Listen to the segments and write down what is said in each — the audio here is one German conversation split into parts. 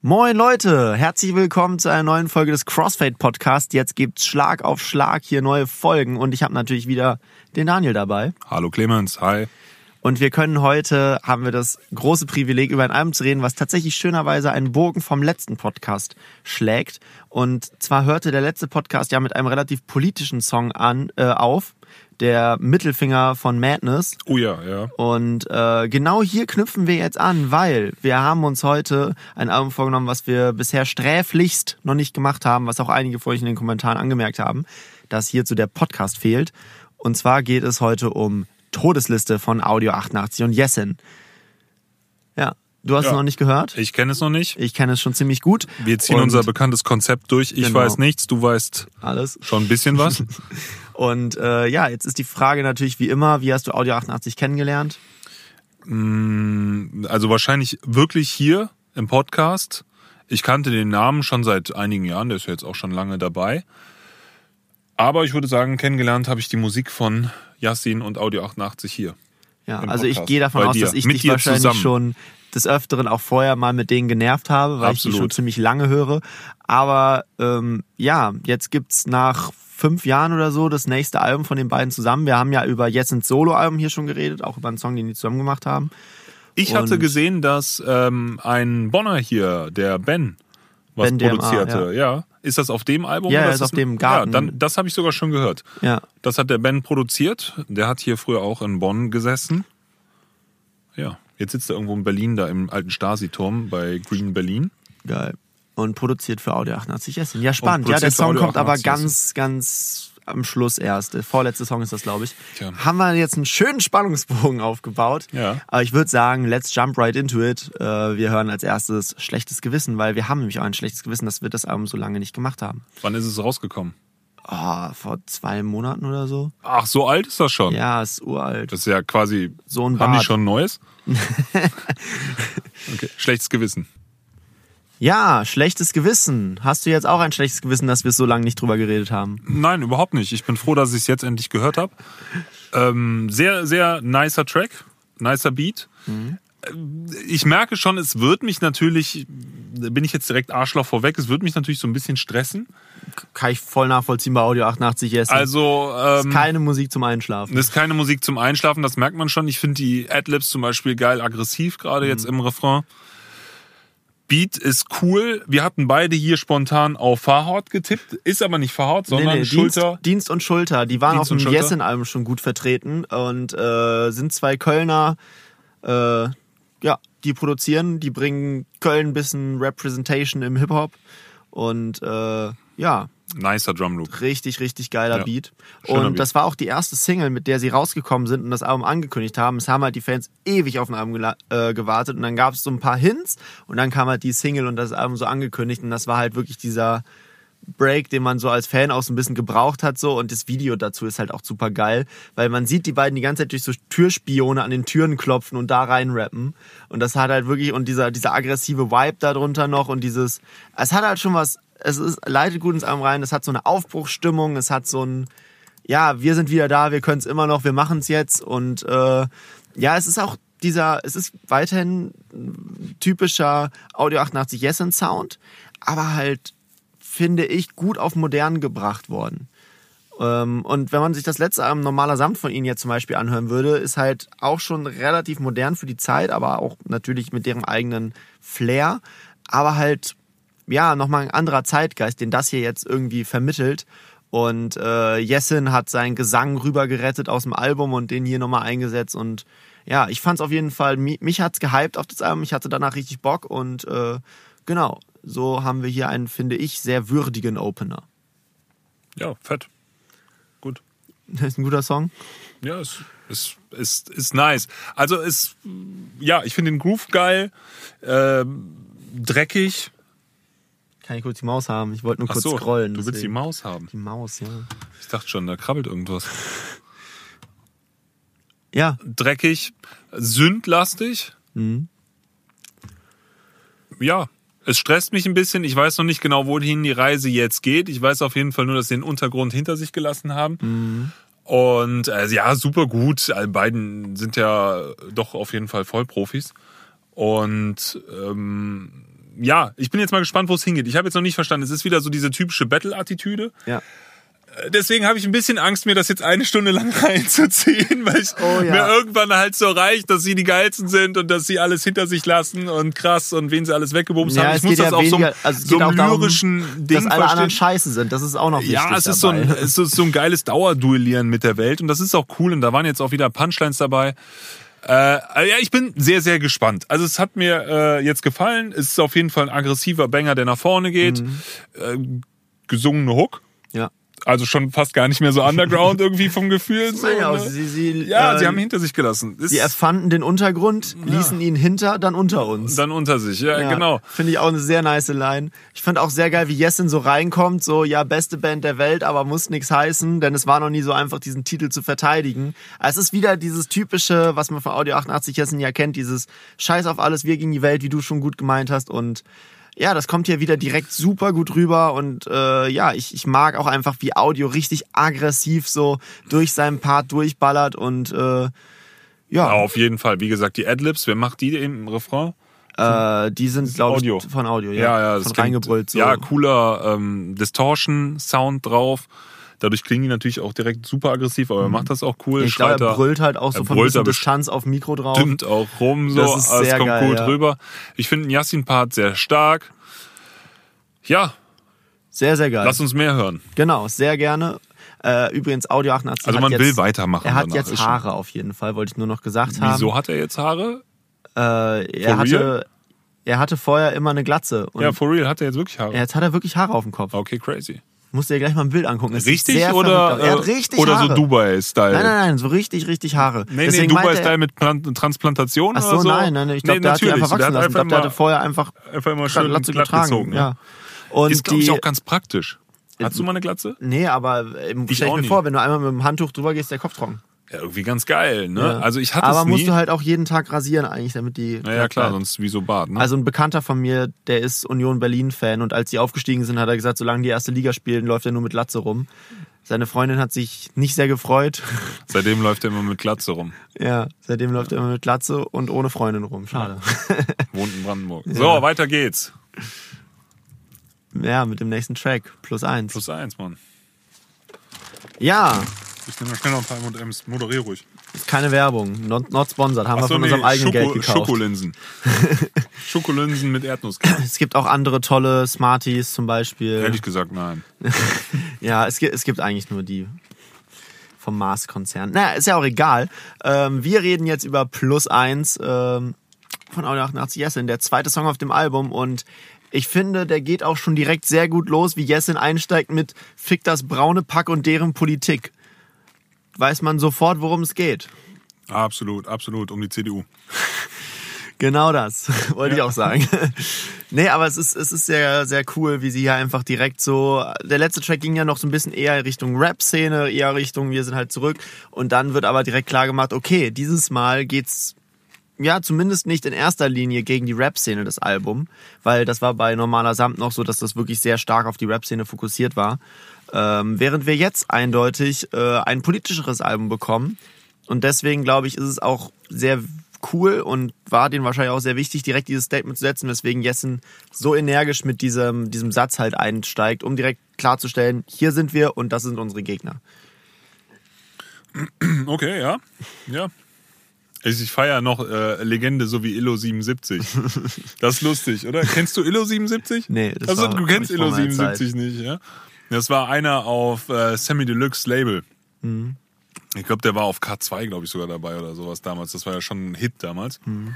Moin Leute, herzlich willkommen zu einer neuen Folge des Crossfade Podcast. Jetzt gibt's Schlag auf Schlag hier neue Folgen und ich habe natürlich wieder den Daniel dabei. Hallo Clemens, hi. Und wir können heute, haben wir das große Privileg, über ein Album zu reden, was tatsächlich schönerweise einen Bogen vom letzten Podcast schlägt. Und zwar hörte der letzte Podcast ja mit einem relativ politischen Song an, äh, auf, der Mittelfinger von Madness. Oh ja, ja. Und äh, genau hier knüpfen wir jetzt an, weil wir haben uns heute ein Album vorgenommen, was wir bisher sträflichst noch nicht gemacht haben, was auch einige von euch in den Kommentaren angemerkt haben, dass hierzu der Podcast fehlt. Und zwar geht es heute um Todesliste von Audio 88 und Jessen. Ja, du hast Ja. es noch nicht gehört? Ich kenne es noch nicht. Ich kenne es schon ziemlich gut. Wir ziehen Und unser bekanntes Konzept durch. Ich Genau. weiß nichts, du weißt Alles. schon ein bisschen was. Und äh, ja, jetzt ist die Frage natürlich wie immer, wie hast du Audio 88 kennengelernt? also wahrscheinlich wirklich hier im Podcast. Ich kannte den Namen schon seit einigen Jahren, der ist ja jetzt auch schon lange dabei. Aber ich würde sagen, kennengelernt habe ich die Musik von Yassin und Audio 88 hier. Ja, also ich gehe davon Bei aus, dir. dass ich Mit dich wahrscheinlich zusammen. schon des Öfteren auch vorher mal mit denen genervt habe, weil ich die Absolut. schon ziemlich lange höre. Aber ähm, ja, jetzt gibt's nach fünf Jahren oder so das nächste Album von den beiden zusammen. Wir haben ja über Jessens Solo-Album hier schon geredet, auch über einen Song, den die zusammen gemacht haben. Ich hatte Und- gesehen, dass ähm, ein Bonner hier, der Ben, was Ben DMA, produzierte. Ja. Ist das auf dem Album? Ja, oder ist auf das dem Garten. Ja, dann, das habe ich sogar schon gehört. Ja, Das hat der Ben produziert. Der hat hier früher auch in Bonn gesessen. Ja, jetzt sitzt er irgendwo in Berlin, da im alten Stasi-Turm bei Green Berlin. geil. Und produziert für Audio 88 Essen. Ja, spannend. Ja, der Song kommt aber 88 ganz, ganz am Schluss erst. Der vorletzte Song ist das, glaube ich. Tja. Haben wir jetzt einen schönen Spannungsbogen aufgebaut. Ja. Aber ich würde sagen, let's jump right into it. Äh, Wir hören als erstes Schlechtes Gewissen, weil wir haben nämlich auch ein schlechtes Gewissen, dass wir das Album so lange nicht gemacht haben. Wann ist es rausgekommen? Ah, vor zwei Monaten oder so. Ach, so alt ist das schon. Ja, ist uralt. Das ist ja quasi. So ein Haben die Bart. schon Neues? okay. Schlechtes Gewissen. Ja, schlechtes Gewissen. Hast du jetzt auch ein schlechtes Gewissen, dass wir so lange nicht drüber geredet haben? Nein, überhaupt nicht. Ich bin froh, dass ich es jetzt endlich gehört habe. Ähm, sehr, sehr nicer Track, nicer Beat. Mhm. Ich merke schon, es wird mich natürlich, da bin ich jetzt direkt Arschloch vorweg, es wird mich natürlich so ein bisschen stressen. Kann ich voll nachvollziehen bei Audio 88 Essen. Also, ähm, Keine Musik zum Einschlafen. das ist keine Musik zum Einschlafen, das merkt man schon. Ich finde die Adlibs zum Beispiel geil aggressiv, gerade jetzt Mhm. im Refrain. Beat ist cool. Wir hatten beide hier spontan auf Fahrhaut getippt. Ist aber nicht Fahrhaut, sondern Schulter. Dienst, Dienst und Schulter, die waren Dienst auf dem. Jessen-Album schon gut vertreten und äh, sind zwei Kölner, äh, ja, die produzieren, die bringen Köln ein bisschen Representation im Hip-Hop und äh, ja, Nicer Drumloop. richtig, richtig geiler Ja. Beat. Schöner und Beat. das war auch die erste Single, mit der sie rausgekommen sind und das Album angekündigt haben. Es haben halt die Fans ewig auf ein Album äh, gewartet und dann gab es so ein paar Hints und dann kam halt die Single und das Album so angekündigt und das war halt wirklich dieser Break, den man so als Fan auch so ein bisschen gebraucht hat so und das Video dazu ist halt auch super geil, weil man sieht die beiden die ganze Zeit durch so Türspione an den Türen klopfen und da rein rappen und das hat halt wirklich und dieser dieser aggressive Vibe darunter noch und dieses es hat halt schon was es ist leitet gut ins Album rein, es hat so eine Aufbruchsstimmung, es hat so ein ja, wir sind wieder da, wir können es immer noch, wir machen es jetzt und äh, ja, es ist auch dieser, es ist weiterhin typischer Audio 88 Jessen Sound, aber halt finde ich gut auf modern gebracht worden. Ähm, und wenn man sich das letzte Album Normaler Samt von ihnen jetzt zum Beispiel anhören würde, ist halt auch schon relativ modern für die Zeit, aber auch natürlich mit deren eigenen Flair, aber halt ja, nochmal ein anderer Zeitgeist, den das hier jetzt irgendwie vermittelt. Und äh, Jessin hat seinen Gesang rübergerettet aus dem Album und den hier nochmal eingesetzt. Und ja, ich fand's auf jeden Fall, mi- mich hat's gehypt auf das Album. Ich hatte danach richtig Bock und äh, genau, so haben wir hier einen, finde ich, sehr würdigen Opener. Ja, fett. Gut. Das ist ein guter Song. Ja, ist, ist, ist, ist nice. Also ist, ja, ich finde den Groove geil, ähm, dreckig. Kann ich kurz die Maus haben? Ich wollte nur Ach kurz so, scrollen. du willst die deswegen. Maus haben. Die Maus, ja. Ich dachte schon, da krabbelt irgendwas. Ja, Dreckig, sündlastig. Mhm. Ja, es stresst mich ein bisschen. Ich weiß noch nicht genau, wohin die Reise jetzt geht. Ich weiß auf jeden Fall nur, dass sie den Untergrund hinter sich gelassen haben. Mhm. Und äh, ja, super gut. Alle beiden sind ja doch auf jeden Fall Vollprofis. Und ähm, ja, ich bin jetzt mal gespannt, wo es hingeht. Ich habe jetzt noch nicht verstanden. Es ist wieder so diese typische Battle-Attitüde. Ja. Deswegen habe ich ein bisschen Angst, mir das jetzt eine Stunde lang reinzuziehen, weil ich Oh ja. mir irgendwann halt so reicht, dass sie die geilsten sind und dass sie alles hinter sich lassen und krass und wen sie alles weggebumst Ja, haben. Ich muss das ja auf so, weniger- also so geht einem auch darum, lyrischen Ding dass alle anderen verstehen. scheiße sind. Das ist auch noch wichtig Ja, es ist, so dabei. ein, es ist so ein geiles Dauerduellieren mit der Welt und das ist auch cool und da waren jetzt auch wieder Punchlines dabei. Äh, ja, ich bin sehr, sehr gespannt. Also es hat mir äh, jetzt gefallen. Es ist auf jeden Fall ein aggressiver Banger, der nach vorne geht. Mhm. Äh, gesungene Hook. ja. Also schon fast gar nicht mehr so underground irgendwie vom Gefühl. So, Ja, ne? sie, sie, ja äh, sie haben ihn hinter sich gelassen. Ist sie erfanden den Untergrund, ließen ihn hinter, dann unter uns. dann unter sich, ja, Ja, genau. Finde ich auch eine sehr nice Line. Ich fand auch sehr geil, wie Jessin so reinkommt, so, ja, beste Band der Welt, aber muss nichts heißen, denn es war noch nie so einfach, diesen Titel zu verteidigen. Es ist wieder dieses typische, was man von Audio 88 Jessin ja kennt, dieses Scheiß auf alles, wir gegen die Welt, wie du schon gut gemeint hast und ja, das kommt hier wieder direkt super gut rüber und äh, ja, ich, ich mag auch einfach, wie Audio richtig aggressiv so durch seinen Part durchballert und äh, ja, Auf jeden Fall. Wie gesagt, die Adlibs, wer macht die im Refrain? äh, die sind, glaube Audio. ich, von Audio, ja, Ja, ja, das von klingt- reingebrüllt. So. Ja, cooler ähm, Distortion-Sound drauf. Dadurch klingen die natürlich auch direkt super aggressiv, aber er macht das auch cool. Mhm. Ich glaube, er brüllt halt auch so von bisschen aber Distanz auf Mikro drauf. stimmt auch rum, so. Das es sehr kommt geil, gut ja. rüber. Ich finde den Yassin-Part sehr stark. Ja, Sehr, sehr geil. lass uns mehr hören. Genau, sehr gerne. Äh, übrigens, Audio 88 Also man jetzt, will weitermachen. Er hat danach, jetzt Haare auf jeden Fall, wollte ich nur noch gesagt haben. Wieso hat er jetzt Haare? Äh, er For hatte, real? er hatte vorher immer eine Glatze. Ja, for real, hat er jetzt wirklich Haare? jetzt hat er wirklich Haare auf dem Kopf. Okay, crazy. Musst dir gleich mal ein Bild angucken. Es sieht Richtig oder. Er hat äh, richtig oder Haare. so Dubai-Style? Nein, nein, nein, so richtig, richtig Haare. Nee, nee, Deswegen er- Dubai-Style mit Plan Transplantation Ach so, oder so? nein, nein, ich glaube, nee, der hat die natürlich. einfach wachsen der lassen. Ich glaube, der hatte vorher einfach einfach mal schön Glatze glatt getragen. gezogen. ja. Und Ist, glaube ich, auch ganz praktisch. Hast du mal eine Glatze? Nee, aber ähm, Ich stell dir nie. vor, wenn du einmal mit dem Handtuch drüber gehst, der Kopf trocken. Ja, irgendwie ganz geil, ne? Ja. Also ich hatte aber es nie. musst du halt auch jeden Tag rasieren eigentlich, damit die. ja, ja, klar, sonst wie so Bart, ne? Also ein Bekannter von mir, der ist Union Berlin-Fan und als sie aufgestiegen sind, hat er gesagt, solange die erste Liga spielen, läuft er nur mit Latze rum. Seine Freundin hat sich nicht sehr gefreut. Seitdem läuft er immer mit Glatze rum. ja, seitdem läuft er immer mit Latze und ohne Freundin rum. Schade. Wohnt in Brandenburg. So, weiter geht's. Ja, mit dem nächsten Track. Plus eins. Plus eins, Mann. Ja, Ich nehme mal schnell noch ein paar M&M's. Moderier ruhig. keine Werbung. Not, not sponsored. Haben wir Achso, von nee, unserem eigenen Schoko, Geld gekauft. Schokolinsen. Schokolinsen mit Erdnusskern. Es gibt auch andere tolle Smarties zum Beispiel. Ehrlich gesagt, nein. Ja, es gibt, es gibt eigentlich nur die vom Mars-Konzern. Naja, ist ja auch egal. Ähm, wir reden jetzt über Plus eins ähm, von Audio 88 Jessin, der zweite Song auf dem Album. Und ich finde, der geht auch schon direkt sehr gut los, wie Jessin einsteigt mit Fick das braune Pack und deren Politik. Weiß man sofort, worum es geht. Absolut, absolut. Um die CDU. Genau das, wollte ich auch sagen. nee, aber es ist, es ist sehr, sehr cool, wie sie hier einfach direkt so. Der letzte Track ging ja noch so ein bisschen eher Richtung Rap-Szene, eher Richtung Wir sind halt zurück. Und dann wird aber direkt klar gemacht, okay, dieses Mal geht's ja zumindest nicht in erster Linie gegen die Rap-Szene des Albums, weil das war bei Normaler Samt noch so, dass das wirklich sehr stark auf die Rap-Szene fokussiert war. Ähm, während wir jetzt eindeutig äh, ein politischeres Album bekommen. Und deswegen glaube ich, ist es auch sehr cool und war denen wahrscheinlich auch sehr wichtig, direkt dieses Statement zu setzen, weswegen Jessen so energisch mit diesem, diesem Satz halt einsteigt, um direkt klarzustellen, hier sind wir und das sind unsere Gegner. Okay, ja. Ja. Ich, ich feiere noch äh, Legende so wie Illo 77. Das ist lustig, oder? Kennst du Illo 77? Nee, das also, war du kennst Illo meiner 77 nicht, ja? Das war einer auf äh, Sammy Deluxe Label. Mhm. Ich glaube, der war auf K2, glaube ich, sogar dabei oder sowas damals. Das war ja schon ein Hit damals. Mhm.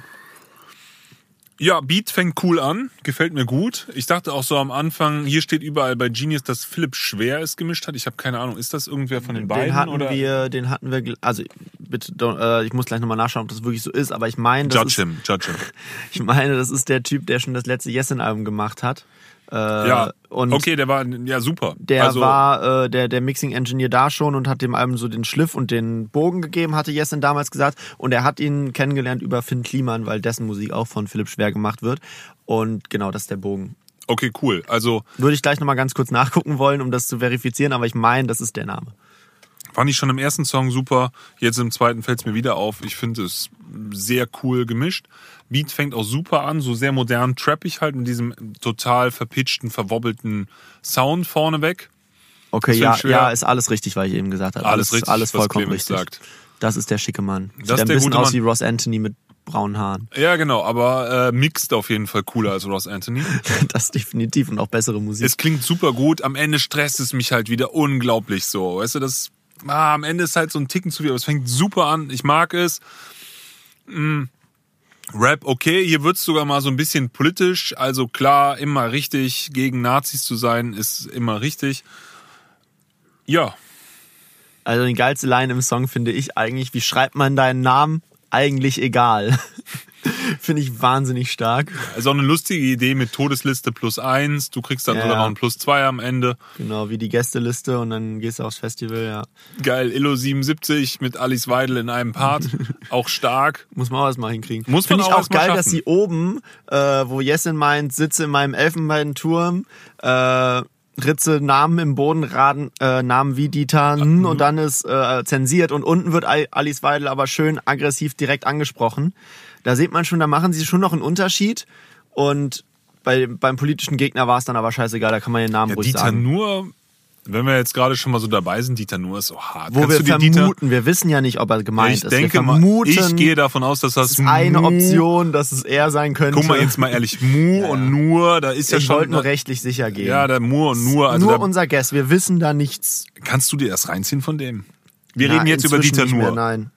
Ja, Beat fängt cool an, gefällt mir gut. Ich dachte auch so am Anfang, hier steht überall bei Genius, dass Philipp Schwer es gemischt hat. Ich habe keine Ahnung, ist das irgendwer von den beiden? Den hatten oder? wir, den hatten wir, also bitte, äh, ich muss gleich nochmal nachschauen, ob das wirklich so ist, aber ich meine, das Judge ist, him, judge him. ich meine, das ist der Typ, der schon das letzte Yesin-Album gemacht hat. Äh, Ja, okay, der war ja super. Der also, war äh, der, der Mixing Engineer da schon und hat dem Album so den Schliff und den Bogen gegeben, hatte Jessen damals gesagt. Und er hat ihn kennengelernt über Finn Kliman, weil dessen Musik auch von Philipp Schwer gemacht wird. Und genau, das ist der Bogen. Okay, cool. Also Würde ich gleich nochmal ganz kurz nachgucken wollen, um das zu verifizieren, aber ich meine, das ist der Name. Fand ich schon im ersten Song super. Jetzt im zweiten fällt es mir wieder auf. Ich finde es sehr cool gemischt. Beat fängt auch super an, so sehr modern, trappig halt mit diesem total verpitchten, verwobbelten Sound vorneweg. Okay, ja, ja, ist alles richtig, was ich eben gesagt habe. Alles richtig, alles vollkommen richtig. sagt. Das ist der schicke Mann. Sieht Das ist ein der bisschen aus Mann. wie Ross Anthony mit braunen Haaren. Ja, genau, aber äh, mixed auf jeden Fall cooler als Ross Anthony. Das definitiv und auch bessere Musik. es klingt super gut, am Ende stresst es mich halt wieder unglaublich so. Weißt du, das ah, am Ende ist halt so ein Ticken zu viel, aber es fängt super an. Ich mag es. Mm. Rap, okay, hier wird's sogar mal so ein bisschen politisch. Also klar, immer richtig, gegen Nazis zu sein, ist immer richtig. Ja, Also die geilste Line im Song finde ich eigentlich, wie schreibt man deinen Namen? Eigentlich egal. finde ich wahnsinnig stark. also auch eine lustige Idee mit Todesliste plus eins. Du kriegst dann Ja, sogar noch ein plus zwei am Ende. Genau, wie die Gästeliste und dann gehst du aufs Festival, ja. Geil, Illo 77 mit Alice Weidel in einem Part. auch stark. Muss man auch erstmal hinkriegen. Muss man Finde ich auch auch geil, schaffen. dass sie oben, äh, wo Jessin meint, sitze in meinem Elfenbeinturm, äh, Ritze Namen im Boden, raden äh, Namen wie Dieter n, und dann ist äh, zensiert und unten wird Al- Alice Weidel aber schön aggressiv direkt angesprochen. Da sieht man schon, da machen sie schon noch einen Unterschied und bei, beim politischen Gegner war es dann aber scheißegal, da kann man den Namen Ja, ruhig Dieter sagen. Nur, wenn wir jetzt gerade schon mal so dabei sind, Dieter Nur ist so hart. Wo Kannst wir vermuten, wir wissen ja nicht, ob er gemeint ich ist. denke wir mal, vermuten, ich gehe davon aus, dass das, das ist eine Mu- Option, dass es er sein könnte. Guck mal jetzt mal ehrlich, Mu und Nur, da ist ja ich schon. wollte nur rechtlich sicher gehen. ja, der Mu und Nur, also nur da, unser Guess. Wir wissen da nichts. kannst du dir das reinziehen von dem? Wir Na, reden jetzt über Dieter Nur. Mehr, nein.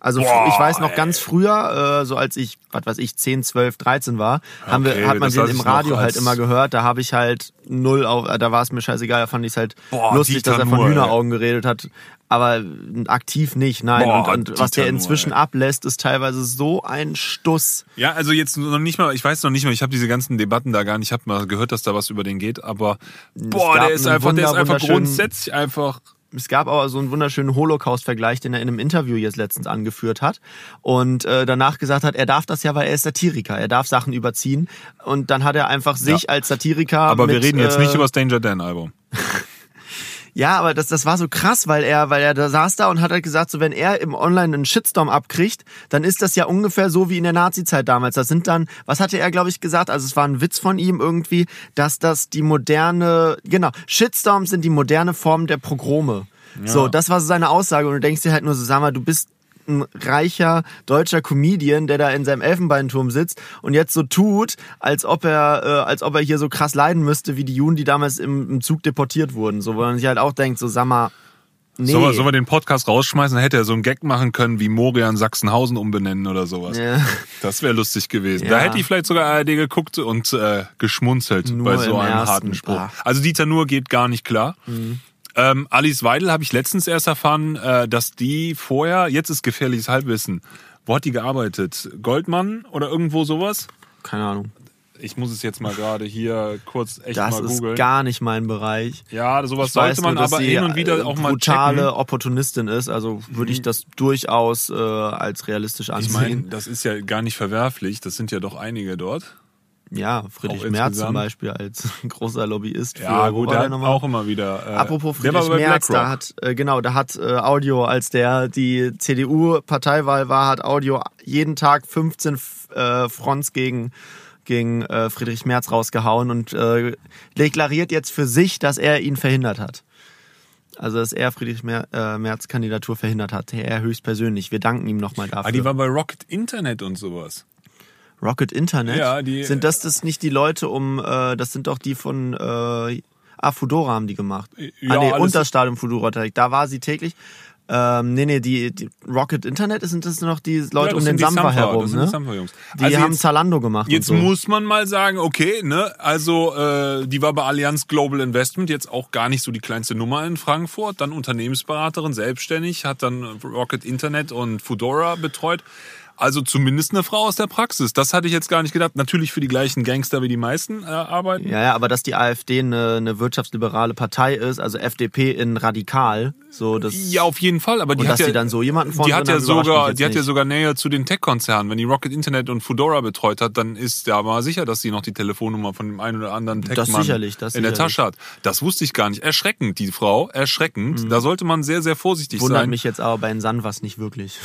Also Boah, ich weiß noch ey. ganz früher, äh, so als ich, was weiß ich, 10, 12, 13 war, haben Okay, wir, hat man den im Radio halt immer gehört. Da habe ich halt null auf, äh, da war es mir scheißegal, da fand ich es halt Boah, lustig, Dieter dass er von Nuhr, ey. Hühneraugen geredet hat. Aber aktiv nicht, nein. Boah, und und was der inzwischen ey. ablässt, ist teilweise so ein Stuss. Ja, also jetzt noch nicht mal, ich weiß noch nicht mal, ich habe diese ganzen Debatten da gar nicht, ich habe mal gehört, dass da was über den geht, aber boah, der ist einfach, der ist einfach grundsätzlich einfach es gab aber so einen wunderschönen Holocaust-Vergleich, den er in einem Interview jetzt letztens angeführt hat und äh, danach gesagt hat, er darf das ja, weil er ist Satiriker, er darf Sachen überziehen und dann hat er einfach sich Ja. als Satiriker Aber mit, wir reden jetzt äh, nicht über das Danger Dan Album. Ja, aber das, das war so krass, weil er, weil er da saß da und hat halt gesagt, so wenn er im Online einen Shitstorm abkriegt, dann ist das ja ungefähr so wie in der Nazi-Zeit damals. Das sind dann, was hatte er, glaube ich, gesagt? Also es war ein Witz von ihm irgendwie, dass das die moderne, genau, Shitstorms sind die moderne Form der Pogrome. So, das war so seine Aussage und du denkst dir halt nur so, sag mal, du bist ein reicher deutscher Comedian, der da in seinem Elfenbeinturm sitzt und jetzt so tut, als ob er, äh, als ob er hier so krass leiden müsste, wie die Juden, die damals im, im Zug deportiert wurden. So, wo man sich halt auch denkt, so sag mal, nee. Sollen wir, den Podcast rausschmeißen? Dann hätte er so einen Gag machen können, wie Morian Sachsenhausen umbenennen oder sowas. Ja. Das wäre lustig gewesen. Ja. Da hätte ich vielleicht sogar ARD geguckt und äh, geschmunzelt Nur bei so einem harten Spruch. bah. Also Dieter Nuhr geht gar nicht klar. Mhm. Ähm, Alice Weidel habe ich letztens erst erfahren, äh, dass die vorher, jetzt ist gefährliches Halbwissen, wo hat die gearbeitet? Goldmann oder irgendwo sowas? Keine Ahnung. Ich muss es jetzt mal gerade hier kurz echt Das mal ist googeln. gar nicht mein Bereich. Ja, sowas Ich sollte man nur, aber hin und wieder äh, auch mal brutale. Mhm. Opportunistin ist, also würde ich das durchaus äh, als realistisch Ich ansehen. meine, das ist ja gar nicht verwerflich. Das sind ja doch einige dort. Ja, Friedrich Merz insgesamt. zum Beispiel als großer Lobbyist. Ja, für, gut, der hat auch immer wieder. Äh, Apropos Friedrich Merz, da hat, äh, genau, da hat äh, Audio, als der die CDU-Parteiwahl war, hat Audio jeden Tag 15 F- äh, Fronts gegen gegen äh, Friedrich Merz rausgehauen und äh, deklariert jetzt für sich, dass er ihn verhindert hat. Also dass er Friedrich Mer äh, Merz Kandidatur verhindert hat. Er höchstpersönlich. Wir danken ihm nochmal dafür. Ah, die war bei Rocket Internet und sowas. Rocket Internet? Ja, die- sind das das nicht die Leute um, äh, das sind doch die von äh, Ah, Fudora haben die gemacht. Ja, ah, nee, alles- Unterstadium Fudora direkt. Da war sie täglich. Ähm, nee, nee, die, die Rocket Internet sind das noch die Leute Ja, das um den sind Sampa, herum, das sind ne? die Sampa-Jungs. Die Also haben jetzt- Zalando gemacht Jetzt und so. muss man mal sagen, okay, ne, also äh, die war bei Allianz Global Investment jetzt auch gar nicht so die kleinste Nummer in Frankfurt, dann Unternehmensberaterin, selbstständig, hat dann Rocket Internet und Fudora betreut. Also zumindest eine Frau aus der Praxis. Das hatte ich jetzt gar nicht gedacht. Natürlich für die gleichen Gangster wie die meisten äh, arbeiten. Ja, ja, aber dass die AfD eine, eine wirtschaftsliberale Partei ist, also FDP in radikal, so das. Ja, auf jeden Fall. Aber die und hat dass ja, die dann so jemanden vorne die hat ja sogar, die hat ja sogar Nähe zu den Tech-Konzernen. Wenn die Rocket Internet und Fedora betreut hat, dann ist ja mal sicher, dass sie noch die Telefonnummer von dem einen oder anderen Tech-Mann sicherlich, in der sicherlich. Tasche hat. Das wusste ich gar nicht. Erschreckend, die Frau. Erschreckend. Da sollte man sehr, sehr vorsichtig Mhm. Wundert sein. mich jetzt aber bei den Sanwas nicht wirklich.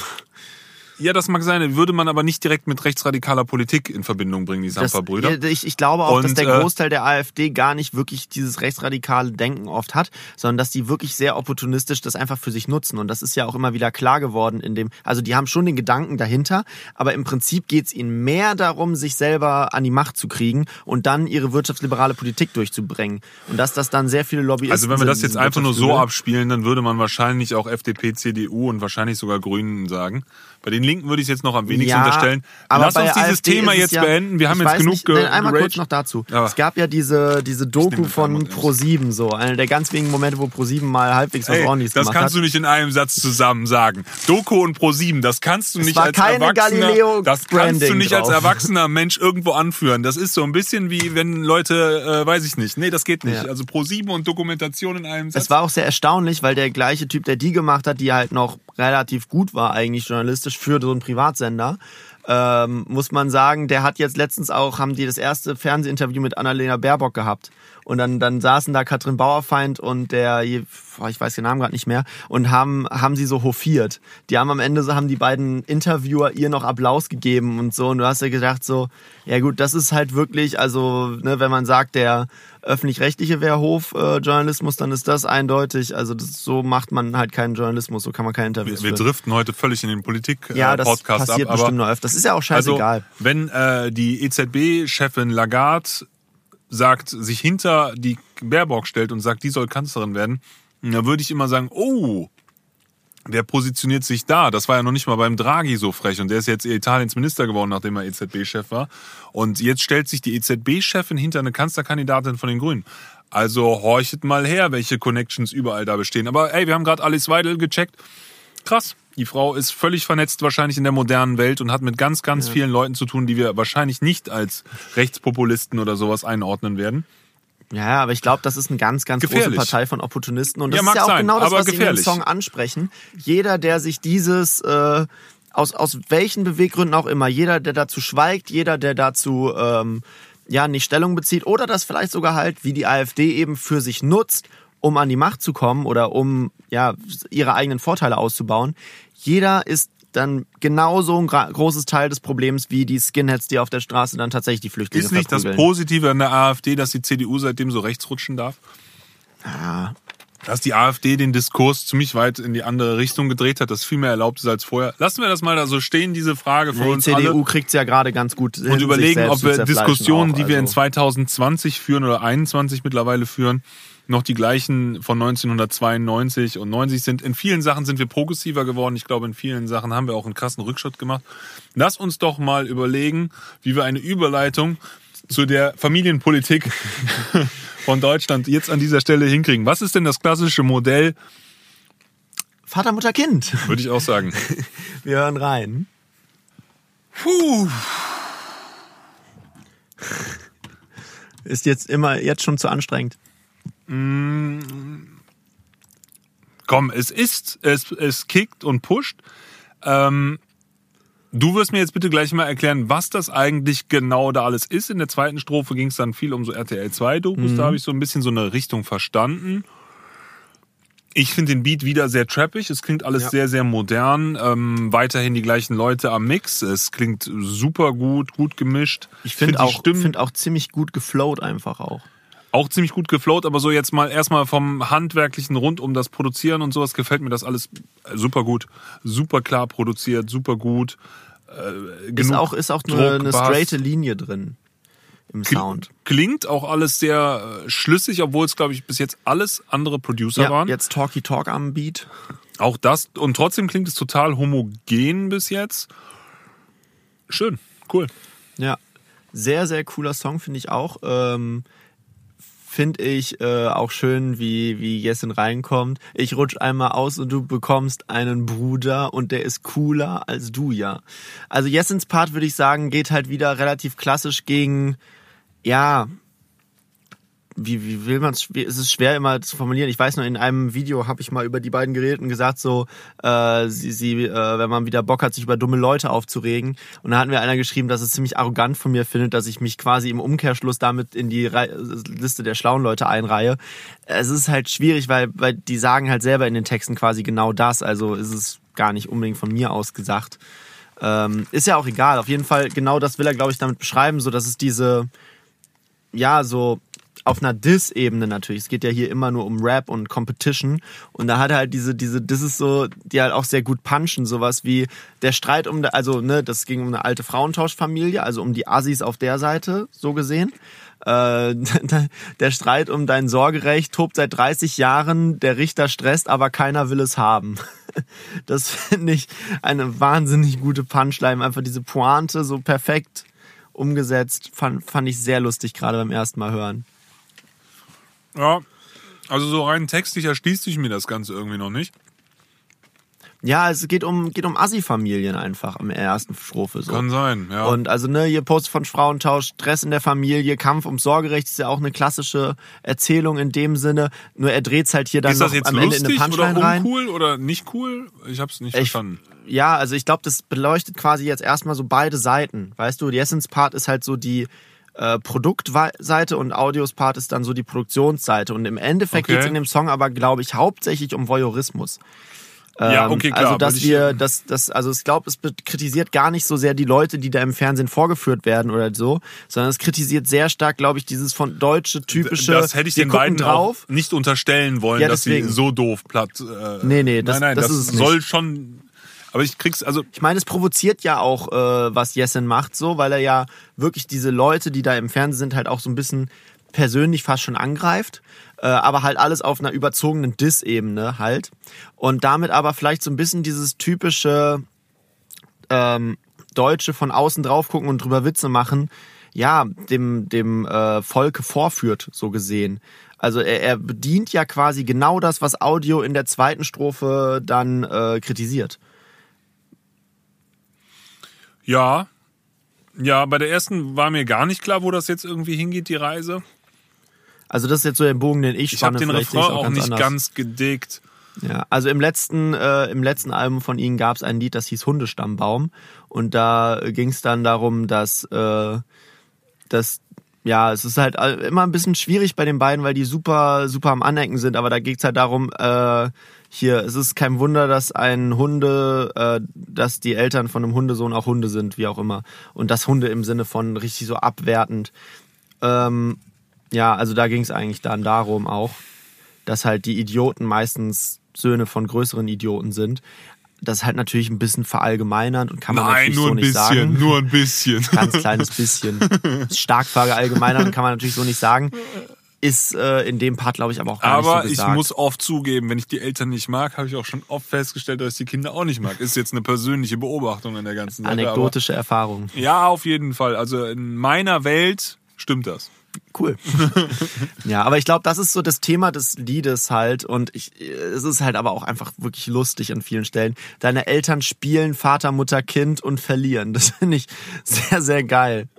Ja, das mag sein. Würde man aber nicht direkt mit rechtsradikaler Politik in Verbindung bringen, die ja, ich, ich glaube auch, dass Und, der äh, Großteil der AfD gar nicht wirklich dieses rechtsradikale Denken oft hat, sondern dass die wirklich sehr opportunistisch das einfach für sich nutzen. Und das ist ja auch immer wieder klar geworden in dem, also die haben schon den Gedanken dahinter, aber im Prinzip geht es ihnen mehr darum, sich selber an die Macht zu kriegen und dann ihre wirtschaftsliberale Politik durchzubringen. Und dass das dann sehr viele Lobbyisten Also wenn wir das jetzt einfach nur so abspielen, dann würde man wahrscheinlich auch FDP, CDU und wahrscheinlich sogar Grünen sagen. Bei den Linken würde ich es jetzt noch am wenigsten Ja, unterstellen. aber Lass uns dieses AfD Thema jetzt ja, beenden. Wir haben jetzt genug nicht, ge nein, Einmal kurz noch dazu. Ja. Es gab ja diese, diese Doku von Timer ernst. Pro7 so, einer der ganz wenigen Momente, wo Pro7 mal halbwegs was Ey, ordentliches das gemacht kannst hat. du nicht in einem Satz zusammen sagen. Doku und Pro7, das kannst du nicht als keine Erwachsener, das kannst du nicht als erwachsener Mensch irgendwo anführen. Das ist so ein bisschen wie wenn Leute, äh, weiß ich nicht. Nee, das geht nicht. Also Pro7 und Dokumentation in einem Satz. Es war auch sehr erstaunlich, weil der gleiche Typ, der die gemacht hat, die halt noch relativ gut war eigentlich journalistisch für so einen Privatsender, ähm, muss man sagen, der hat jetzt letztens auch, haben die das erste Fernsehinterview mit Annalena Baerbock gehabt. Und dann, dann saßen da Katrin Bauerfeind und der, ich weiß den Namen gerade nicht mehr, und haben, haben sie so hofiert. Die haben am Ende so, haben die beiden Interviewer ihr noch Applaus gegeben und so. Und du hast ja gedacht so, ja gut, das ist halt wirklich, also, ne, wenn man sagt, der öffentlich-rechtliche wäre Hofjournalismus, dann ist das eindeutig. Also das, so macht man halt keinen Journalismus, so kann man kein Interview wir, wir driften heute völlig in den Politik-Podcast Ja, das ab. passiert aber bestimmt noch öfter. Das ist ja auch scheißegal. Also, wenn äh, die EZB-Chefin Lagarde sagt, sich hinter die Baerbock stellt und sagt, die soll Kanzlerin werden, dann würde ich immer sagen, oh, wer positioniert sich da? Das war ja noch nicht mal beim Draghi so frech und der ist jetzt Italiens Minister geworden, nachdem er EZB-Chef war. Und jetzt stellt sich die EZB-Chefin hinter eine Kanzlerkandidatin von den Grünen. Also horchet mal her, welche Connections überall da bestehen. Aber ey, wir haben gerade Alice Weidel gecheckt. Krass. Die Frau ist völlig vernetzt wahrscheinlich in der modernen Welt und hat mit ganz, ganz vielen Leuten zu tun, die wir wahrscheinlich nicht als Rechtspopulisten oder sowas einordnen werden. Ja, aber ich glaube, das ist eine ganz, ganz große Gefährlich. Partei von Opportunisten. Und das Ja, ist ja auch sein, genau das, was sie in dem gefährlich. Song ansprechen. Jeder, der sich dieses, äh, aus, aus welchen Beweggründen auch immer, jeder, der dazu schweigt, jeder, der dazu ähm, ja nicht Stellung bezieht oder das vielleicht sogar halt, wie die AfD eben für sich nutzt, um an die Macht zu kommen oder um ja ihre eigenen Vorteile auszubauen. Jeder ist dann genauso ein großes Teil des Problems wie die Skinheads, die auf der Straße dann tatsächlich die Flüchtlinge Ist nicht das verprügeln. Positive an der AfD, dass die CDU seitdem so rechts rutschen darf? Ja, Dass die AfD den Diskurs ziemlich weit in die andere Richtung gedreht hat, das viel mehr erlaubt ist als vorher. Lassen wir das mal da so stehen, diese Frage für die uns CDU alle. kriegt's ja gerade ganz gut hin, Und überlegen, ob wir Diskussionen, auch, die wir in also. 2020 führen oder 21 mittlerweile führen, noch die gleichen von 1992 und 90 sind. In vielen Sachen sind wir progressiver geworden. Ich glaube, in vielen Sachen haben wir auch einen krassen Rückschritt gemacht. Lass uns doch mal überlegen, wie wir eine Überleitung zu der Familienpolitik von Deutschland jetzt an dieser Stelle hinkriegen. Was ist denn das klassische Modell? Vater, Mutter, Kind. Würde ich auch sagen. Wir hören rein. Puh. Ist jetzt immer jetzt schon zu anstrengend. Komm, es ist, es, es kickt und pusht. Ähm, du wirst mir jetzt bitte gleich mal erklären, was das eigentlich genau da alles ist. In der zweiten Strophe ging es dann viel um so RTL 2 Dokus. Da habe ich so ein bisschen so eine Richtung verstanden. Ich finde den Beat wieder sehr trappig. Es klingt alles Ja. sehr, sehr modern. Ähm, weiterhin die gleichen Leute am Mix. Es klingt super gut, gut gemischt. Ich finde die auch, find auch ziemlich gut geflowt einfach auch. Auch ziemlich gut geflowt, aber so jetzt mal erstmal vom handwerklichen rund um das Produzieren und sowas gefällt mir das alles super gut. Super klar produziert, super gut. Äh, Ist auch, ist auch Druck, eine, eine straighte Linie drin im Sound. Klingt auch alles sehr äh, schlüssig, obwohl es, glaube ich, bis jetzt alles andere Producer Ja, waren. jetzt Talky Talk am Beat. Auch das. Und trotzdem klingt es total homogen bis jetzt. Schön, cool. Ja, sehr, sehr cooler Song finde ich auch. Ähm, finde ich äh, auch schön, wie, wie Jessin reinkommt. Ich rutsch einmal aus und du bekommst einen Bruder und der ist cooler als du, ja. Also Jessins Part, würde ich sagen, geht halt wieder relativ klassisch gegen, ja, wie, wie will man es, es schwer immer zu formulieren. Ich weiß nur, in einem Video habe ich mal über die beiden geredet und gesagt, so, äh, sie, sie äh, wenn man wieder Bock hat, sich über dumme Leute aufzuregen. Und da hat mir einer geschrieben, dass es ziemlich arrogant von mir findet, dass ich mich quasi im Umkehrschluss damit in die Re Liste der schlauen Leute einreihe. Es ist halt schwierig, weil, weil die sagen halt selber in den Texten quasi genau das. Also ist es gar nicht unbedingt von mir aus gesagt. Ähm, ist ja auch egal. Auf jeden Fall, genau das will er, glaube ich, damit beschreiben, so dass es diese, ja, so auf einer Diss-Ebene natürlich. Es geht ja hier immer nur um Rap und Competition. Und da hat er halt diese, diese Disses so, die halt auch sehr gut punchen. Sowas wie der Streit um, also, ne, das ging um eine alte Frauentauschfamilie, also um die Assis auf der Seite, so gesehen. Äh, der Streit um dein Sorgerecht tobt seit 30 Jahren, der Richter stresst, aber keiner will es haben. Das finde ich eine wahnsinnig gute Punchline. Einfach diese Pointe so perfekt umgesetzt. Fand, fand ich sehr lustig, gerade beim ersten Mal hören. Ja, also so rein textlich erschließt sich mir das Ganze irgendwie noch nicht. Ja, es geht um, geht um Assi-Familien einfach am ersten Strophe. So. Kann sein, ja. Und also, ne, hier Post von Frauentausch, Stress in der Familie, Kampf ums Sorgerecht ist ja auch eine klassische Erzählung in dem Sinne. Nur er dreht's halt hier dann ist das jetzt am Ende in eine Punchline oder rein. uncool oder nicht cool? Ich hab's nicht Ich- verstanden. Ja, also ich glaube, das beleuchtet quasi jetzt erstmal so beide Seiten. Weißt du, die Essence-Part ist halt so die äh, Produktseite und Audios-Part ist dann so die Produktionsseite. Und im Endeffekt Okay. geht's in dem Song aber, glaube ich, hauptsächlich um Voyeurismus. Ja, Ähm, okay, klar, Also, dass wir, das, das, also ich glaube, es kritisiert gar nicht so sehr die Leute, die da im Fernsehen vorgeführt werden oder so, sondern es kritisiert sehr stark, glaube ich, dieses von deutsche typische. das hätte ich den beiden drauf. nicht unterstellen wollen, Ja, dass sie so doof platt. Äh, Nee, nee, das- nein, nein, das das, ist es nicht. soll schon. Aber ich krieg's also. Ich meine, es provoziert ja auch, äh, was Jessen macht, so, weil er ja wirklich diese Leute, die da im Fernsehen sind, halt auch so ein bisschen persönlich fast schon angreift, äh, aber halt alles auf einer überzogenen Diss-Ebene halt. Und damit aber vielleicht so ein bisschen dieses typische ähm, Deutsche von außen drauf gucken und drüber Witze machen, ja, dem, dem äh, Volke vorführt, so gesehen. Also er, er bedient ja quasi genau das, was Audio in der zweiten Strophe dann äh, kritisiert. Ja. Ja, bei der ersten war mir gar nicht klar, wo das jetzt irgendwie hingeht, die Reise. Also das ist jetzt so der Bogen, den ich Ich habe den Refrain ich's auch nicht anders. ganz gedickt. Ja, also im letzten, äh, im letzten Album von ihnen gab es ein Lied, das hieß Hundestammbaum. Und da ging es dann darum, dass, äh, dass ja, es ist halt immer ein bisschen schwierig bei den beiden, weil die super, super am Anecken sind. Aber da geht es halt darum, äh, hier, es ist kein Wunder, dass ein Hunde, äh, dass die Eltern von einem Hundesohn auch Hunde sind, wie auch immer. Und das Hunde im Sinne von richtig so abwertend. Ähm, ja, also da ging es eigentlich dann darum auch, dass halt die Idioten meistens Söhne von größeren Idioten sind. Das ist halt natürlich ein bisschen verallgemeinert und kann man Nein, natürlich nur so ein nicht bisschen, sagen. nur ein bisschen. Ganz kleines bisschen. Stark verallgemeinert kann man natürlich so nicht sagen. Ist äh, in dem Part, glaube ich, aber auch gar Aber nicht so ich gesagt. muss oft zugeben, wenn ich die Eltern nicht mag, habe ich auch schon oft festgestellt, dass ich die Kinder auch nicht mag. Ist jetzt eine persönliche Beobachtung an der ganzen Sache. Anekdotische Erfahrung. Aber ja, auf jeden Fall. Also in meiner Welt stimmt das. Cool. ja, aber ich glaube, das ist so das Thema des Liedes halt. Und ich, es ist halt aber auch einfach wirklich lustig an vielen Stellen. Deine Eltern spielen Vater, Mutter, Kind und verlieren. Das finde ich sehr, sehr geil.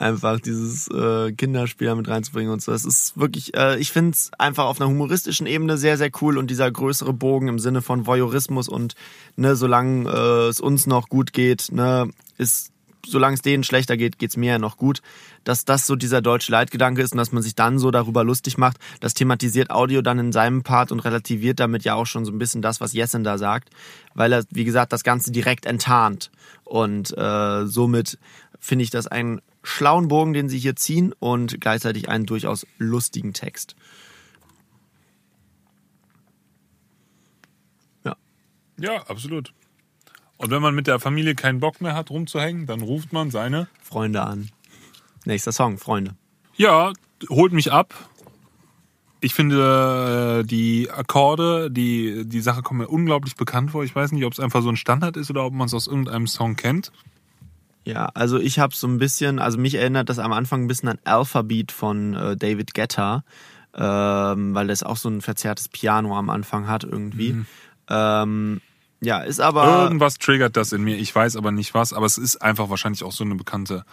Einfach dieses äh, Kinderspiel mit reinzubringen und so. Es ist wirklich, äh, ich finde es einfach auf einer humoristischen Ebene sehr, sehr cool und dieser größere Bogen im Sinne von Voyeurismus und ne, solange äh, es uns noch gut geht, ne, ist solange es denen schlechter geht, geht's mir ja noch gut. Dass das so dieser deutsche Leitgedanke ist und dass man sich dann so darüber lustig macht, das thematisiert Audio dann in seinem Part und relativiert damit ja auch schon so ein bisschen das, was Jessen da sagt, weil er, wie gesagt, das Ganze direkt enttarnt. Und äh, somit finde ich das einen schlauen Bogen, den sie hier ziehen und gleichzeitig einen durchaus lustigen Text. Ja. Ja, absolut. Und wenn man mit der Familie keinen Bock mehr hat, rumzuhängen, dann ruft man seine. Freunde an. Nächster Song, Freunde. Ja, holt mich ab. Ich finde äh, die Akkorde, die, die Sache kommt mir unglaublich bekannt vor. Ich weiß nicht, ob es einfach so ein Standard ist oder ob man es aus irgendeinem Song kennt. Ja, also ich habe so ein bisschen, also mich erinnert das am Anfang ein bisschen an Alphabet von äh, David Guetta, ähm, weil das auch so ein verzerrtes Piano am Anfang hat irgendwie. Mhm. Ähm, ja, ist aber Irgendwas triggert das in mir. Ich weiß aber nicht was, aber es ist einfach wahrscheinlich auch so eine bekannte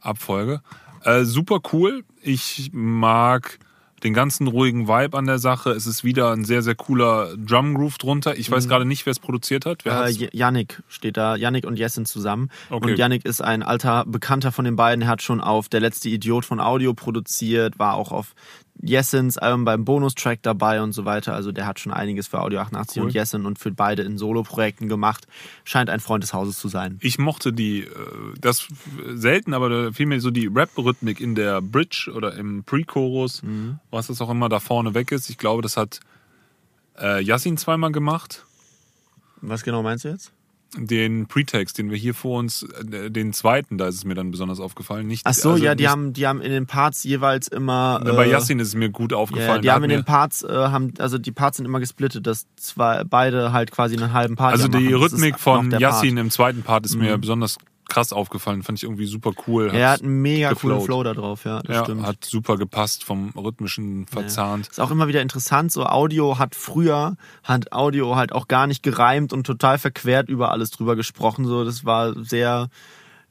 Abfolge. Äh, super cool. Ich mag den ganzen ruhigen Vibe an der Sache. Es ist wieder ein sehr, sehr cooler Drum Groove drunter. Ich weiß gerade nicht, wer es produziert hat. Wer äh, Yannick steht da, Yannick und Jessin zusammen. Okay. Und Yannick ist ein alter Bekannter von den beiden. Er hat schon auf Der letzte Idiot von Audio produziert, war auch auf Jessens Album beim Bonustrack dabei und so weiter. Also der hat schon einiges für Audio 88 Cool. und Jessin und für beide in Soloprojekten gemacht. Scheint ein Freund des Hauses zu sein. Ich mochte die, äh, das selten, aber vielmehr so die Rap-Rhythmik in der Bridge oder im Pre-Chorus, Mhm. was das auch immer da vorne weg ist. Ich glaube, das hat äh, Yassin zweimal gemacht. Was genau meinst du jetzt? Den Pretext, den wir hier vor uns, äh, den zweiten, da ist es mir dann besonders aufgefallen. Nicht, Ach so, also ja, die haben, die haben in den Parts jeweils immer. Na, Bei äh, Yassin ist es mir gut aufgefallen. Ja, die haben in den Parts, äh, haben, also die Parts sind immer gesplittet, dass zwei, beide halt quasi einen halben Part Also die machen. Rhythmik von Yassin im zweiten Part ist mir besonders krass aufgefallen. Fand ich irgendwie super cool. Ja, er hat einen mega coolen geflowt. Flow da drauf, ja, das ja, stimmt. hat super gepasst, vom rhythmischen verzahnt. Ist auch immer wieder interessant, so Audio hat früher, hat Audio halt auch gar nicht gereimt und total verquert über alles drüber gesprochen, so, das war sehr,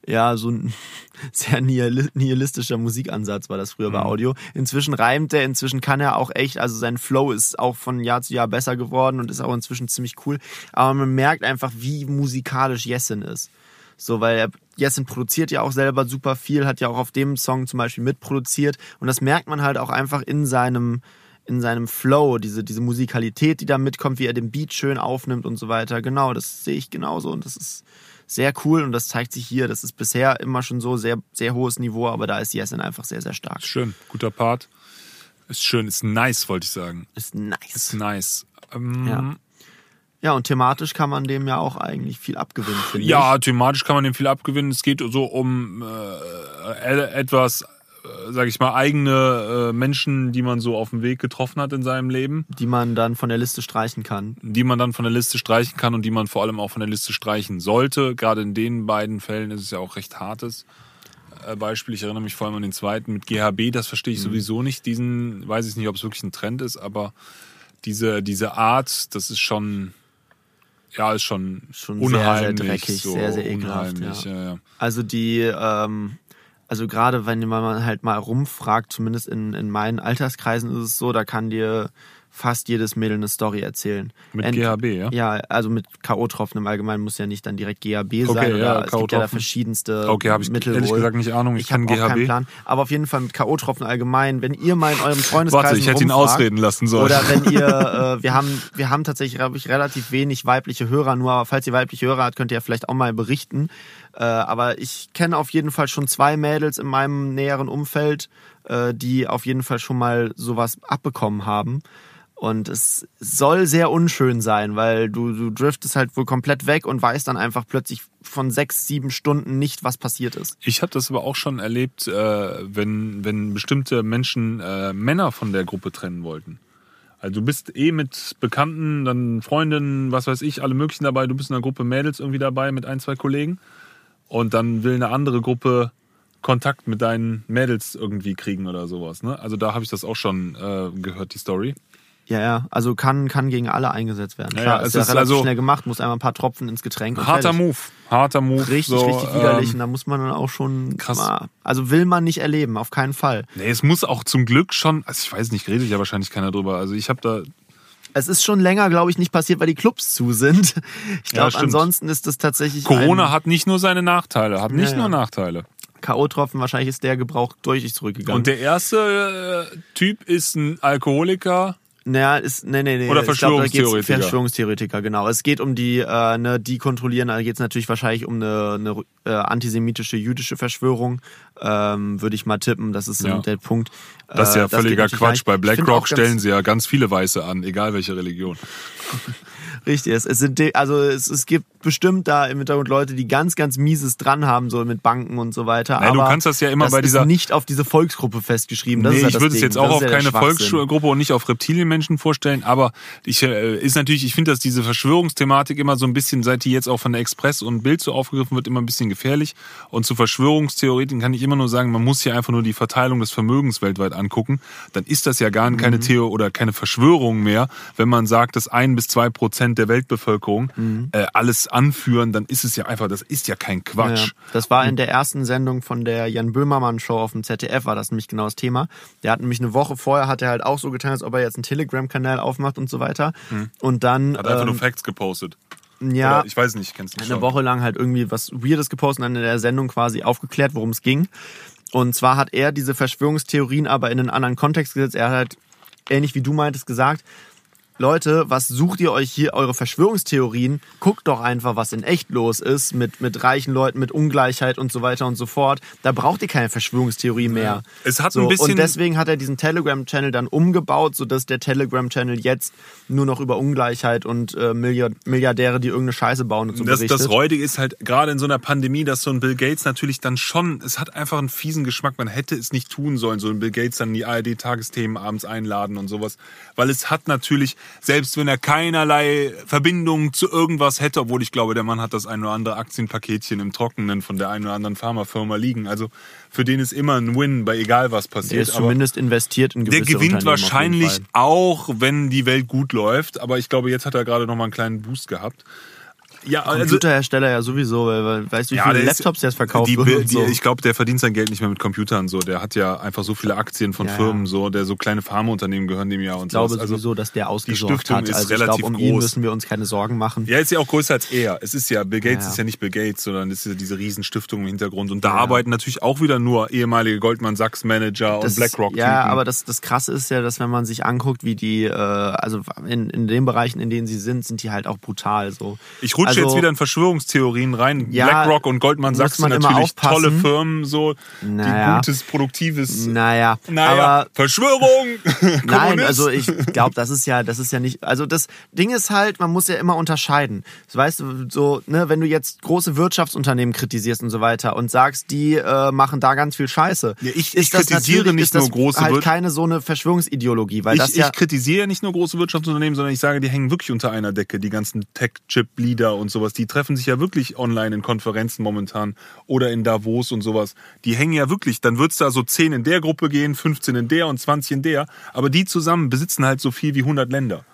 ja, so ein sehr nihili- nihilistischer Musikansatz war das früher bei Audio. Inzwischen reimt er, inzwischen kann er auch echt, also sein Flow ist auch von Jahr zu Jahr besser geworden und ist auch inzwischen ziemlich cool. Aber man merkt einfach, wie musikalisch Jessin ist. So, weil er, Jessin produziert ja auch selber super viel, hat ja auch auf dem Song zum Beispiel mitproduziert. Und das merkt man halt auch einfach in seinem, in seinem Flow, diese, diese Musikalität, die da mitkommt, wie er den Beat schön aufnimmt und so weiter. Genau, das sehe ich genauso und das ist sehr cool und das zeigt sich hier. Das ist bisher immer schon so sehr, sehr hohes Niveau, aber da ist Jessin einfach sehr, sehr stark. Schön, guter Part. Ist schön, ist nice, wollte ich sagen. Ist nice. Ist nice. Ähm, Ja. Ja, und thematisch kann man dem ja auch eigentlich viel abgewinnen, finde Ja, thematisch kann man dem viel abgewinnen. Es geht so um äh, etwas, äh, sag ich mal, eigene äh, Menschen, die man so auf dem Weg getroffen hat in seinem Leben, ich. Die man dann von der Liste streichen kann. die man dann von der Liste streichen kann und die man vor allem auch von der Liste streichen sollte. Gerade in den beiden Fällen ist es ja auch recht hartes äh, Beispiel. Ich erinnere mich vor allem an den zweiten mit GHB. Das verstehe ich sowieso nicht. Diesen, weiß ich nicht, ob es wirklich ein Trend ist, aber diese, diese Art, das ist schon, ja, ist schon, Schon sehr, unheimlich. sehr dreckig, so sehr, sehr ekelhaft, ja. ja, ja. Also die, ähm, also gerade wenn man halt mal rumfragt, zumindest in, in meinen Alterskreisen ist es so, da kann dir fast jedes Mädel eine Story erzählen. Mit Ent- GHB, ja? Ja, also mit K.O.-Tropfen im Allgemeinen muss ja nicht dann direkt GHB sein. Okay, oder ja, es gibt ja da verschiedenste Okay, habe ich Mittel ehrlich wohl. gesagt nicht Ahnung. Ich, kann auch keinen GHB. Plan. Aber auf jeden Fall mit K.O.-Tropfen allgemein, wenn ihr mal in eurem Freundeskreis Warte, ich hätte ihn ausreden lassen sollen. Oder wenn ihr, äh, wir haben, wir haben tatsächlich, ich, relativ wenig weibliche Hörer nur, aber falls ihr weibliche Hörer habt, könnt ihr ja vielleicht auch mal berichten. Äh, aber ich kenne auf jeden Fall schon zwei Mädels in meinem näheren Umfeld, äh, die auf jeden Fall schon mal sowas abbekommen haben. Und es soll sehr unschön sein, weil du, du driftest halt wohl komplett weg und weißt dann einfach plötzlich von sechs, sieben Stunden nicht, was passiert ist. Ich habe das aber auch schon erlebt, äh, wenn, wenn bestimmte Menschen äh, Männer von der Gruppe trennen wollten. Also du bist eh mit Bekannten, dann Freundinnen, was weiß ich, alle möglichen dabei. Du bist in einer Gruppe Mädels irgendwie dabei mit ein, zwei Kollegen. Und dann will eine andere Gruppe Kontakt mit deinen Mädels irgendwie kriegen oder sowas. Ne? Also da habe ich das auch schon äh, gehört, die Story. Ja, ja, also kann, kann gegen alle eingesetzt werden. Ja, Klar, ja, ist es ja ist relativ also- schnell gemacht, muss einmal ein paar Tropfen ins Getränk. Harter. Move. Harter Move. Richtig, so, richtig widerlich. ähm, und da muss man dann auch schon. krass. Mal, also will man nicht erleben, auf keinen Fall. Nee, es muss auch zum Glück schon, also ich weiß nicht, redet ja wahrscheinlich keiner drüber. Also ich habe da, Es ist schon länger, glaube ich, nicht passiert, weil die Clubs zu sind. Ich Ja, glaube, stimmt. ansonsten ist das tatsächlich. Corona hat nicht nur seine Nachteile, hat nicht Ja, nur ja. Nachteile. K.O.-Tropfen, wahrscheinlich ist der Gebrauch deutlich zurückgegangen. Und der erste äh, Typ ist ein Alkoholiker. Naja, ist, nee, nee, nee. Oder Ich glaub, Verschwörungstheoretiker. Verschwörungstheoretiker, genau. Es geht um die, äh, ne, die kontrollieren, da geht es natürlich wahrscheinlich um eine, eine äh, antisemitische, jüdische Verschwörung, ähm, würde ich mal tippen. Das ist Ja. der Punkt. Das ist Äh, ja geht völliger natürlich Quatsch. Bei BlackRock stellen sie ja ganz viele Weiße an, egal welche Religion. Richtig, es, es sind, also es, es gibt bestimmt da im Hintergrund Leute, die ganz, ganz mieses dran haben, so mit Banken und so weiter. Du aber kannst das ja immer das bei dieser- ist nicht auf diese Volksgruppe festgeschrieben. Das nee, ist ja ich das würde es jetzt auch Das auf ja keine. Volksgruppe und nicht auf Reptilienmenschen Menschen vorstellen, aber ich äh, ist natürlich, ich finde, dass diese Verschwörungsthematik immer so ein bisschen, seit die jetzt auch von der Express und Bild so aufgegriffen wird, immer ein bisschen gefährlich. Und zu Verschwörungstheorien kann ich immer nur sagen, man muss hier einfach nur die Verteilung des Vermögens weltweit angucken. Dann ist das ja gar keine Theo oder keine Verschwörung mehr, wenn man sagt, dass ein bis zwei Prozent der Weltbevölkerung äh, alles anführen, dann ist es ja einfach, das ist ja kein Quatsch. Ja, das war in der ersten Sendung von der Jan Böhmermann Show auf dem ZDF, war das nämlich genau das Thema. Der hat nämlich eine Woche vorher, hat er halt auch so getan, als ob er jetzt einen Telegram-Kanal aufmacht und so weiter. Und dann, Hat einfach nur ähm, Facts gepostet. ja, Oder, ich weiß nicht, kennst du eine Woche lang halt irgendwie was Weirdes gepostet und dann in der Sendung quasi aufgeklärt, worum es ging. Und zwar hat er diese Verschwörungstheorien aber in einen anderen Kontext gesetzt. Er hat halt, ähnlich wie du meintest, gesagt, Leute, was sucht ihr euch hier, eure Verschwörungstheorien? Guckt doch einfach, was in echt los ist mit, mit reichen Leuten, mit Ungleichheit und so weiter und so fort. Da braucht ihr keine Verschwörungstheorie mehr. Es hat so, ein bisschen- Und deswegen hat er diesen Telegram-Channel dann umgebaut, sodass der Telegram-Channel jetzt nur noch über Ungleichheit und äh, Milliard Milliardäre, die irgendeine Scheiße bauen und so Das, berichtet. das Räudige ist halt gerade in so einer Pandemie, dass so ein Bill Gates natürlich dann schon, es hat einfach einen fiesen Geschmack. Man hätte es nicht tun sollen, so ein Bill Gates dann in die ARD-Tagesthemen abends einladen und sowas. Weil es hat natürlich, selbst wenn er keinerlei Verbindung zu irgendwas hätte, obwohl ich glaube, der Mann hat das ein oder andere Aktienpaketchen im Trockenen von der einen oder anderen Pharmafirma liegen. Also für den ist immer ein Win, bei egal was der passiert. ist Aber zumindest investiert in gewisse der gewinnt wahrscheinlich auch, wenn die Welt gut läuft. Aber ich glaube, jetzt hat er gerade noch mal einen kleinen Boost gehabt. Ja, also Computerhersteller ja sowieso, weil, weil weißt du, wie viele der ist- Laptops jetzt verkauft die, die, so. Ich glaube, der verdient sein Geld nicht mehr mit Computern so. Der hat ja einfach so viele Aktien von Ja, Firmen ja. so, der so kleine Pharmaunternehmen gehören dem ja und ich glaube sowas. Also, sowieso, dass der ausgesorgt Stiftung hat. ist Also ich relativ glaube, um ihn groß. müssen wir uns keine Sorgen machen. Ja, ist ja auch größer als er. Es ist ja, Bill Gates Ja. ist ja nicht Bill Gates, sondern es ist ja diese Riesenstiftung im Hintergrund. Und da Ja. arbeiten natürlich auch wieder nur ehemalige Goldman Sachs Manager Das und BlackRock. ja, aber das, das Krasse ist ja, dass wenn man sich anguckt, wie die, äh, also in, in den Bereichen, in denen sie sind, sind die halt auch brutal. So. Ich rutsche also, jetzt wieder in Verschwörungstheorien rein. Ja, BlackRock und Goldman Sachs sind natürlich tolle Firmen, so Naja. die gutes, produktives. Naja, Naja, aber Verschwörung! Nein, also ich glaube, das ist ja, das ist ja nicht. Also das Ding ist halt, man muss ja immer unterscheiden. Das weißt du, so, ne, wenn du jetzt große Wirtschaftsunternehmen kritisierst und so weiter und sagst, die äh, machen da ganz viel Scheiße. Ja, ich- ich kritisiere nicht nur große halt keine so eine Verschwörungsideologie, weil Ich, das ja ich kritisiere nicht nur große Wirtschaftsunternehmen, sondern ich sage, die hängen wirklich unter einer Decke. Die ganzen Tech-Chip-Leader und sowas, die treffen sich ja wirklich online in Konferenzen momentan oder in Davos und sowas. Die hängen ja wirklich, dann wird's da so 10 in der Gruppe gehen, 15 in der und 20 in der. Aber die zusammen besitzen halt so viel wie 100 Länder.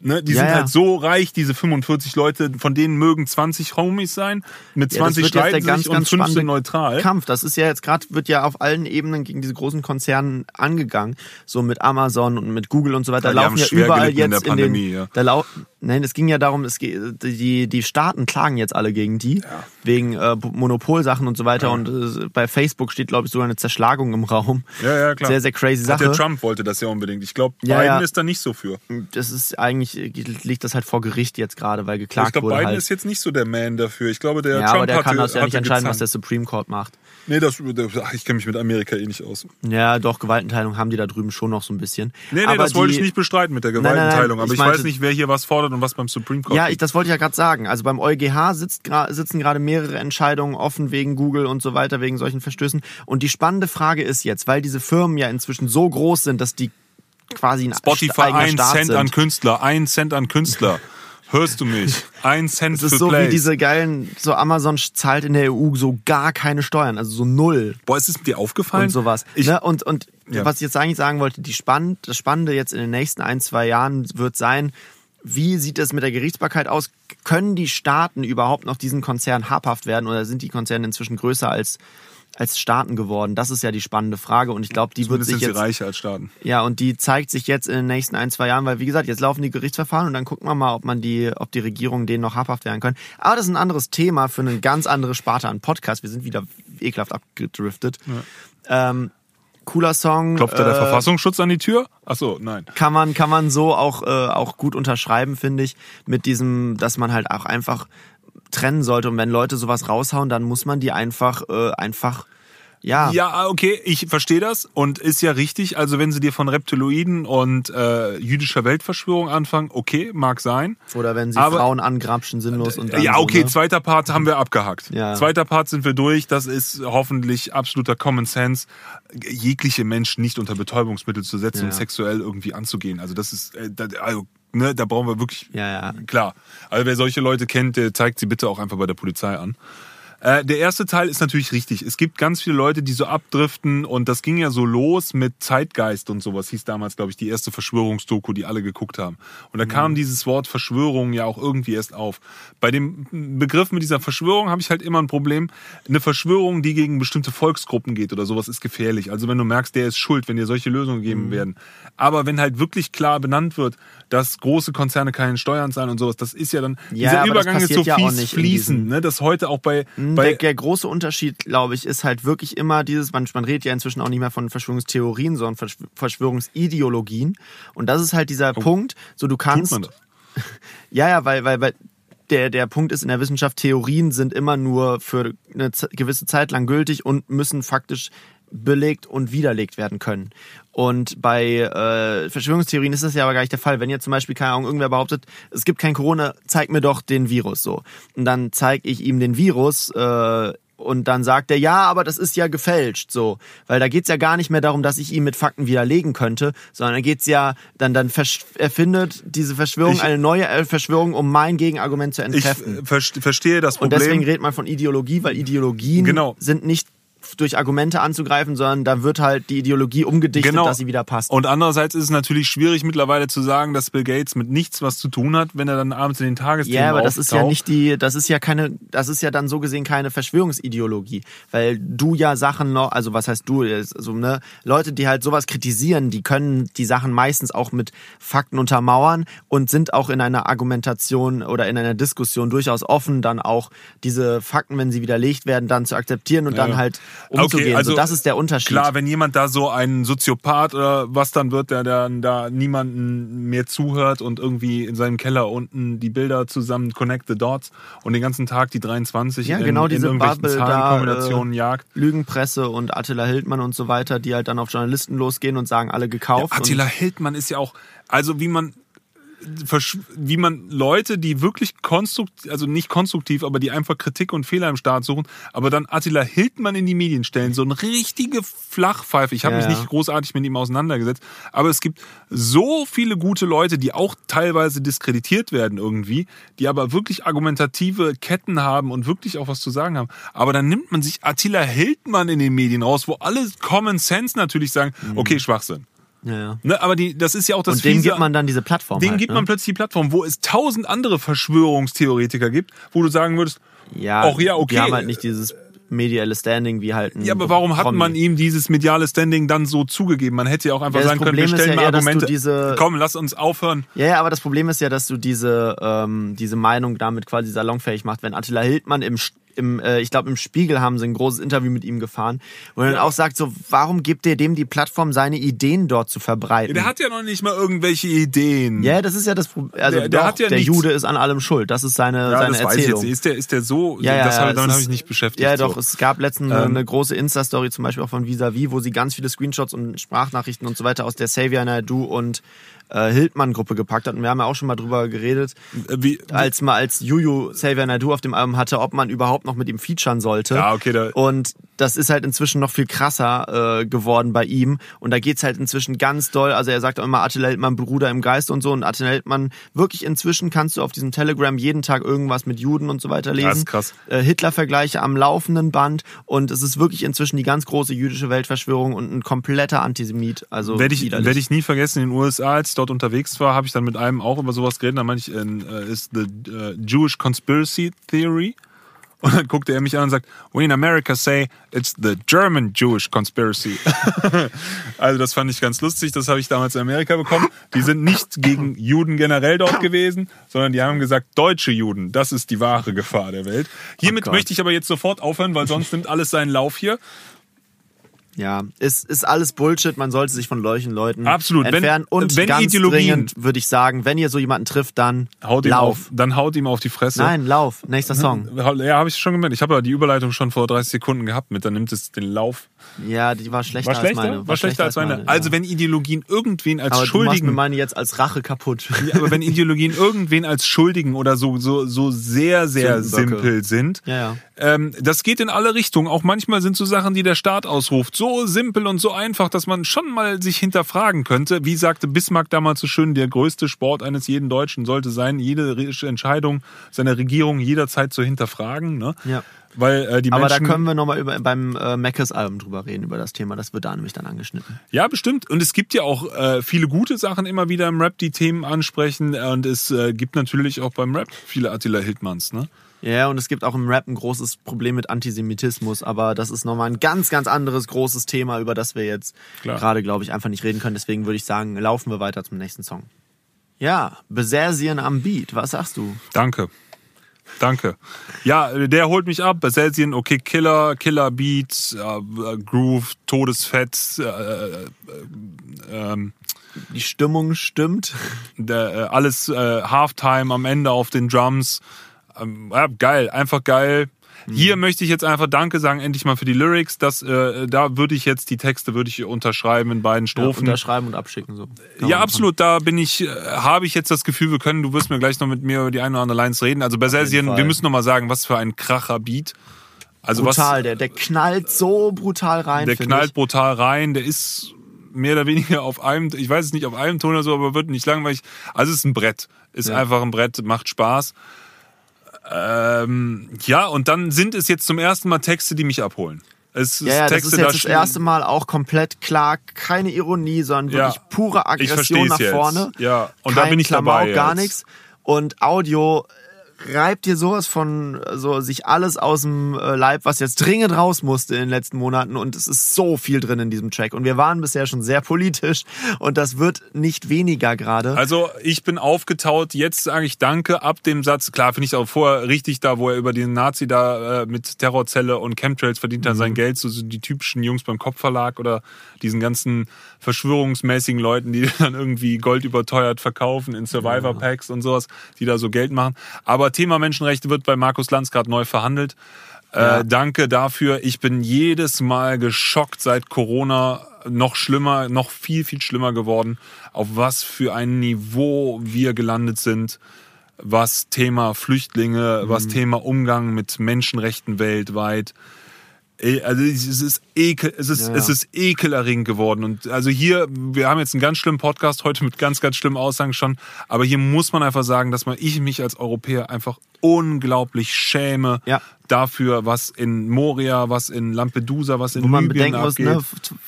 Ne, die Ja, sind ja. halt so reich, diese 45 Leute, von denen mögen 20 Homies sein, mit Ja, das 20 wird jetzt der streiten ganz, sich und ganz 15 spannende neutral. Kampf. Das ist ja jetzt gerade, wird ja auf allen Ebenen gegen diese großen Konzerne angegangen. So mit Amazon und mit Google und so weiter. Ja, Da laufen ja überall gelitten in jetzt der in, den. Pandemie, ja. Da lau Nein, es ging ja darum, es die, die Staaten klagen jetzt alle gegen die, wegen äh, Monopolsachen und so weiter. Und äh, bei Facebook steht, glaube ich, sogar eine Zerschlagung im Raum. Ja, ja, klar. Sehr, sehr crazy Sache. der Trump wollte das ja unbedingt. Ich glaube, Ja, Biden ja. ist da nicht so für. Das ist eigentlich, liegt das halt vor Gericht jetzt gerade, weil Ich geklagt glaube, wurde Biden halt. ist jetzt nicht so der Man dafür. Ich glaube, der ja, Trump aber der hatte, kann das ja nicht entscheiden, was der gezankt. Supreme Court macht. Nee, das, ach, ich kenne mich mit Amerika eh nicht aus. Ja, doch, Gewaltenteilung haben die da drüben schon noch so ein bisschen. Nee, nee, aber das wollte die- ich nicht bestreiten mit der nein, nein, Gewaltenteilung. aber ich ich, meinte- weiß nicht, wer hier was fordert und was beim Supreme Court. Ja, ich, das wollte ich ja gerade sagen. Also beim EuGH sitzt, sitzen gerade mehrere Entscheidungen offen wegen Google und so weiter, wegen solchen Verstößen. Und die spannende Frage ist jetzt, weil diese Firmen ja inzwischen so groß sind, dass die quasi ein Spotify, ein Cent sind. an Künstler, ein Cent an Künstler. Hörst du mich? Ein Cent Das ist so wie Plays. diese geilen, so Amazon zahlt in der EU so gar keine Steuern, also so null. Boah, ist es dir aufgefallen? und sowas. Ich, ne? Und, und Ja. was ich jetzt eigentlich sagen wollte, die spannend, das Spannende jetzt in den nächsten ein, zwei Jahren wird sein, wie sieht es mit der Gerichtsbarkeit aus? Können die Staaten überhaupt noch diesen Konzern habhaft werden oder sind die Konzerne inzwischen größer als, als Staaten geworden? Das ist ja die spannende Frage und ich glaube, die wird Zumindest sich sind sie jetzt reicher als Staaten. ja, und die zeigt sich jetzt in den nächsten ein, zwei Jahren, weil wie gesagt, jetzt laufen die Gerichtsverfahren und dann gucken wir mal, ob man die, ob die Regierungen denen noch habhaft werden können. Aber das ist ein anderes Thema für eine ganz andere Sparte an Podcast. Wir sind wieder ekelhaft abgedriftet. Ähm, cooler Song. Klopft da der äh, Verfassungsschutz an die Tür? Ach so, nein. Kann man, kann man so auch, äh, auch gut unterschreiben, finde ich, mit diesem, dass man halt auch einfach trennen sollte. Und wenn Leute sowas raushauen, dann muss man die einfach, äh, einfach Ja. Ja, okay, ich verstehe das und ist ja richtig. Also wenn sie dir von Reptiloiden und äh, jüdischer Weltverschwörung anfangen, okay, mag sein. Oder wenn sie Aber- Frauen angrapschen, sinnlos und dann Ja, so, okay, ne? zweiter Part haben wir abgehakt. Ja. Zweiter Part sind wir durch. Das ist hoffentlich absoluter Common Sense, jegliche Menschen nicht unter Betäubungsmittel zu setzen Ja. und sexuell irgendwie anzugehen. Also das ist, äh, also, ne, da brauchen wir wirklich Ja, ja. Klar. Also wer solche Leute kennt, der zeigt sie bitte auch einfach bei der Polizei an. Äh, der erste Teil ist natürlich richtig. Es gibt ganz viele Leute, die so abdriften und das ging ja so los mit Zeitgeist und sowas, hieß damals, glaube ich, die erste Verschwörungsdoku, die alle geguckt haben. Und da kam dieses Wort Verschwörung ja auch irgendwie erst auf. Bei dem Begriff mit dieser Verschwörung habe ich halt immer ein Problem. Eine Verschwörung, die gegen bestimmte Volksgruppen geht oder sowas, ist gefährlich. Also wenn du merkst, der ist schuld, wenn dir solche Lösungen gegeben werden. Aber wenn halt wirklich klar benannt wird, dass große Konzerne keine Steuern zahlen und sowas, das ist ja dann, Ja, dieser Übergang ist so ja fies fließend, ne, dass heute auch bei, Der, bei der große Unterschied, glaube ich, ist halt wirklich immer dieses, man, man redet ja inzwischen auch nicht mehr von Verschwörungstheorien, sondern Verschw- Verschwörungsideologien. Und das ist halt dieser Punkt, so du Oh. tut kannst, man das? ja, ja, weil, weil, weil der, der Punkt ist in der Wissenschaft, Theorien sind immer nur für eine gewisse Zeit lang gültig und müssen faktisch belegt und widerlegt werden können. Und bei äh, Verschwörungstheorien ist das ja aber gar nicht der Fall. Wenn jetzt zum Beispiel, keine Ahnung, irgendwer behauptet, es gibt kein Corona, zeig mir doch den Virus so. Und dann zeige ich ihm den Virus äh, und dann sagt er, ja, aber das ist ja gefälscht, so. Weil da geht's ja gar nicht mehr darum, dass ich ihn mit Fakten widerlegen könnte, sondern da geht's ja, dann, dann erfindet diese Verschwörung Ich- eine neue Verschwörung, um mein Gegenargument zu Ich entkräften. verste- verstehe das Und Problem. deswegen redet man von Ideologie, weil Ideologien Genau. sind nicht durch Argumente anzugreifen, sondern da wird halt die Ideologie umgedichtet, Genau. dass sie wieder passt. Und andererseits ist es natürlich schwierig mittlerweile zu sagen, dass Bill Gates mit nichts was zu tun hat, wenn er dann abends in den Tagesthemen Ja, aber das ist ja auftaucht. nicht die, das ist ja keine, das ist ja dann so gesehen keine Verschwörungsideologie, weil du ja Sachen noch, also was heißt du, also ne, Leute, die halt sowas kritisieren, die können die Sachen meistens auch mit Fakten untermauern und sind auch in einer Argumentation oder in einer Diskussion durchaus offen, dann auch diese Fakten, wenn sie widerlegt werden, dann zu akzeptieren und dann Ja. halt umzugehen. also so, das ist der Unterschied. Klar, wenn jemand da so ein Soziopath oder was dann wird, der dann da niemanden mehr zuhört und irgendwie in seinem Keller unten die Bilder zusammen connect the dots und den ganzen Tag die 23 Ja, in, genau in diese irgendwelchen Bubble da, Zahlenkombinationen äh, jagt. Lügenpresse und Attila Hildmann und so weiter, die halt dann auf Journalisten losgehen und sagen, alle gekauft. Attila und, Hildmann ist ja auch, also wie man wie man Leute, die wirklich konstruktiv, also nicht konstruktiv, aber die einfach Kritik und Fehler im Staat suchen, aber dann Attila Hildmann in die Medien stellen, so eine richtige Flachpfeife. Ich habe Ja, mich nicht großartig mit ihm auseinandergesetzt, aber es gibt so viele gute Leute, die auch teilweise diskreditiert werden irgendwie, die aber wirklich argumentative Ketten haben und wirklich auch was zu sagen haben. Aber dann nimmt man sich Attila Hildmann in den Medien raus, wo alle Common Sense natürlich sagen, okay, Schwachsinn. Ja, ja. Ne, aber die, das ist ja auch das und dem gibt man dann diese Plattform. dem halt, gibt ne? man plötzlich die Plattform, wo es tausend andere Verschwörungstheoretiker gibt, wo du sagen würdest, ja, auch ja, okay. Die haben halt nicht dieses mediale Standing wie halt ein ja, aber warum hat man ihm dieses mediale Standing dann so zugegeben? Man hätte ja auch einfach Ja, sagen können, wir Problem stellen ja mal eher, Argumente. diese- Komm, lass uns aufhören. Ja, ja, aber das Problem ist ja, dass du diese, ähm, diese Meinung damit quasi salonfähig macht. Wenn Attila Hildmann im, im äh, ich glaube im Spiegel haben sie ein großes Interview mit ihm gefahren, wo er dann auch sagt, so, warum gibt ihr dem die Plattform, seine Ideen dort zu verbreiten? Der hat ja noch nicht mal irgendwelche Ideen. ja, das ist ja das Problem. Also Der- der doch, hat ja der nichts- Jude ist an allem schuld. Das ist seine, Ja, seine das weiß ich Erzählung. jetzt. Ist der, ist der so? Ja, ja, das hab, damit habe ich nicht beschäftigt. Ja, so. doch. Es gab letztens Ähm. eine große Insta-Story, zum Beispiel auch von Visavi, wo sie ganz viele Screenshots und Sprachnachrichten und so weiter aus der Xavier Naidoo und äh, Hildmann-Gruppe gepackt hat. Und wir haben ja auch schon mal drüber geredet, Äh, Wie, als mal als Juju Xavier Naidoo auf dem Album hatte, ob man überhaupt noch mit ihm featuren sollte. Ja, okay, da- Und das ist halt inzwischen noch viel krasser äh, geworden bei ihm. Und da geht's halt inzwischen ganz doll. Also er sagt auch immer Attila Hildmann, Bruder im Geist und so. Und Attila Hildmann, wirklich inzwischen kannst du auf diesem Telegram jeden Tag irgendwas mit Juden und so weiter lesen. Das ist krass. Äh, Hitler-Vergleiche am laufenden Band. Und es ist wirklich inzwischen die ganz große jüdische Weltverschwörung und ein kompletter Antisemit. Also Werde ich, widerlich. werd ich nie vergessen, in den USA, als dort unterwegs war, habe ich dann mit einem auch über sowas geredet. Dann meinte ich, äh, ist the äh, Jewish Conspiracy Theory. Und dann guckte er mich an und sagt, we in America say it's the German Jewish Conspiracy. also das fand ich ganz lustig, das habe ich damals in Amerika bekommen. Die sind nicht gegen Juden generell dort gewesen, sondern die haben gesagt, deutsche Juden, das ist die wahre Gefahr der Welt. Hiermit Gott. möchte ich aber jetzt sofort aufhören, weil sonst nimmt alles seinen Lauf hier. Ja, ist, ist alles Bullshit. Man sollte sich von solchen Leuten Absolut. Wenn- entfernen. und wenn ganz Ideologien- dringend würde ich sagen, wenn ihr so jemanden trifft, dann Haut ihm lauf. auf, dann haut ihm auf die Fresse. Nein, lauf. Nächster Song. Ja, habe ich schon gemerkt. Ich habe ja die Überleitung schon vor 30 Sekunden gehabt mit, dann nimmt es den Lauf. Ja, die war schlechter, War schlechter? als meine. War, schlechter als meine. ja. Also wenn Ideologien irgendwen als aber du machst mir Schuldigen meine jetzt als Rache kaputt. Ja, aber wenn Ideologien irgendwen als Schuldigen oder so, so, so sehr, sehr simpel sind, Ja, ja. ähm, das geht in alle Richtungen. Auch manchmal sind so Sachen, die der Staat ausruft, so simpel und so einfach, dass man schon mal sich hinterfragen könnte. Wie sagte Bismarck damals so schön, der größte Sport eines jeden Deutschen sollte sein, jede Entscheidung seiner Regierung jederzeit zu hinterfragen. Ne? Ja. Weil äh, die Aber da Menschen, können wir nochmal über, beim äh, Mackes-Album drüber reden, über das Thema. Das wird da nämlich dann angeschnitten. Ja, bestimmt. Und es gibt ja auch äh, viele gute Sachen immer wieder im Rap, die Themen ansprechen. Und es äh, gibt natürlich auch beim Rap viele Attila Hildmanns. Ne? Ja, und es gibt auch im Rap ein großes Problem mit Antisemitismus, aber das ist nochmal ein ganz, ganz anderes großes Thema, über das wir jetzt Klar. gerade, glaube ich, einfach nicht reden können. Deswegen würde ich sagen, laufen wir weiter zum nächsten Song. Ja, Besersien am Beat, was sagst du? Danke. Danke. Ja, der holt mich ab. Baselsian, okay, Killer, Killer Beat, äh, Groove, Todesfett, äh, äh, ähm, Die Stimmung stimmt. der, äh, alles äh, Halftime am Ende auf den Drums. Ähm, ja, geil, einfach geil. Hier möchte ich jetzt einfach Danke sagen, endlich mal für die Lyrics. Das, äh, da würde ich jetzt die Texte würde ich unterschreiben in beiden Ja, Strophen. unterschreiben und abschicken. So. Kann Ja, absolut. Da bin ich, äh, habe ich jetzt das Gefühl, wir können, du wirst mir gleich noch mit mir über die eine oder andere Lines reden. Also Fall. wir müssen noch mal sagen, was für ein kracher Beat. Also Brutal, was, der, der knallt so brutal rein. der knallt ich. brutal rein, der ist mehr oder weniger auf einem, ich weiß es nicht, auf einem Ton oder so, aber wird nicht langweilig. Also es ist ein Brett. Ist Ja. einfach ein Brett, macht Spaß. Ähm, ja, und dann sind es jetzt zum ersten Mal Texte, die mich abholen. Es ist Ja, ja, das Texte, ist jetzt das stehen- erste Mal auch komplett klar, keine Ironie, sondern Ja. wirklich pure Ich Aggression nach jetzt. vorne. Ja, und Kein da bin ich Klamauk, dabei. gar jetzt. nichts. Und Audio reibt dir sowas von so sich alles aus dem äh, Leib, was jetzt dringend raus musste in den letzten Monaten und es ist so viel drin in diesem Track und wir waren bisher schon sehr politisch und das wird nicht weniger gerade. Also ich bin aufgetaut, jetzt sage ich Danke ab dem Satz. Klar, finde ich auch vorher richtig da, wo er über den Nazi da äh, mit Terrorzelle und Chemtrails verdient hat sein Geld, so, so die typischen Jungs beim Kopfverlag oder diesen ganzen verschwörungsmäßigen Leuten, die dann irgendwie Gold überteuert verkaufen in Survivor Packs und sowas, die da so Geld machen. Aber Thema Menschenrechte wird bei Markus Lanz gerade neu verhandelt. Ja. Äh, danke dafür. Ich bin jedes Mal geschockt seit Corona. Noch schlimmer, noch viel, viel schlimmer geworden, auf was für ein Niveau wir gelandet sind, was Thema Flüchtlinge, Mhm. was Thema Umgang mit Menschenrechten weltweit. Also es ist ekel, es ist, Ja, ja. es ist ekelerregend geworden. Und also hier, wir haben jetzt einen ganz schlimmen Podcast heute mit ganz, ganz schlimmen Aussagen schon. Aber hier muss man einfach sagen, dass man, ich mich als Europäer einfach unglaublich schäme Ja. Dafür, was in Moria, was in Lampedusa, was in wo man Libyen bedenken muss, abgeht. ne,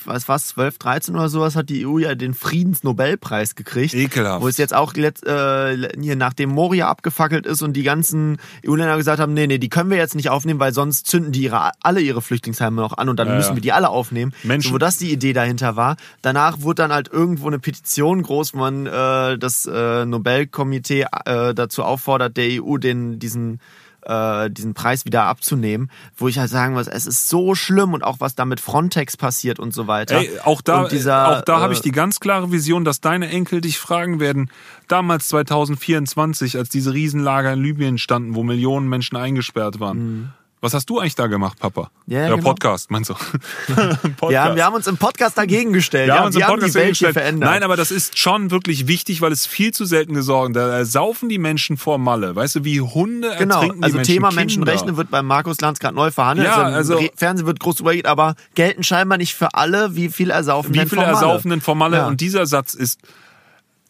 was was 12, 13 oder sowas hat die EU ja den Friedensnobelpreis gekriegt. Ekelhaft. Wo es jetzt auch letzt, äh, hier nachdem Moria abgefackelt ist und die ganzen EU-Länder gesagt haben, nee, nee, die können wir jetzt nicht aufnehmen, weil sonst zünden die ihre, alle ihre Flüchtlingsheime noch an und dann Ja, müssen ja. wir die alle aufnehmen. Menschen- So, wo das die Idee dahinter war. Danach wurde dann halt irgendwo eine Petition groß, wo man äh, das äh, Nobelkomitee äh, dazu auffordert, der EU den diesen äh, diesen Preis wieder abzunehmen, wo ich halt sagen muss, es ist so schlimm und auch was da mit Frontex passiert und so weiter. Ey, auch da, und dieser, auch da habe ich äh, die ganz klare Vision, dass deine Enkel dich fragen werden, damals 2024, als diese Riesenlager in Libyen standen, wo Millionen Menschen eingesperrt waren. Was hast du eigentlich da gemacht, Papa? Ja, ja genau. Podcast, meinst du? Podcast. wir, haben, wir haben uns im Podcast dagegen gestellt. Wir ja, haben uns im wir haben Podcast die Welt hier verändert. Nein, aber das ist schon wirklich wichtig, weil es viel zu selten gesorgt. Da saufen die Menschen vor Malle. Weißt du, wie Hunde Genau, ertrinken die also Menschen. Thema. Menschenrechte wird beim Markus Lanz gerade neu verhandelt. Ja, also- Re- Fernsehen wird groß drüber geredet, aber gelten scheinbar nicht für alle, wie viel ersaufen Wie denn viele von Malle. Und dieser Satz ist,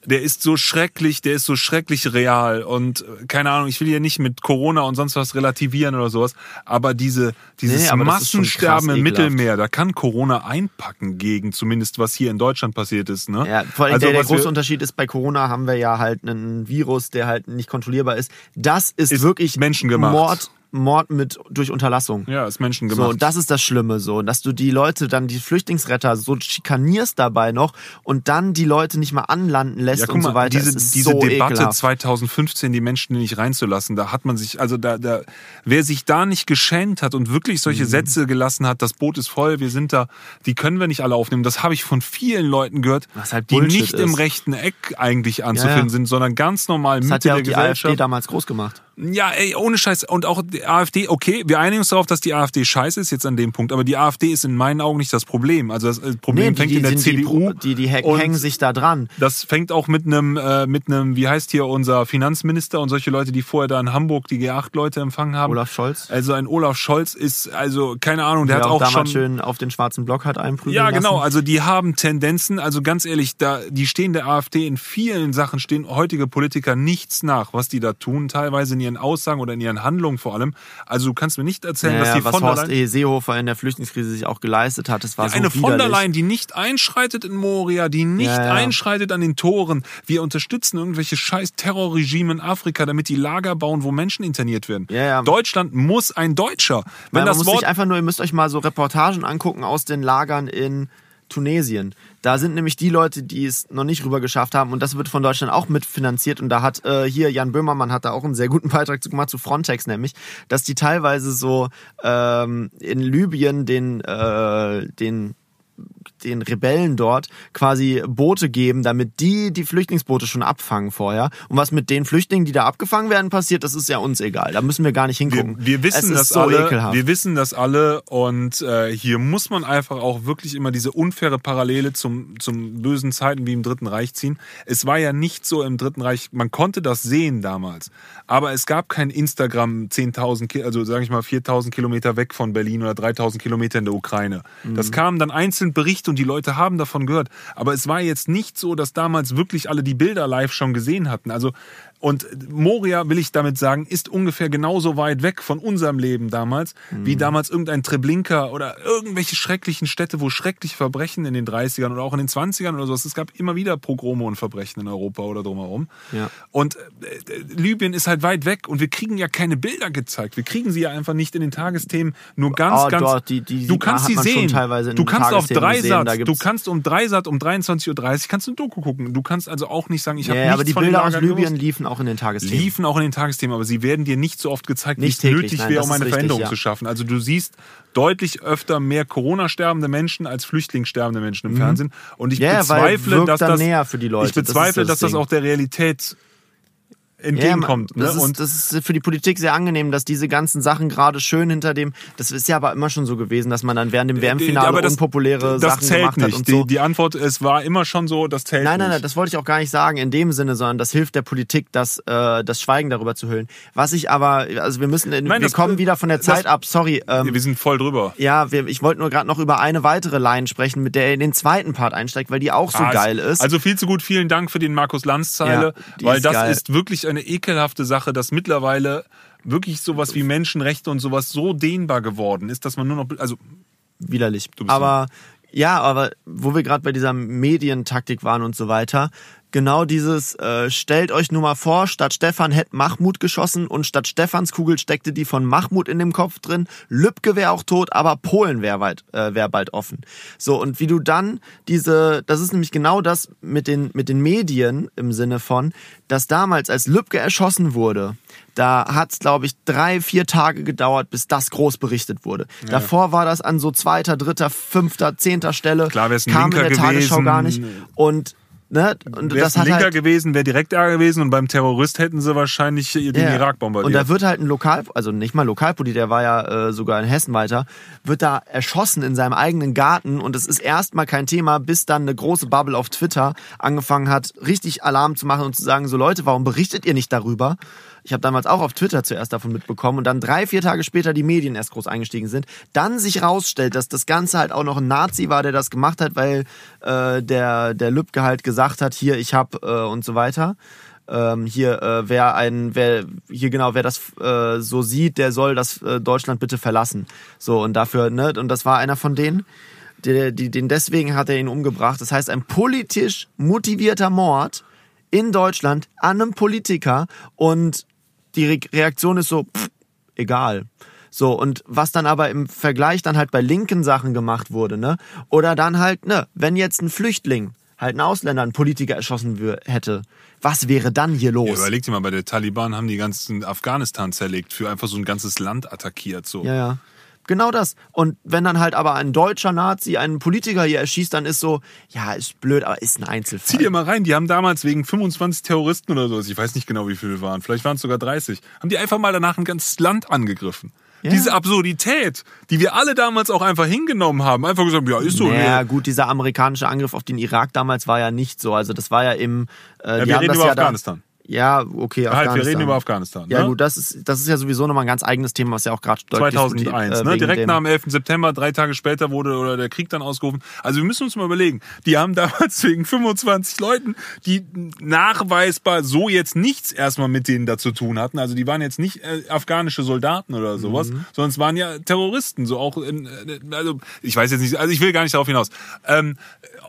der ist so schrecklich, der ist so schrecklich real. Und äh, keine Ahnung, ich will hier nicht mit Corona und sonst was relativieren oder sowas, aber diese, dieses Nee, aber Massensterben im. Mittelmeer, da kann Corona einpacken gegen zumindest, was hier in Deutschland passiert ist. Ne? Ja, vor allem Also, der, der große Unterschied ist, bei Corona haben wir ja halt einen Virus, der halt nicht kontrollierbar ist. Das ist, Ist wirklich menschengemacht. Mord, Mord mit durch Unterlassung. Ja, ist Menschen So, gemacht. und das ist das Schlimme so, dass du die Leute dann, die Flüchtlingsretter, so schikanierst dabei noch und dann die Leute nicht mal anlanden lässt Ja, guck und mal, so weiter. diese, diese so Debatte ekelhaft. 2015, die Menschen nicht reinzulassen, da hat man sich, also da, da, wer sich da nicht geschämt hat und wirklich solche Mhm. Sätze gelassen hat, das Boot ist voll, wir sind da, die können wir nicht alle aufnehmen. Das habe ich von vielen Leuten gehört, halt die nicht im ist. rechten Eck eigentlich anzufinden Ja, ja. sind, sondern ganz normal Das Mitte hat ja auch der die Gesellschaft. AfD damals groß gemacht. Ja, ey, ohne Scheiß. Und auch die AfD, okay, wir einigen uns darauf, dass die AfD scheiße ist jetzt an dem Punkt, aber die AfD ist in meinen Augen nicht das Problem. Also das Problem Nee, fängt die, in der CDU. Die, die, die hängen sich da dran. Das fängt auch mit einem, äh, mit einem, wie heißt hier unser Finanzminister und solche Leute, die vorher da in Hamburg die G8-Leute empfangen haben. Olaf Scholz. Also ein Olaf Scholz ist, also keine Ahnung, der Der hat auch, auch damals schon. schön auf den schwarzen Block hat einprügeln Ja, lassen. genau. Also die haben Tendenzen. Also ganz ehrlich, da die stehen der AfD in vielen Sachen stehen heutige Politiker nichts nach, was die da tun, teilweise in ihren Aussagen oder in ihren Handlungen vor allem. Also du kannst mir nicht erzählen, Ja, dass die was von der Horst Leyen E. Seehofer in der Flüchtlingskrise sich auch geleistet hat, das war so eine von der widerlich. Leyen, die nicht einschreitet in Moria, die nicht Ja, ja. einschreitet an den Toren. Wir unterstützen irgendwelche scheiß Terrorregime in Afrika, damit die Lager bauen, wo Menschen interniert werden. Ja, ja. Deutschland muss ein Deutscher. Wenn man das muss Wort sich einfach nur, ihr müsst euch mal so Reportagen angucken aus den Lagern in Tunesien. Da sind nämlich die Leute, die es noch nicht rüber geschafft haben und das wird von Deutschland auch mitfinanziert und da hat äh, hier Jan Böhmermann hat da auch einen sehr guten Beitrag zu gemacht zu Frontex nämlich, dass die teilweise so ähm, in Libyen den äh, den den Rebellen dort quasi Boote geben, damit die die Flüchtlingsboote schon abfangen vorher. Und was mit den Flüchtlingen, die da abgefangen werden, passiert, das ist ja uns egal. Da müssen wir gar nicht wir, hingucken. wir wissen es ist das so alle. ekelhaft. Wir wissen das alle und äh, hier muss man einfach auch wirklich immer diese unfaire Parallele zum zum bösen Zeiten wie im Dritten Reich ziehen. Es war ja nicht so im Dritten Reich. Man konnte das sehen damals, aber es gab kein Instagram 10.000, Ki- also sage ich mal 4.000 Kilometer weg von Berlin oder 3.000 Kilometer in der Ukraine. Mhm. Das kam dann einzeln Berichte und die Leute haben davon gehört. Aber es war jetzt nicht so, dass damals wirklich alle die Bilder live schon gesehen hatten. Also und Moria, will ich damit sagen, ist ungefähr genauso weit weg von unserem Leben damals, wie Mhm. damals irgendein Treblinka oder irgendwelche schrecklichen Städte, wo schreckliche Verbrechen in den 30ern oder auch in den 20ern oder sowas. Es gab immer wieder Pogrome und Verbrechen in Europa oder drumherum. Ja. Und äh, Libyen ist halt weit weg und wir kriegen ja keine Bilder gezeigt. Wir kriegen sie ja einfach nicht in den Tagesthemen. Nur ganz, Oh, ganz. dort, die- die du kannst sie sehen. du kannst auf Dreisat, du kannst um Dreisat um 23.30 Uhr kannst du ein Doku gucken. Du kannst also auch nicht sagen, ich habe Ja, nichts aber die Bilder aus Libyen liefen auch in den Tagesthemen. liefen auch in den Tagesthemen, aber sie werden dir nicht so oft gezeigt, wie Nicht es täglich, nötig nein, wäre, um eine richtig, Veränderung ja. zu schaffen. Also du siehst deutlich öfter mehr Corona-sterbende Menschen als Flüchtlingssterbende Menschen im Fernsehen. Und ich Mhm. Ja, bezweifle, dass das ich bezweifle, das dass das auch der Realität Ja, entgegenkommt. das, ne? ist, Und das ist für die Politik sehr angenehm, dass diese ganzen Sachen gerade schön hinter dem. Das ist ja aber immer schon so gewesen, dass man dann während dem WM-Finale Äh, das- unpopuläre das Sachen zählt gemacht nicht. hat und die, so. die Antwort, es war immer schon so, das zählt Nein, nein, nicht. nein, das wollte ich auch gar nicht sagen in dem Sinne, sondern das hilft der Politik, das, äh, das Schweigen darüber zu hüllen. Was ich aber, also wir müssen, Nein, wir das- kommen wieder von der das- Zeit ab, sorry. Ähm, wir sind voll drüber. ja, wir, ich wollte nur gerade noch über eine weitere Line sprechen, mit der er in den zweiten Part einsteigt, weil die auch so Ah, geil ist. Also viel zu gut. Vielen Dank für den Markus Lanz-Zeile, Ja, weil ist das geil. ist wirklich eine ekelhafte Sache, dass mittlerweile wirklich sowas wie Menschenrechte und sowas so dehnbar geworden ist, dass man nur noch, also widerlich. bist Aber ja, aber wo wir gerade bei dieser Medientaktik waren und so weiter, genau dieses, äh, stellt euch nur mal vor, statt Stefan hätte Mahmoud geschossen und statt Stefans Kugel steckte die von Mahmoud in dem Kopf drin. Lübcke wäre auch tot, aber Polen wäre bald, äh, wär bald offen. So, und wie du dann diese, das ist nämlich genau das mit den, mit den Medien im Sinne von, dass damals, als Lübcke erschossen wurde, da hat es, glaube ich, drei, vier Tage gedauert, bis das groß berichtet wurde. Davor war das an so zweiter, dritter, fünfter, zehnter Stelle. Klar wär's ein kam in Linker der Tagesschau gewesen. gar nicht. Und, ne, und wäre das ein hat Linker halt, gewesen, wäre direkt da gewesen und beim Terrorist hätten sie wahrscheinlich den Ja. Irak bombardiert. Und da wird halt ein Lokal, also nicht mal Lokalpolitiker, der war ja äh, sogar in Hessen weiter, wird da erschossen in seinem eigenen Garten und es ist erstmal kein Thema, bis dann eine große Bubble auf Twitter angefangen hat, richtig Alarm zu machen und zu sagen, so Leute, warum berichtet ihr nicht darüber? Ich habe damals auch auf Twitter zuerst davon mitbekommen und dann drei, vier Tage später die Medien erst groß eingestiegen sind. Dann sich rausstellt, dass das Ganze halt auch noch ein Nazi war, der das gemacht hat, weil äh, der, der Lübcke halt gesagt hat, hier, ich hab äh, und so weiter ähm, hier äh, wer ein wer hier genau wer das äh, so sieht, der soll das äh, Deutschland bitte verlassen. So und dafür ne und das war einer von denen. Der, die, den deswegen hat er ihn umgebracht. Das heißt, ein politisch motivierter Mord in Deutschland an einem Politiker und die Re Reaktion ist so pff, egal. So, und was dann aber im Vergleich dann halt bei linken Sachen gemacht wurde, ne? Oder dann halt, ne, wenn jetzt ein Flüchtling, halt ein Ausländer, einen Politiker erschossen hätte, was wäre dann hier Ja, los? überleg dir mal, bei der Taliban haben die ganzen Afghanistan zerlegt, für einfach so ein ganzes Land attackiert. So. Ja, ja. Genau das. Und wenn dann halt aber ein deutscher Nazi einen Politiker hier erschießt, dann ist so, ja, ist blöd, aber ist ein Einzelfall. Zieh dir mal rein, die haben damals wegen 25 Terroristen oder so, ich weiß nicht genau, wie viele waren, vielleicht waren es sogar 30, haben die einfach mal danach ein ganzes Land angegriffen. Ja. Diese Absurdität, die wir alle damals auch einfach hingenommen haben, einfach gesagt, ja, ist so. Ja, nee. gut, dieser amerikanische Angriff auf den Irak damals war ja nicht so. Also das war ja im. Äh, Ja, wir reden über ja da- Afghanistan. Ja, okay, Halt, Afghanistan. wir reden über Afghanistan. Ja, ne? gut, das ist, das ist ja sowieso nochmal ein ganz eigenes Thema, was ja auch gerade deutlich 2001, äh, ne? direkt dem- nach dem 11. September, drei Tage später wurde oder der Krieg dann ausgerufen. Also wir müssen uns mal überlegen, die haben damals wegen 25 Leuten, die nachweisbar so jetzt nichts erstmal mit denen da zu tun hatten. Also die waren jetzt nicht äh, afghanische Soldaten oder sowas, Mhm. sondern es waren ja Terroristen, so auch in, äh, also ich weiß jetzt nicht, also ich will gar nicht darauf hinaus. Ähm,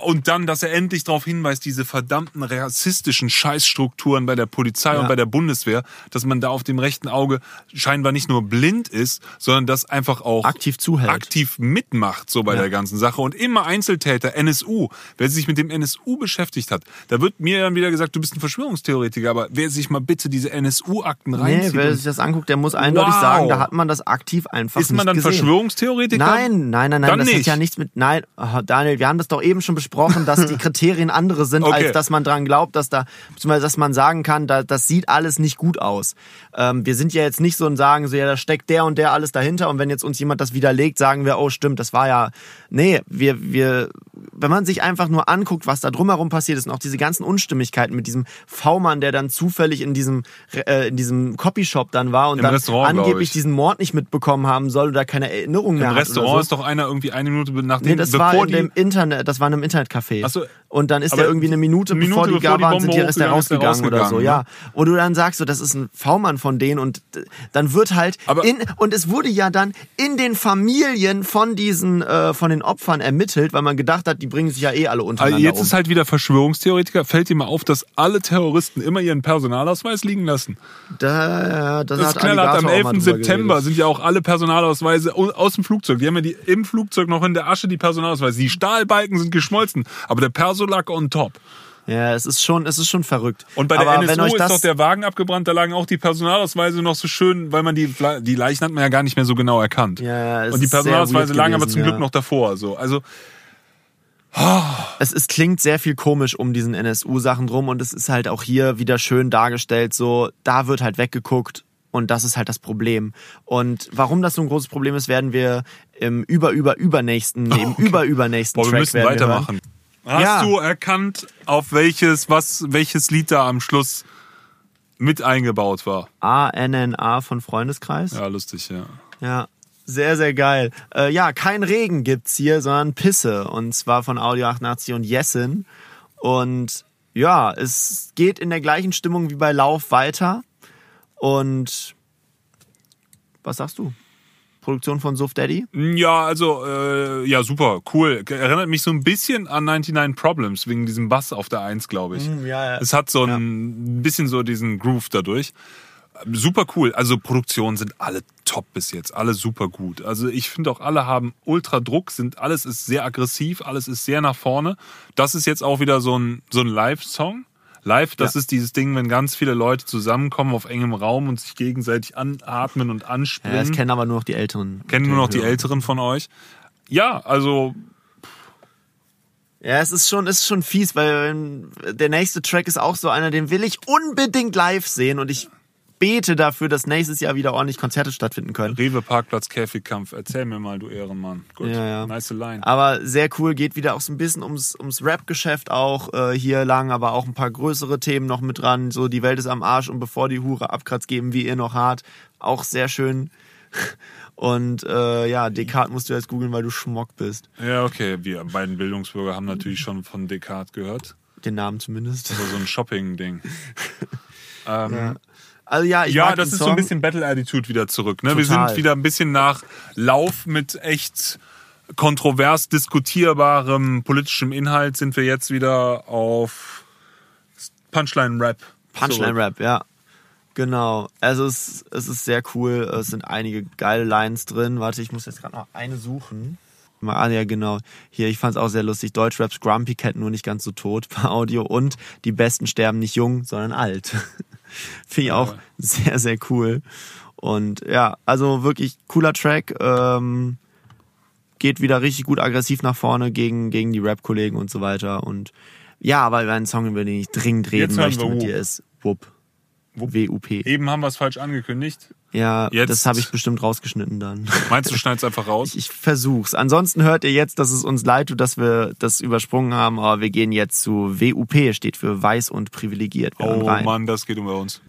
und dann, dass er endlich darauf hinweist, diese verdammten rassistischen Scheißstrukturen bei der Polizei Ja. und bei der Bundeswehr, dass man da auf dem rechten Auge scheinbar nicht nur blind ist, sondern das einfach auch Aktiv zuhält. aktiv mitmacht so bei Ja. der ganzen Sache und immer Einzeltäter NSU. Wer sich mit dem NSU beschäftigt hat, da wird mir dann wieder gesagt, du bist ein Verschwörungstheoretiker, aber wer sich mal bitte diese NSU-Akten Nee, reinzieht, wer und- sich das anguckt, der muss eindeutig Wow. sagen, da hat man das aktiv einfach ist man dann gesehen. Verschwörungstheoretiker? Nein, nein, nein, nein, Dann das nicht. hat ja nichts mit. Nein, oh, Daniel, wir haben das doch eben schon besprochen, dass die Kriterien andere sind, Okay. als dass man dran glaubt, dass da, beziehungsweise dass man sagen kann, da, das sieht alles nicht gut aus. Ähm, wir sind ja jetzt nicht so und sagen so, ja, da steckt der und der alles dahinter und wenn jetzt uns jemand das widerlegt, sagen wir, oh stimmt, das war ja. Nee, wir, wir, wenn man sich einfach nur anguckt, was da drumherum passiert ist und auch diese ganzen Unstimmigkeiten mit diesem V-Mann, der dann zufällig in diesem, äh, in diesem Copyshop dann war und Im dann Restaurant, angeblich ich. diesen Mord nicht mitbekommen haben soll oder keine Erinnerung mehr Im. Restaurant so. ist doch einer irgendwie eine Minute nachdem, Nee, das war in die dem Internet, das war in einem Internetcafé. Ach so, und dann ist der irgendwie eine Minute, eine bevor Minute die bevor da waren, sind die, ist der hochgegangen, ist der rausgegangen oder so, rausgegangen, ja. ne? Und du dann sagst, so, das ist ein V-Mann von denen und äh, dann wird halt Aber- in, und es wurde ja dann in den Familien von diesen, äh, von den Opfern ermittelt, weil man gedacht hat, die bringen sich ja eh alle untereinander Also jetzt um. ist halt wieder Verschwörungstheoretiker. Fällt dir mal auf, dass alle Terroristen immer ihren Personalausweis liegen lassen? da, das, Das hat knallhart. Am Alligator auch mal 11. drüber September geredet. sind ja auch alle Personalausweise au- aus dem Flugzeug. Die haben ja die im Flugzeug noch in der Asche die Personalausweise. Die Stahlbalken sind geschmolzen, aber der Persolack on top. Ja, es ist schon, es ist schon verrückt. Und bei der Aber NSU ist doch der Wagen abgebrannt, da lagen auch die Personalausweise noch so schön, weil man die, die Leichen hat man ja gar nicht mehr so genau erkannt. Ja, ja, es Und die Personalausweise lagen aber zum Glück ja. noch davor. So. Also es, es klingt sehr viel komisch um diesen NSU-Sachen drum und es ist halt auch hier wieder schön dargestellt, so, da wird halt weggeguckt und das ist halt das Problem. Und warum das so ein großes Problem ist, werden wir im über, über, übernächsten, im über, übernächsten Boah, wir Track müssen wir weitermachen. hören. Hast Ja. du erkannt, auf welches, was, welches Lied da am Schluss mit eingebaut war? ANNA von Freundeskreis. Ja, lustig, ja. Ja, sehr, sehr geil. Äh, ja, kein Regen gibt's hier, sondern Pisse. Und zwar von Audio 88 und Jessin. Und ja, es geht in der gleichen Stimmung wie bei Lauf weiter. Und was sagst du? Produktion von Suf Daddy? Ja, also, äh, ja, super, cool. Erinnert mich so ein bisschen an 99 Problems, wegen diesem Bass auf der 1, glaube ich. Mm, ja, ja. Es hat so ein bisschen so diesen Groove dadurch. Super cool. Also Produktionen sind alle top bis jetzt, alle super gut. Also ich finde auch alle haben ultra Druck, sind alles ist sehr aggressiv, alles ist sehr nach vorne. Das ist jetzt auch wieder so ein so ein Live-Song. Live, das Ja. ist dieses Ding, wenn ganz viele Leute zusammenkommen auf engem Raum und sich gegenseitig anatmen und Ja, anspringen. das kennen aber nur noch die Älteren. Kennen nur noch die. Älteren von euch. Ja, also Ja, es ist schon, ist schon fies, weil der nächste Track ist auch so einer, den will ich unbedingt live sehen und ich bete dafür, dass nächstes Jahr wieder ordentlich Konzerte stattfinden können. Rewe Parkplatz Käfigkampf. Erzähl mir mal, du Ehrenmann. Gut, Ja, ja. nice line. Aber sehr cool, geht wieder auch so ein bisschen ums, ums Rap-Geschäft auch äh, hier lang, aber auch ein paar größere Themen noch mit dran. So, die Welt ist am Arsch und bevor die Hure abkratzt, geben wir ihr noch hart. Auch sehr schön. Und äh, ja, Descartes musst du jetzt googeln, weil du Schmock bist. Ja, okay. Wir beiden Bildungsbürger haben natürlich schon von Descartes gehört. Den Namen zumindest. Also so ein Shopping-Ding. ähm, ja, Also ja, ich mag das ist Song. so ein bisschen Battle-Attitude wieder zurück. Ne? Wir sind wieder ein bisschen nach Lauf mit echt kontrovers diskutierbarem politischem Inhalt sind wir jetzt wieder auf Punchline-Rap. Punchline-Rap, ja. Genau. Also es, es ist sehr cool. Es sind einige geile Lines drin. Warte, ich muss jetzt gerade noch eine suchen. Mal- Ah, ja, genau. Hier, ich fand es auch sehr lustig. Deutschraps Grumpy Cat nur nicht ganz so tot bei Audio und die Besten sterben nicht jung, sondern alt. Finde ich auch sehr, sehr cool. Und ja, also wirklich cooler Track. Ähm, geht wieder richtig gut aggressiv nach vorne gegen, gegen die Rap-Kollegen und so weiter. Und ja, aber ein Song, über den ich dringend reden möchte mit Whoop. dir ist Wupp. W-U-P. Eben haben wir es falsch angekündigt. Ja, Jetzt- das habe ich bestimmt rausgeschnitten dann. Meinst du, schneid's einfach raus? Ich versuch's. Ansonsten hört ihr jetzt, dass es uns leid tut, dass wir das übersprungen haben, aber wir gehen jetzt zu WUP, steht für weiß und privilegiert. Wir Oh. Mann, das geht um uns.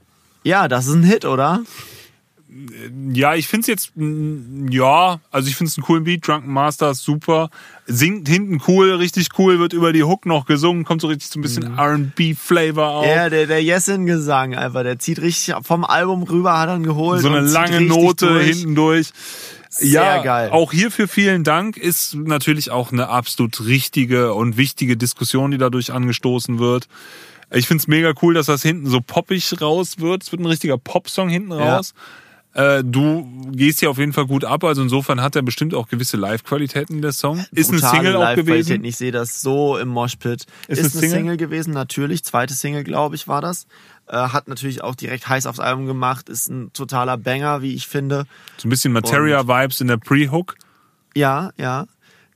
Ja, das ist ein Hit, oder? Ja, ich find's jetzt, ja, also ich find's einen coolen Beat. Drunken Master ist super. Singt hinten cool, richtig cool, wird über die Hook noch gesungen, kommt so richtig so ein bisschen R&B-Flavor auf. Mhm. Ja, der, der Jessin-Gesang einfach, der zieht richtig vom Album rüber, hat ihn geholt. so eine lange Note durch. hinten durch. Sehr ja, geil. auch hierfür vielen Dank. Ist natürlich auch eine absolut richtige und wichtige Diskussion, die dadurch angestoßen wird. Ich find's mega cool, dass das hinten so poppig raus wird. Es wird ein richtiger Popsong hinten Ja. raus. Äh, du gehst hier auf jeden Fall gut ab, also insofern hat er bestimmt auch gewisse Live-Qualitäten, der Song. Ist eine Brutale Single auch gewesen. Ich sehe das so im Moshpit. Ist Ist, eine Single? Single? gewesen, natürlich. Zweite Single, glaube ich, war das. Äh, hat natürlich auch direkt heiß aufs Album gemacht. Ist ein totaler Banger, wie ich finde. So ein bisschen Materia-Vibes in der Pre-Hook. Ja, ja.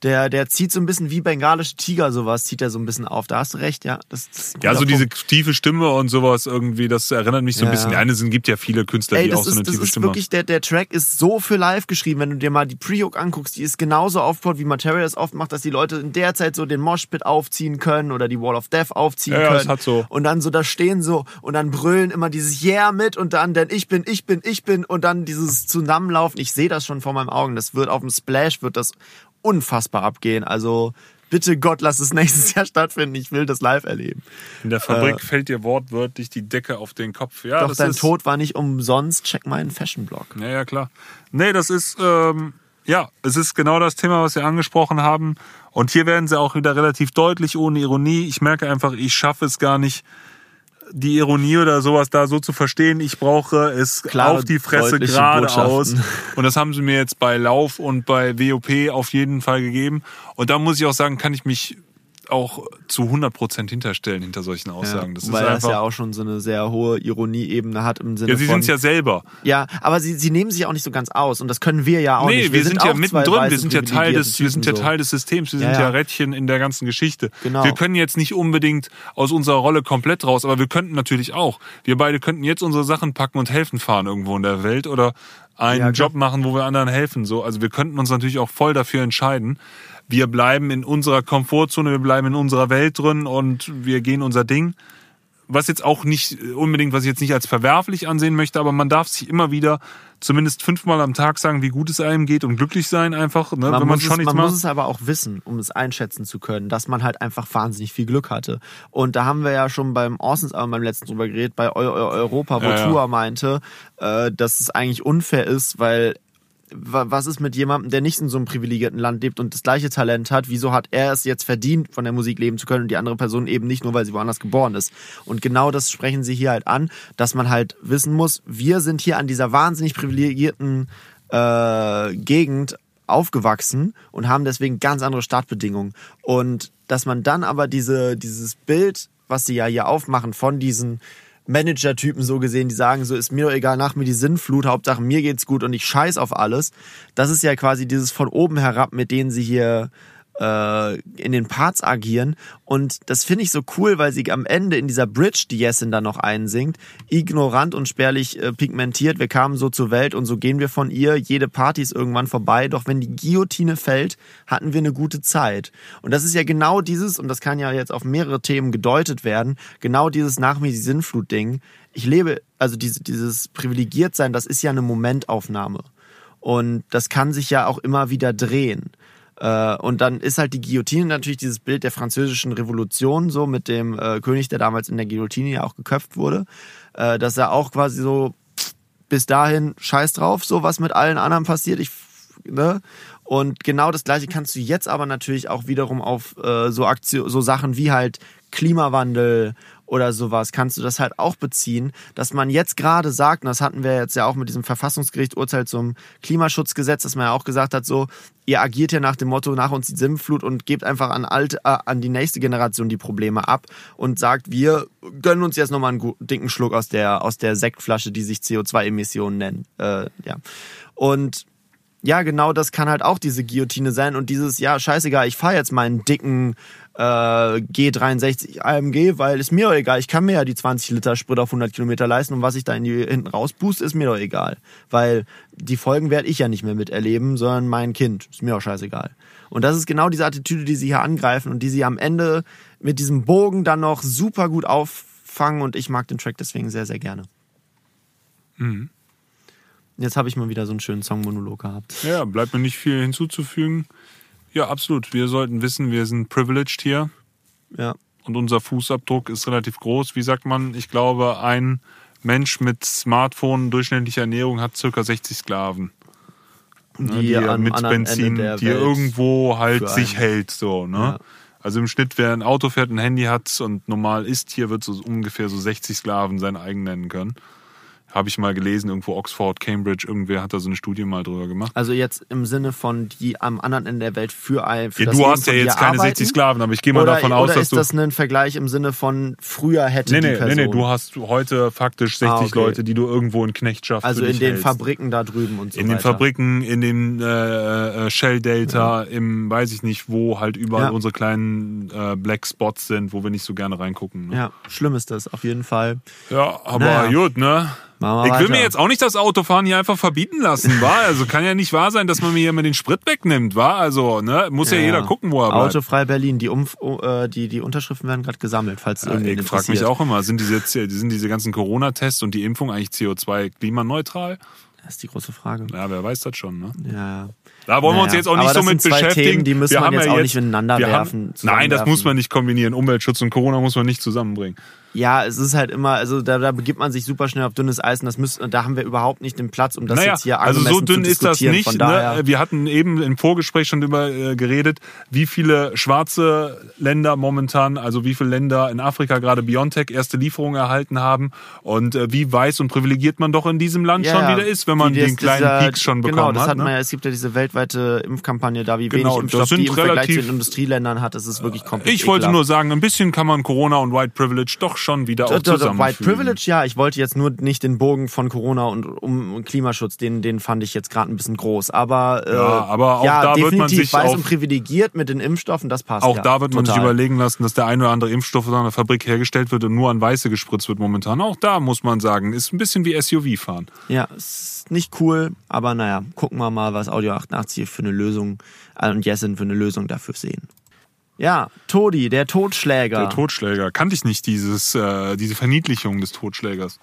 Der, der zieht so ein bisschen wie bengalische Tiger, sowas zieht er so ein bisschen auf. Da hast du recht, ja. Das, das ist Ja, so diese Punkt. tiefe Stimme und sowas irgendwie, das erinnert mich so ein Ja, bisschen. ja. Ja, eine sind, gibt ja viele Künstler, Ey, die auch das so eine ist, das tiefe ist Stimme haben. wirklich, der, der Track ist so für live geschrieben. Wenn du dir mal die Pre-Hook anguckst, die ist genauso aufgebaut, wie Materia das oft macht, dass die Leute in der Zeit so den Moshpit aufziehen können oder die Wall of Death aufziehen Ja, ja, können. es hat so- Und dann so da stehen so und dann brüllen immer dieses Yeah mit und dann, denn ich bin, ich bin, ich bin und dann dieses Zusammenlaufen. Ich sehe das schon vor meinen Augen. Das wird auf dem Splash, wird das unfassbar abgehen. Also bitte Gott, lass es nächstes Jahr stattfinden. Ich will das live erleben. In der Fabrik fällt dir wortwörtlich die Decke auf den Kopf. Ja, Doch dein Tod war nicht umsonst. Check meinen Fashion-Blog. Ja, ja, klar. Nee, das ist, ähm, ja, es ist genau das Thema, was wir angesprochen haben. Und hier werden sie auch wieder relativ deutlich, ohne Ironie. Ich merke einfach, ich schaffe es gar nicht, die Ironie oder sowas da so zu verstehen. Ich brauche es Klare, auf die Fresse geradeaus. Und das haben sie mir jetzt bei Lauf und bei WOP auf jeden Fall gegeben. Und da muss ich auch sagen, kann ich mich auch zu 100% hinterstellen hinter solchen Aussagen. das ist weil das einfach. ja auch schon so eine sehr hohe Ironieebene hat im Sinne ja, sie sind ja selber. Ja, aber sie, sie nehmen sich auch nicht so ganz aus und das können wir ja auch Nee, nicht. wir, sind, ja auch mittendrin, wir sind ja Teil des, wir sind ja Teil des Systems, wir Ja, sind ja, ja. Rädchen in der ganzen Geschichte. Genau. Wir können jetzt nicht unbedingt aus unserer Rolle komplett raus, aber wir könnten natürlich auch. Wir beide könnten jetzt unsere Sachen packen und helfen fahren irgendwo in der Welt oder einen Ja. Job machen, wo wir anderen helfen. So, also wir könnten uns natürlich auch voll dafür entscheiden. Wir bleiben in unserer Komfortzone, wir bleiben in unserer Welt drin und wir gehen unser Ding was jetzt auch nicht unbedingt, was ich jetzt nicht als verwerflich ansehen möchte, aber man darf sich immer wieder zumindest fünfmal am Tag sagen, wie gut es einem geht und glücklich sein einfach, ne? Man, wenn man muss, schon es, nichts man macht. muss es aber auch wissen, um es einschätzen zu können, dass man halt einfach wahnsinnig viel Glück hatte. Und da haben wir ja schon beim Orsons Album beim letzten drüber geredet, bei Eu Eu Europa, wo Ja, ja. Tua meinte, äh, dass es eigentlich unfair ist, weil was ist mit jemandem, der nicht in so einem privilegierten Land lebt und das gleiche Talent hat? Wieso hat er es jetzt verdient, von der Musik leben zu können und die andere Person eben nicht, nur weil sie woanders geboren ist? Und genau das sprechen sie hier halt an, dass man halt wissen muss, wir sind hier an dieser wahnsinnig privilegierten äh, Gegend aufgewachsen und haben deswegen ganz andere Startbedingungen. Und dass man dann aber diese, dieses Bild, was sie ja hier aufmachen von diesen Manager-Typen so gesehen, die sagen, so ist mir doch egal, nach mir die Sinnflut, Hauptsache mir geht's gut und ich scheiß auf alles. Das ist ja quasi dieses von oben herab, mit denen sie hier äh, in den Parts agieren. Und das finde ich so cool, weil sie am Ende in dieser Bridge, die Jessin da noch einsingt, ignorant und spärlich äh, pigmentiert. Wir kamen so zur Welt und so gehen wir von ihr. Jede Party ist irgendwann vorbei. Doch wenn die Guillotine fällt, hatten wir eine gute Zeit. Und das ist ja genau dieses, und das kann ja jetzt auf mehrere Themen gedeutet werden, genau dieses nach mir die Sinnflut-Ding. Ich lebe, also diese, dieses privilegiert sein, das ist ja eine Momentaufnahme. Und das kann sich ja auch immer wieder drehen. Äh, Und dann ist halt die Guillotine natürlich dieses Bild der französischen Revolution, so mit dem äh, König, der damals in der Guillotine ja auch geköpft wurde, äh, dass er auch quasi so bis dahin scheiß drauf, so was mit allen anderen passiert. Ich, ne? Und genau das gleiche kannst du jetzt aber natürlich auch wiederum auf äh, so Aktio so Sachen wie halt Klimawandel oder sowas, kannst du das halt auch beziehen, dass man jetzt gerade sagt, und das hatten wir jetzt ja auch mit diesem Verfassungsgericht-Urteil zum Klimaschutzgesetz, dass man ja auch gesagt hat, so, ihr agiert ja nach dem Motto, nach uns die Sinnflut und gebt einfach an, alt, äh, an die nächste Generation die Probleme ab und sagt, wir gönnen uns jetzt nochmal einen dicken Schluck aus der, aus der Sektflasche, die sich CO2-Emissionen nennt. Äh, ja. Und ja, genau das kann halt auch diese Guillotine sein und dieses, ja, scheißegal, ich fahre jetzt meinen dicken äh, G63 AMG, weil ist mir doch egal, ich kann mir ja die 20 Liter Sprit auf 100 Kilometer leisten und was ich da in die, hinten rauspuste, ist mir doch egal, weil die Folgen werde ich ja nicht mehr miterleben, sondern mein Kind, ist mir auch scheißegal. Und das ist genau diese Attitüde, die sie hier angreifen und die sie am Ende mit diesem Bogen dann noch super gut auffangen und ich mag den Track deswegen sehr, sehr gerne. Mhm. Jetzt habe ich mal wieder so einen schönen Songmonolog gehabt. Ja, bleibt mir nicht viel hinzuzufügen. Ja, absolut. Wir sollten wissen, wir sind privileged hier Ja. und unser Fußabdruck ist relativ groß. Wie sagt man? Ich glaube, ein Mensch mit Smartphone, durchschnittlicher Ernährung hat circa 60 Sklaven. Ne, Die er am mit Benzin, die er Welt irgendwo halt sich hält, so, ne? Ja. Also im Schnitt, wer ein Auto fährt, ein Handy hat und normal isst hier, wird so ungefähr so 60 Sklaven sein eigen nennen können. Habe ich mal gelesen, irgendwo Oxford, Cambridge, irgendwer hat da so eine Studie mal drüber gemacht. Also jetzt im Sinne von die am anderen Ende der Welt für ein für Ja, du Leben hast ja jetzt keine arbeiten? 60 Sklaven, aber ich gehe mal oder, davon aus, oder dass ist du. das ein Vergleich im Sinne von früher hätte Nee, die nee, Person? nee, nee, du hast heute faktisch 60 Ah, okay. Leute, die du irgendwo in Knechtschaft also für in den hältst. Fabriken da drüben und so In weiter. den Fabriken, in dem äh, äh, Shell Delta, im weiß ich nicht wo, halt überall Ja. unsere kleinen äh, Black Spots sind, wo wir nicht so gerne reingucken. Ne? Ja, schlimm ist das auf jeden Fall. Ja, aber Naja. gut, ne? Machen wir Ich will mir weiter. jetzt auch nicht das Autofahren hier einfach verbieten lassen, war? Also kann ja nicht wahr sein, dass man mir hier mal den Sprit wegnimmt, war? Also, ne? Muss ja, jeder gucken, wo er bleibt. Autofrei Berlin, die, Umf äh, die, die Unterschriften werden gerade gesammelt, falls Ja, irgendwen ich frage mich auch immer, sind diese, sind diese ganzen Corona-Tests und die Impfung eigentlich CO2 klimaneutral? Das ist die große Frage. Ja, wer weiß das schon, ne? Ja. Da wollen wir uns Naja, jetzt auch nicht so mit beschäftigen. Themen, die müssen wir haben jetzt ja auch nicht miteinander werfen, Haben, nein, das muss man nicht kombinieren. Umweltschutz und Corona muss man nicht zusammenbringen. Ja, es ist halt immer, also da, da begibt man sich super schnell auf dünnes Eis und das müssen, da haben wir überhaupt nicht den Platz, um das naja, jetzt hier also so angemessen dünn ist das nicht. Ne? Wir hatten eben im Vorgespräch schon darüber äh, geredet, wie viele schwarze Länder momentan, also wie viele Länder in Afrika gerade Biontech erste Lieferungen erhalten haben und äh, wie weiß und privilegiert man doch in diesem Land schon wieder ist, wenn man die- den kleinen dieser- Peaks schon bekommen Genau, das hat. hat man ne? ja, es gibt ja diese weltweite Impfkampagne da, wie Genau, wenig Impfstoff die im Vergleich zu den Industrieländern hat, das ist wirklich komplett Ich wollte nur sagen, ein bisschen kann man Corona und White Privilege doch schon wieder auch zusammenfügen. White Privilege, ja. Ich wollte jetzt nur nicht den Bogen von Corona und um Klimaschutz, den, den fand ich jetzt gerade ein bisschen groß. Aber, äh, Ja, aber auch ja, da wird definitiv man sich weiß auf- und privilegiert mit den Impfstoffen, das passt. Auch ja, da wird man sich total. überlegen lassen, dass der eine oder andere Impfstoff in einer Fabrik hergestellt wird und nur an Weiße gespritzt wird momentan. Auch da muss man sagen, ist ein bisschen wie SUV fahren. Ja, ist nicht cool, aber naja, gucken wir mal, was Audio 88 für eine Lösung äh, und Jessin für eine Lösung dafür sehen. Ja, Todi, der Totschläger. Der Totschläger. Kannte ich nicht dieses, äh, diese Verniedlichung des Totschlägers.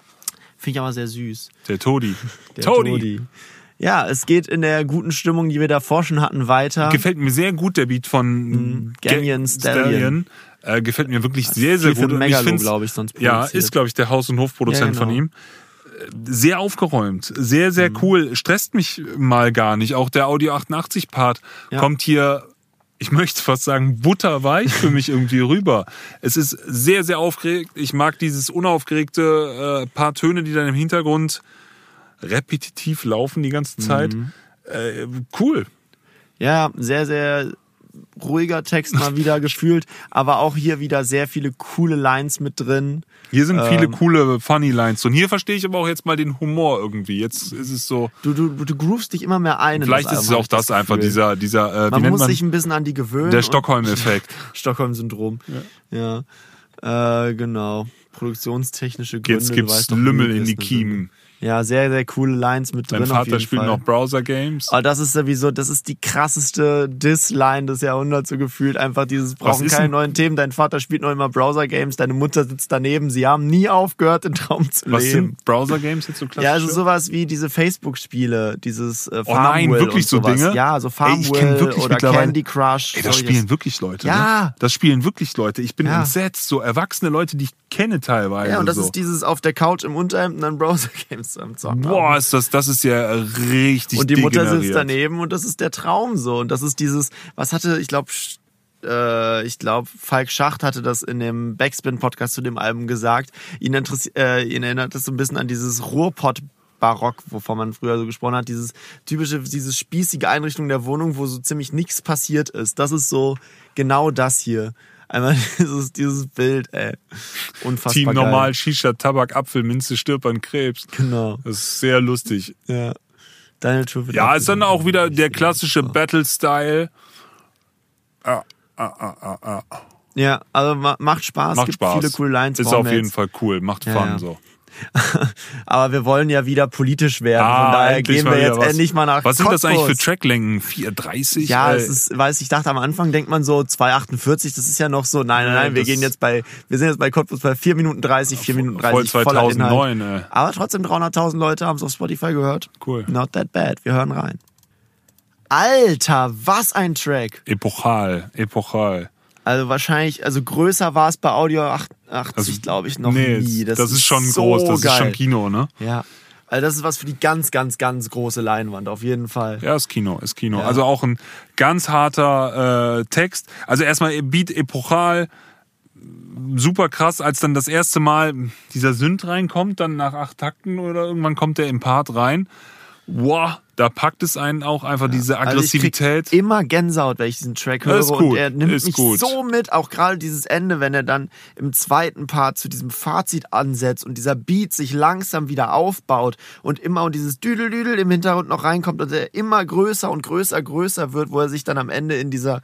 Finde ich aber sehr süß. Der Todi. Der Todi. Ja, es geht in der guten Stimmung, die wir davor schon hatten, weiter. Gefällt mir sehr gut, der Beat von Mhm. Ganyan Ga- Stallion. Äh, gefällt mir wirklich sehr, sehr gut. Megalo, find's- glaub ich, sonst Ja, ist, glaube ich, der Haus- und Hofproduzent Ja, von genau. ihm. Äh, Sehr aufgeräumt, sehr, sehr Mhm. cool. Stresst mich mal gar nicht. Auch der Audio 88-Part Ja. kommt hier, ich möchte fast sagen, butterweich für mich irgendwie rüber. Es ist sehr, sehr aufgeregt. Ich mag dieses unaufgeregte äh, paar Töne, die dann im Hintergrund repetitiv laufen die ganze Zeit. Mhm. Äh, cool. Ja, sehr, sehr ruhiger Text mal wieder gefühlt, aber auch hier wieder sehr viele coole Lines mit drin. Hier sind viele Ähm. coole Funny Lines. Und hier verstehe ich aber auch jetzt mal den Humor irgendwie. Jetzt ist es so. Du, du, du groovst dich immer mehr ein. in Vielleicht das ist es auch ich das einfach, dieser, dieser, äh, Man muss man? sich ein bisschen an die gewöhnen. Der und- Stockholm-Effekt. Stockholm-Syndrom. Ja. Äh, genau. Produktionstechnische Gründe. Jetzt gibt's weißt Lümmel in die das Kiemen. sind. Ja, sehr, sehr coole Lines mit Dein drin. auf Vater spielt Fall. noch Browser-Games. Aber das ist sowieso, das ist die krasseste Diss-Line des Jahrhunderts so gefühlt. Einfach dieses, brauchen ist keine neuen Themen. Dein Vater spielt noch immer Browser-Games, deine Mutter sitzt daneben. Sie haben nie aufgehört, den Traum zu Was leben. sind Browser-Games jetzt so klassisch? Ja, also sowas wie diese Facebook-Spiele, dieses äh, Oh nein, wirklich so. Dinge? Ja, so wirklich oder Candy Crush. Ey, das solches. spielen wirklich Leute. Ja. Ne? Das spielen wirklich Leute. Ich bin Ja. entsetzt. So erwachsene Leute, die ich kenne teilweise. Ja, und das so. ist dieses auf der Couch im Unterhemd und dann Browser-Games am Zocken. Boah, ist das, das ist ja richtig und die Mutter sitzt daneben und das ist der Traum so. Und das ist dieses, was hatte, ich glaube, äh, ich glaube, Falk Schacht hatte das in dem Backspin-Podcast zu dem Album gesagt. Ihn, äh, ihn erinnert das so ein bisschen an dieses Ruhrpott. Barock, wovon man früher so gesprochen hat, dieses typische, diese spießige Einrichtung der Wohnung, wo so ziemlich nichts passiert ist. Das ist so genau das hier. Einmal dieses, dieses Bild, ey. Unfassbar. Team geil. normal, Shisha, Tabak, Apfel, Minze, stirbt an Krebs. Genau. Das ist sehr lustig. Ja. Daniel True Ja, ist dann auch wieder der klassische. Battle-Style. Ah, ah, ah, ah, ah. Ja, also ma macht Spaß. Macht Spaß. viele coole Lines. Ist auf jeden. Fall cool. Macht Ja, Fun ja. so. Aber wir wollen ja wieder politisch werden. Ah, Von daher gehen wir jetzt was. endlich mal nach Was sind das eigentlich für Cottbus. Tracklängen? 430? Ja, Äh, es ist, weiß ich dachte am Anfang denkt man so 248, das ist ja noch so, nein, nein, Ja, nein, wir das- gehen jetzt bei, wir sind jetzt bei Cottbus bei 4 Minuten 30, 4 Minuten 30. voll voller 2009, Inhalt. ey. Aber trotzdem 300.000 Leute haben es auf Spotify gehört. Cool. Not that bad, wir hören rein. Alter, was ein Track. Epochal, epochal. Also wahrscheinlich, also größer war es bei Audio 88, Also, glaube ich, noch nee, nie. das, ist schon so groß, das geil. ist schon Kino, ne? Ja. Also das ist was für die ganz, ganz, ganz große Leinwand, auf jeden Fall. Ja, ist Kino, ist Kino. Ja. Also auch ein ganz harter äh, Text. Also erstmal Beat epochal, super krass, als dann das erste Mal dieser Synth reinkommt, dann nach acht Takten oder irgendwann kommt der im Part rein. Wow, da packt es einen auch einfach diese Also Aggressivität. immer Gänsehaut, wenn ich diesen Track höre. Ist gut, Und er nimmt ist mich gut. so mit, auch gerade dieses Ende, wenn er dann im zweiten Part zu diesem Fazit ansetzt und dieser Beat sich langsam wieder aufbaut und immer und dieses Düdel-Düdel im Hintergrund noch reinkommt und er immer größer und größer, größer wird, wo er sich dann am Ende in dieser,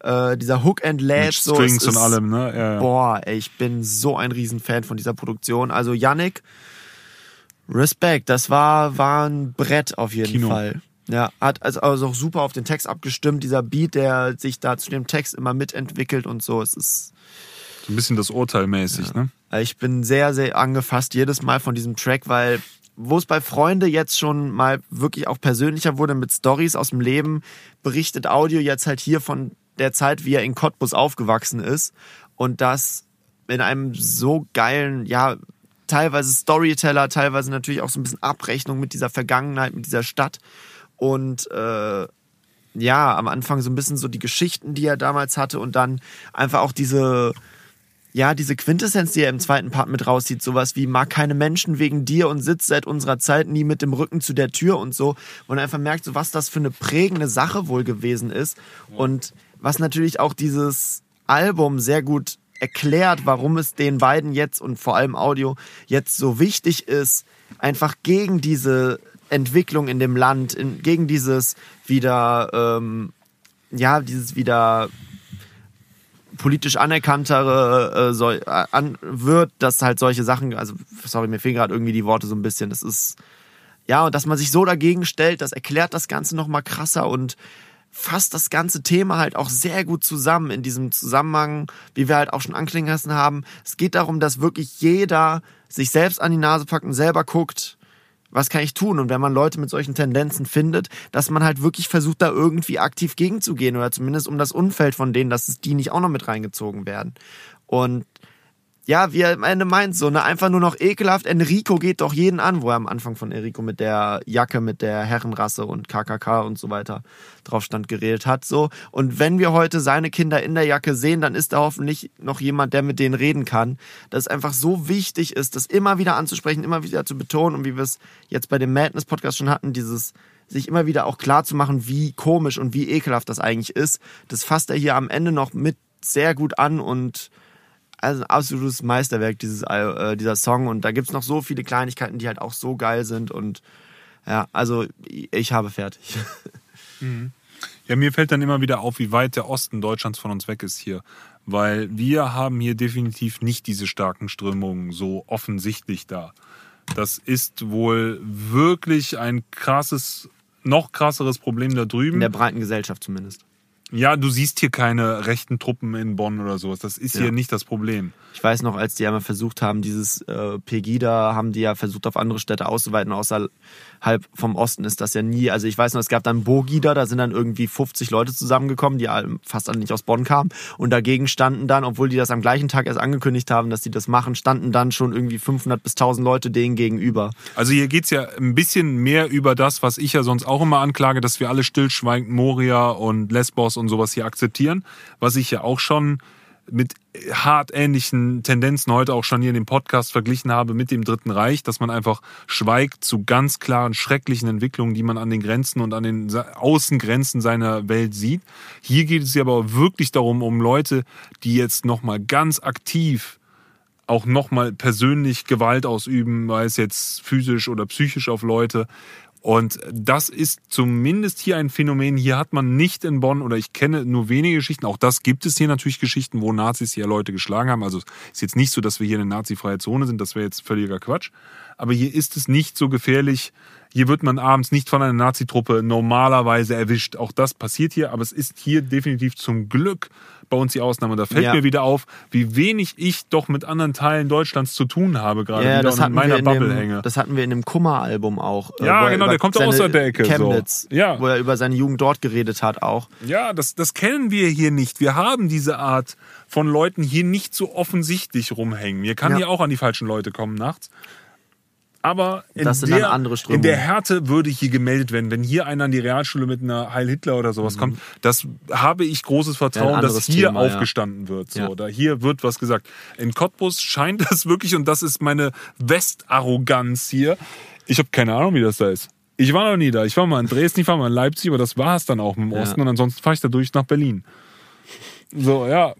äh, dieser Hook and lädt. So, Strings es und ist- allem, ne? Ja, ja. Boah, ey, ich bin so ein Riesenfan von dieser Produktion. Also Yannick, Respekt, das war, war ein Brett auf jeden Kino. Fall. Ja, hat also also auch super auf den Text abgestimmt. Dieser Beat, der sich da zu dem Text immer mitentwickelt und so. Es ist, So ein bisschen das Urteil mäßig, ne? also ich bin sehr, sehr angefasst jedes Mal von diesem Track, weil wo es bei Freunde jetzt schon mal wirklich auch persönlicher wurde mit Stories aus dem Leben, berichtet Audio jetzt halt hier von der Zeit, wie er in Cottbus aufgewachsen ist und das in einem so geilen, ja, teilweise Storyteller, teilweise natürlich auch so ein bisschen Abrechnung mit dieser Vergangenheit, mit dieser Stadt und äh, ja, am Anfang so ein bisschen so die Geschichten, die er damals hatte und dann einfach auch diese, ja, diese Quintessenz, die er im zweiten Part mit rauszieht, sowas wie mag keine Menschen wegen dir und sitzt seit unserer Zeit nie mit dem Rücken zu der Tür und so. Und man einfach merkt, so was das für eine prägende Sache wohl gewesen ist. Und was natürlich auch dieses Album sehr gut erklärt, warum es den beiden jetzt und vor allem Audio jetzt so wichtig ist, einfach gegen diese Entwicklung in dem Land, in, gegen dieses wieder, ähm, ja, dieses wieder politisch anerkanntere äh, so, äh, an, wird, dass halt solche Sachen, also sorry, mir fehlen gerade irgendwie die Worte so ein bisschen. Das ist ja und dass man sich so dagegen stellt, das erklärt das Ganze noch mal krasser und fasst das ganze Thema halt auch sehr gut zusammen in diesem Zusammenhang, wie wir halt auch schon anklingen lassen haben. Es geht darum, dass wirklich jeder sich selbst an die Nase packt und selber guckt, was kann ich tun? Und wenn man Leute mit solchen Tendenzen findet, dass man halt wirklich versucht, da irgendwie aktiv gegenzugehen oder zumindest um das Umfeld von denen, dass es die nicht auch noch mit reingezogen werden. Und ja, wie er am Ende meint, so, ne, einfach nur noch ekelhaft. Enrico geht doch jeden an, wo er am Anfang von Enrico mit der Jacke, mit der Herrenrasse und KKK und so weiter drauf stand, geredet hat, so. Und wenn wir heute seine Kinder in der Jacke sehen, dann ist da hoffentlich noch jemand, der mit denen reden kann. Dass es einfach so wichtig ist, das immer wieder anzusprechen, immer wieder zu betonen und wie wir es jetzt bei dem Madness Podcast schon hatten, dieses, sich immer wieder auch klar zu machen, wie komisch und wie ekelhaft das eigentlich ist. Das fasst er hier am Ende noch mit sehr gut an und also ein absolutes Meisterwerk, dieses, äh, dieser Song. Und da gibt's noch so viele Kleinigkeiten, die halt auch so geil sind. Und ja, also ich habe fertig. Ja, mir fällt dann immer wieder auf, wie weit der Osten Deutschlands von uns weg ist hier. Weil wir haben hier definitiv nicht diese starken Strömungen so offensichtlich da. Das ist wohl wirklich ein krasses, noch krasseres Problem da drüben. In der breiten Gesellschaft zumindest. Ja, du siehst hier keine rechten Truppen in Bonn oder sowas. Das ist Ja. hier nicht das Problem. Ich weiß noch, als die einmal versucht haben, dieses äh, Pegida, haben die ja versucht, auf andere Städte auszuweiten. Außerhalb vom Osten ist das ja nie. Also ich weiß noch, es gab dann Bogida, da sind dann irgendwie 50 Leute zusammengekommen, die fast alle nicht aus Bonn kamen. Und dagegen standen dann, obwohl die das am gleichen Tag erst angekündigt haben, dass die das machen, standen dann schon irgendwie 500 bis 1000 Leute denen gegenüber. Also hier geht's ja ein bisschen mehr über das, was ich ja sonst auch immer anklage, dass wir alle stillschweigend Moria und Lesbos und sowas hier akzeptieren, was ich ja auch schon mit hart ähnlichen Tendenzen heute auch schon hier in dem Podcast verglichen habe mit dem Dritten Reich, dass man einfach schweigt zu ganz klaren, schrecklichen Entwicklungen, die man an den Grenzen und an den Außengrenzen seiner Welt sieht. Hier geht es ja aber wirklich darum, um Leute, die jetzt nochmal ganz aktiv auch nochmal persönlich Gewalt ausüben, sei es jetzt physisch oder psychisch auf Leute. Und das ist zumindest hier ein Phänomen. Hier hat man nicht in Bonn oder ich kenne nur wenige Geschichten. Auch das gibt es hier natürlich Geschichten, wo Nazis hier Leute geschlagen haben. Also ist jetzt nicht so, dass wir hier eine nazifreie Zone sind. Das wäre jetzt völliger Quatsch. Aber hier ist es nicht so gefährlich. Hier wird man abends nicht von einer Nazitruppe normalerweise erwischt. Auch das passiert hier. Aber es ist hier definitiv zum Glück bei uns die Ausnahme. Da fällt ja. mir wieder auf, wie wenig ich doch mit anderen Teilen Deutschlands zu tun habe, gerade ja, das in meiner in Bubble dem, hänge. Das hatten wir in dem Kummer-Album auch. Äh, ja, genau, der kommt auch aus der Ecke. Chemnitz, so. ja. wo er über seine Jugend dort geredet hat auch. Ja, das, das kennen wir hier nicht. Wir haben diese Art von Leuten hier nicht so offensichtlich rumhängen. Mir kann ja. hier auch an die falschen Leute kommen nachts aber in, der, in der Härte würde hier gemeldet werden. Wenn hier einer an die Realschule mit einer Heil Hitler oder sowas mhm. kommt, das habe ich großes Vertrauen, ja, dass hier Thema, aufgestanden ja. wird. So, ja. da hier wird was gesagt. In Cottbus scheint das wirklich, und das ist meine Westarroganz hier. Ich habe keine Ahnung, wie das da ist. Ich war noch nie da. Ich war mal in Dresden, ich war mal in Leipzig, aber das war es dann auch im Osten. Und ansonsten fahre ich da durch nach Berlin. So, ja.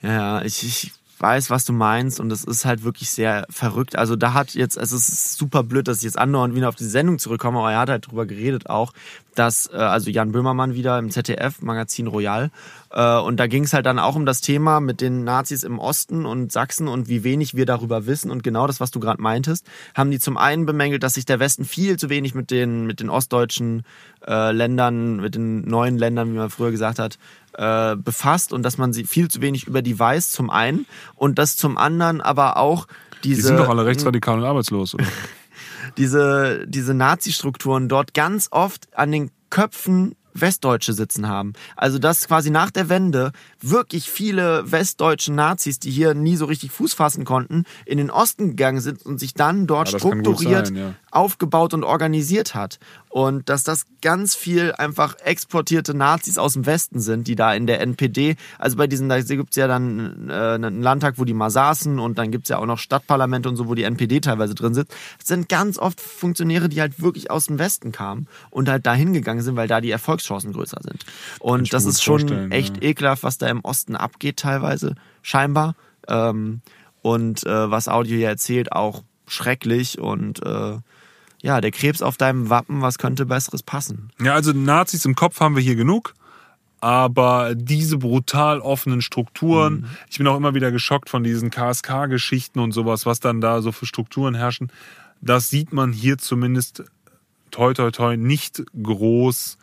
Ja, ich, ich weiß, was du meinst und es ist halt wirklich sehr verrückt. Also da hat jetzt, es ist super blöd, dass ich jetzt andauernd wieder auf die Sendung zurückkomme, aber er hat halt drüber geredet auch, dass, äh, also Jan Böhmermann wieder im ZDF, Magazin Royal, äh, und da ging es halt dann auch um das Thema mit den Nazis im Osten und Sachsen und wie wenig wir darüber wissen und genau das, was du gerade meintest, haben die zum einen bemängelt, dass sich der Westen viel zu wenig mit den, mit den ostdeutschen äh, Ländern, mit den neuen Ländern, wie man früher gesagt hat, äh, befasst und dass man sie viel zu wenig über die weiß, zum einen. Und das zum anderen aber auch diese. Die sind doch alle rechtsradikal und arbeitslos, oder? diese, diese Nazi-Strukturen dort ganz oft an den Köpfen Westdeutsche sitzen haben. Also dass quasi nach der Wende wirklich viele westdeutsche Nazis, die hier nie so richtig Fuß fassen konnten, in den Osten gegangen sind und sich dann dort ja, strukturiert sein, ja. aufgebaut und organisiert hat. Und dass das ganz viel einfach exportierte Nazis aus dem Westen sind, die da in der NPD, also bei diesen, da gibt es ja dann äh, einen Landtag, wo die mal saßen und dann gibt es ja auch noch Stadtparlamente und so, wo die NPD teilweise drin sitzt. Das sind ganz oft Funktionäre, die halt wirklich aus dem Westen kamen und halt dahin gegangen sind, weil da die Erfolgschancen größer sind. Und das ist schon echt ja. ekelhaft, was da im Osten abgeht teilweise, scheinbar. Ähm, und äh, was Audio hier erzählt, auch schrecklich und äh, ja, der Krebs auf deinem Wappen, was könnte besseres passen? Ja, also Nazis im Kopf haben wir hier genug. Aber diese brutal offenen Strukturen, mhm. ich bin auch immer wieder geschockt von diesen KSK-Geschichten und sowas, was dann da so für Strukturen herrschen. Das sieht man hier zumindest toi toi toi nicht groß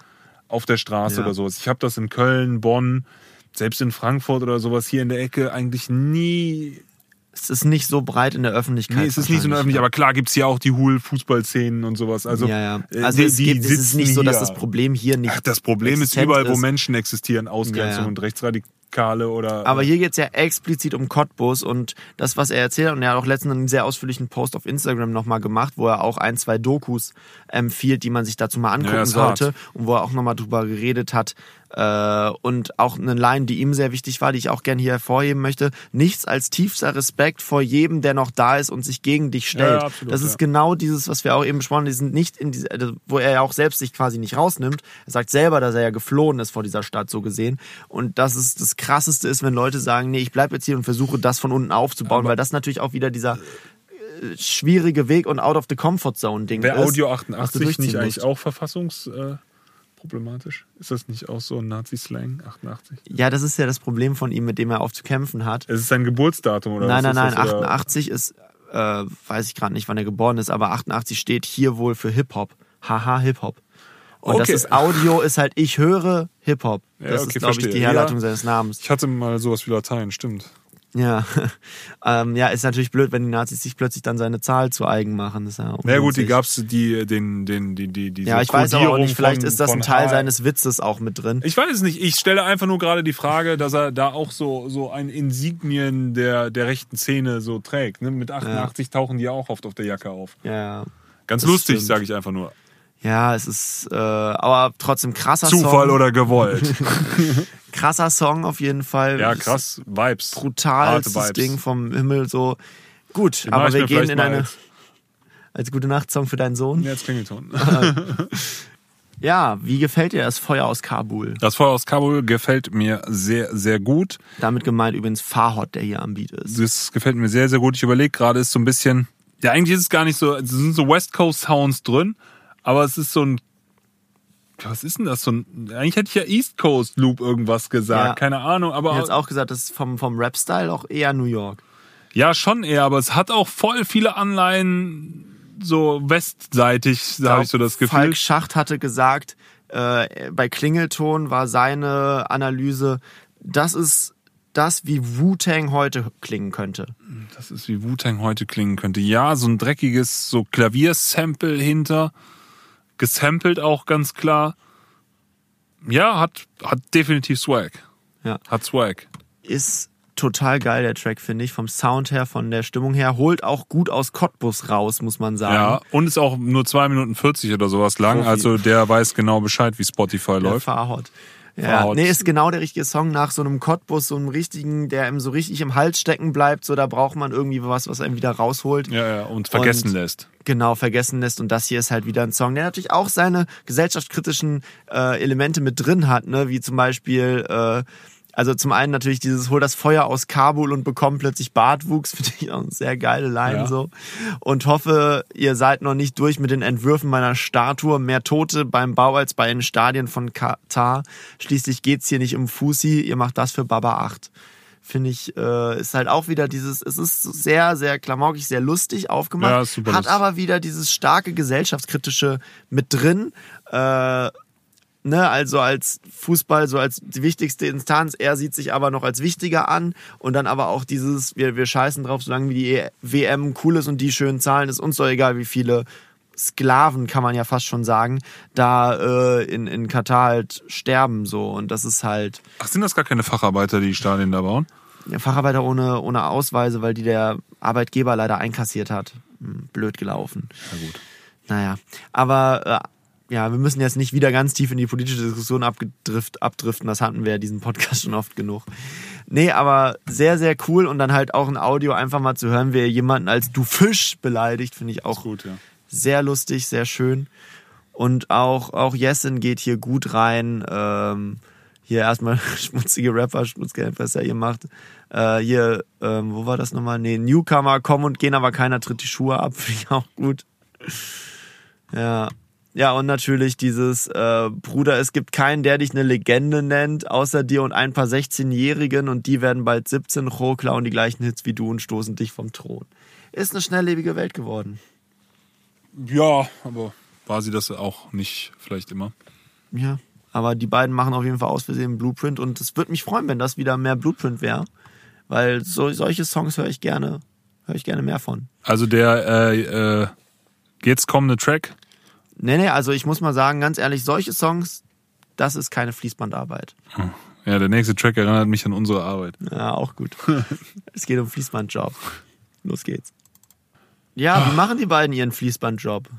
auf der Straße ja. oder sowas. Ich habe das in Köln, Bonn, selbst in Frankfurt oder sowas hier in der Ecke eigentlich nie es ist nicht so breit in der Öffentlichkeit. Nee, es ist nicht so in der Öffentlichkeit, aber klar gibt es hier auch die Hul-Fußballszenen und sowas. Also, ja, ja. Äh, also die, es, gibt, es ist nicht so, dass das Problem hier nicht. Ach, das Problem ist überall, wo Menschen existieren, Ausgrenzung ja, ja. und Rechtsradikalismus Kale oder. Aber hier geht es ja explizit um Cottbus und das, was er erzählt, und er hat auch letztens einen sehr ausführlichen Post auf Instagram nochmal gemacht, wo er auch ein, zwei Dokus empfiehlt, die man sich dazu mal angucken ja, sollte hart. und wo er auch nochmal drüber geredet hat, äh, und auch eine Line, die ihm sehr wichtig war, die ich auch gerne hier hervorheben möchte. Nichts als tiefster Respekt vor jedem, der noch da ist und sich gegen dich stellt. Ja, absolut, das ist ja. genau dieses, was wir auch eben besprochen haben. Die sind nicht in diese, also, wo er ja auch selbst sich quasi nicht rausnimmt. Er sagt selber, dass er ja geflohen ist vor dieser Stadt, so gesehen. Und das ist das Krasseste ist, wenn Leute sagen, nee, ich bleib jetzt hier und versuche das von unten aufzubauen, Aber weil das natürlich auch wieder dieser äh, schwierige Weg und out of the comfort zone Ding Wäre Audio 88 nicht eigentlich auch Verfassungs äh, problematisch? Ist das nicht auch so ein Nazi-Slang, 88? Ja, das ist ja das Problem von ihm, mit dem er aufzukämpfen hat. Es ist sein Geburtsdatum, oder? Nein, nein, nein, das, 88 ist, äh, weiß ich gerade nicht, wann er geboren ist, aber 88 steht hier wohl für Hip-Hop. Haha, Hip-Hop. Und okay. das ist Audio, ist halt, ich höre Hip-Hop. Das ja, okay, ist, glaube ich, die Herleitung ja, seines Namens. Ich hatte mal sowas wie Latein, stimmt. Ja, ähm, ja, ist natürlich blöd, wenn die Nazis sich plötzlich dann seine Zahl zu eigen machen. Das ist ja Na gut, die gab's die, den, den, die, die, die. Ja, ich weiß auch nicht. Vielleicht von, ist das ein Teil H seines Witzes auch mit drin. Ich weiß es nicht. Ich stelle einfach nur gerade die Frage, dass er da auch so so ein Insignien der der rechten Szene so trägt. Ne? Mit 88 ja. tauchen die auch oft auf der Jacke auf. Ja. Ganz lustig, sage ich einfach nur. Ja, es ist äh, aber trotzdem krasser Zufall Song. oder gewollt. krasser Song auf jeden Fall. ja, krass. Vibes. Brutal das. Ding vom Himmel so. Gut, Den aber wir gehen in eine als- als gute Nacht Song für deinen Sohn. Jetzt Klingelton. Ja, wie gefällt dir das Feuer aus Kabul? Das Feuer aus Kabul gefällt mir sehr, sehr gut. Damit gemeint übrigens Farhot, der hier am Beat ist. Das gefällt mir sehr, sehr gut. Ich überlege gerade, ist so ein bisschen, ja, eigentlich ist es gar nicht so, es sind so West Coast Sounds drin, aber es ist so ein, was ist denn das? So ein, eigentlich hätte ich ja East Coast Loop irgendwas gesagt, Ja. keine Ahnung, Ich aber jetzt auch gesagt, das ist vom, vom Rap-Style auch eher New York. ja, schon eher, aber es hat auch voll viele Anleihen so westseitig, da habe ich so das Gefühl. Falk Schacht hatte gesagt, äh, bei Klingelton war seine Analyse, das ist das, wie Wu-Tang heute klingen könnte. Das ist wie Wu-Tang heute klingen könnte. Ja, so ein dreckiges so Klaviersample hinter. Gesampelt auch ganz klar. Ja, hat, hat definitiv Swag. Ja. Hat Swag. Ist total geil, der Track, finde ich. Vom Sound her, von der Stimmung her. Holt auch gut aus Cottbus raus, muss man sagen. Ja, und ist auch nur 2 Minuten 40 oder sowas lang. Profi. Also der weiß genau Bescheid, wie Spotify Der läuft. Fahrhot. Ja, nee, ist genau der richtige Song nach so einem Cottbus, so einem richtigen, der ihm so richtig im Hals stecken bleibt. So, da braucht man irgendwie was, was einem wieder rausholt. Ja, ja, und vergessen Und- lässt. genau vergessen lässt. Und das hier ist halt wieder ein Song, der natürlich auch seine gesellschaftskritischen äh, Elemente mit drin hat, ne? wie zum Beispiel, äh, also zum einen natürlich dieses Hol das Feuer aus Kabul und bekomm plötzlich Bartwuchs, finde ich auch eine sehr geile Line Ja. so. Und hoffe, ihr seid noch nicht durch mit den Entwürfen meiner Statue. Mehr Tote beim Bau als bei den Stadien von Katar. Schließlich geht's hier nicht um Fusi, ihr macht das für Baba 8 finde ich, äh, ist halt auch wieder dieses, es ist sehr, sehr klamaukig, sehr lustig aufgemacht, Ja, super hat lustig. aber wieder dieses starke gesellschaftskritische mit drin. Äh, ne, also als Fußball, so als die wichtigste Instanz, er sieht sich aber noch als wichtiger an und dann aber auch dieses, wir, wir scheißen drauf, solange wie die WM cool ist und die schönen Zahlen, ist uns doch egal, wie viele Sklaven, kann man ja fast schon sagen, da äh, in, in Katar halt sterben so und das ist halt Ach, sind das gar keine Facharbeiter, die Stadien da bauen? Facharbeiter ohne, ohne Ausweise, weil die der Arbeitgeber leider einkassiert hat. Hm, Blöd gelaufen. Na gut. Naja, aber äh, ja, wir müssen jetzt nicht wieder ganz tief in die politische Diskussion abgedrift, abdriften. Das hatten wir ja diesen Podcast schon oft genug. Nee, aber sehr, sehr cool und dann halt auch ein Audio einfach mal zu hören, wie er jemanden als du Fisch beleidigt, finde ich auch Gut, ja. sehr lustig, sehr schön. Und auch, auch Jessen geht hier gut rein. Ähm, hier erstmal schmutzige Rapper, Schmutzgeld, was er hier macht. Äh, hier, ähm, wo war das nochmal? Nee, Newcomer kommen und gehen, aber keiner tritt die Schuhe ab. Finde ich auch gut. Ja. Ja, und natürlich dieses, äh, Bruder, es gibt keinen, der dich eine Legende nennt, außer dir und ein paar 16-Jährigen und die werden bald 17, Ro, klauen die gleichen Hits wie du und stoßen dich vom Thron. Ist eine schnelllebige Welt geworden. Ja, aber war sie das auch nicht vielleicht immer? Ja, aber die beiden machen auf jeden Fall aus Versehen Blueprint und es würde mich freuen, wenn das wieder mehr Blueprint wäre, weil so, solche Songs höre ich gerne, höre ich gerne mehr von. Also der äh, äh, jetzt kommende Track, Nee, nee, also ich muss mal sagen, ganz ehrlich, solche Songs, das ist keine Fließbandarbeit. ja, der nächste Track erinnert mich an unsere Arbeit. Ja, auch gut. es geht um Fließbandjob. Los geht's. Ja, wie machen die beiden ihren Fließbandjob?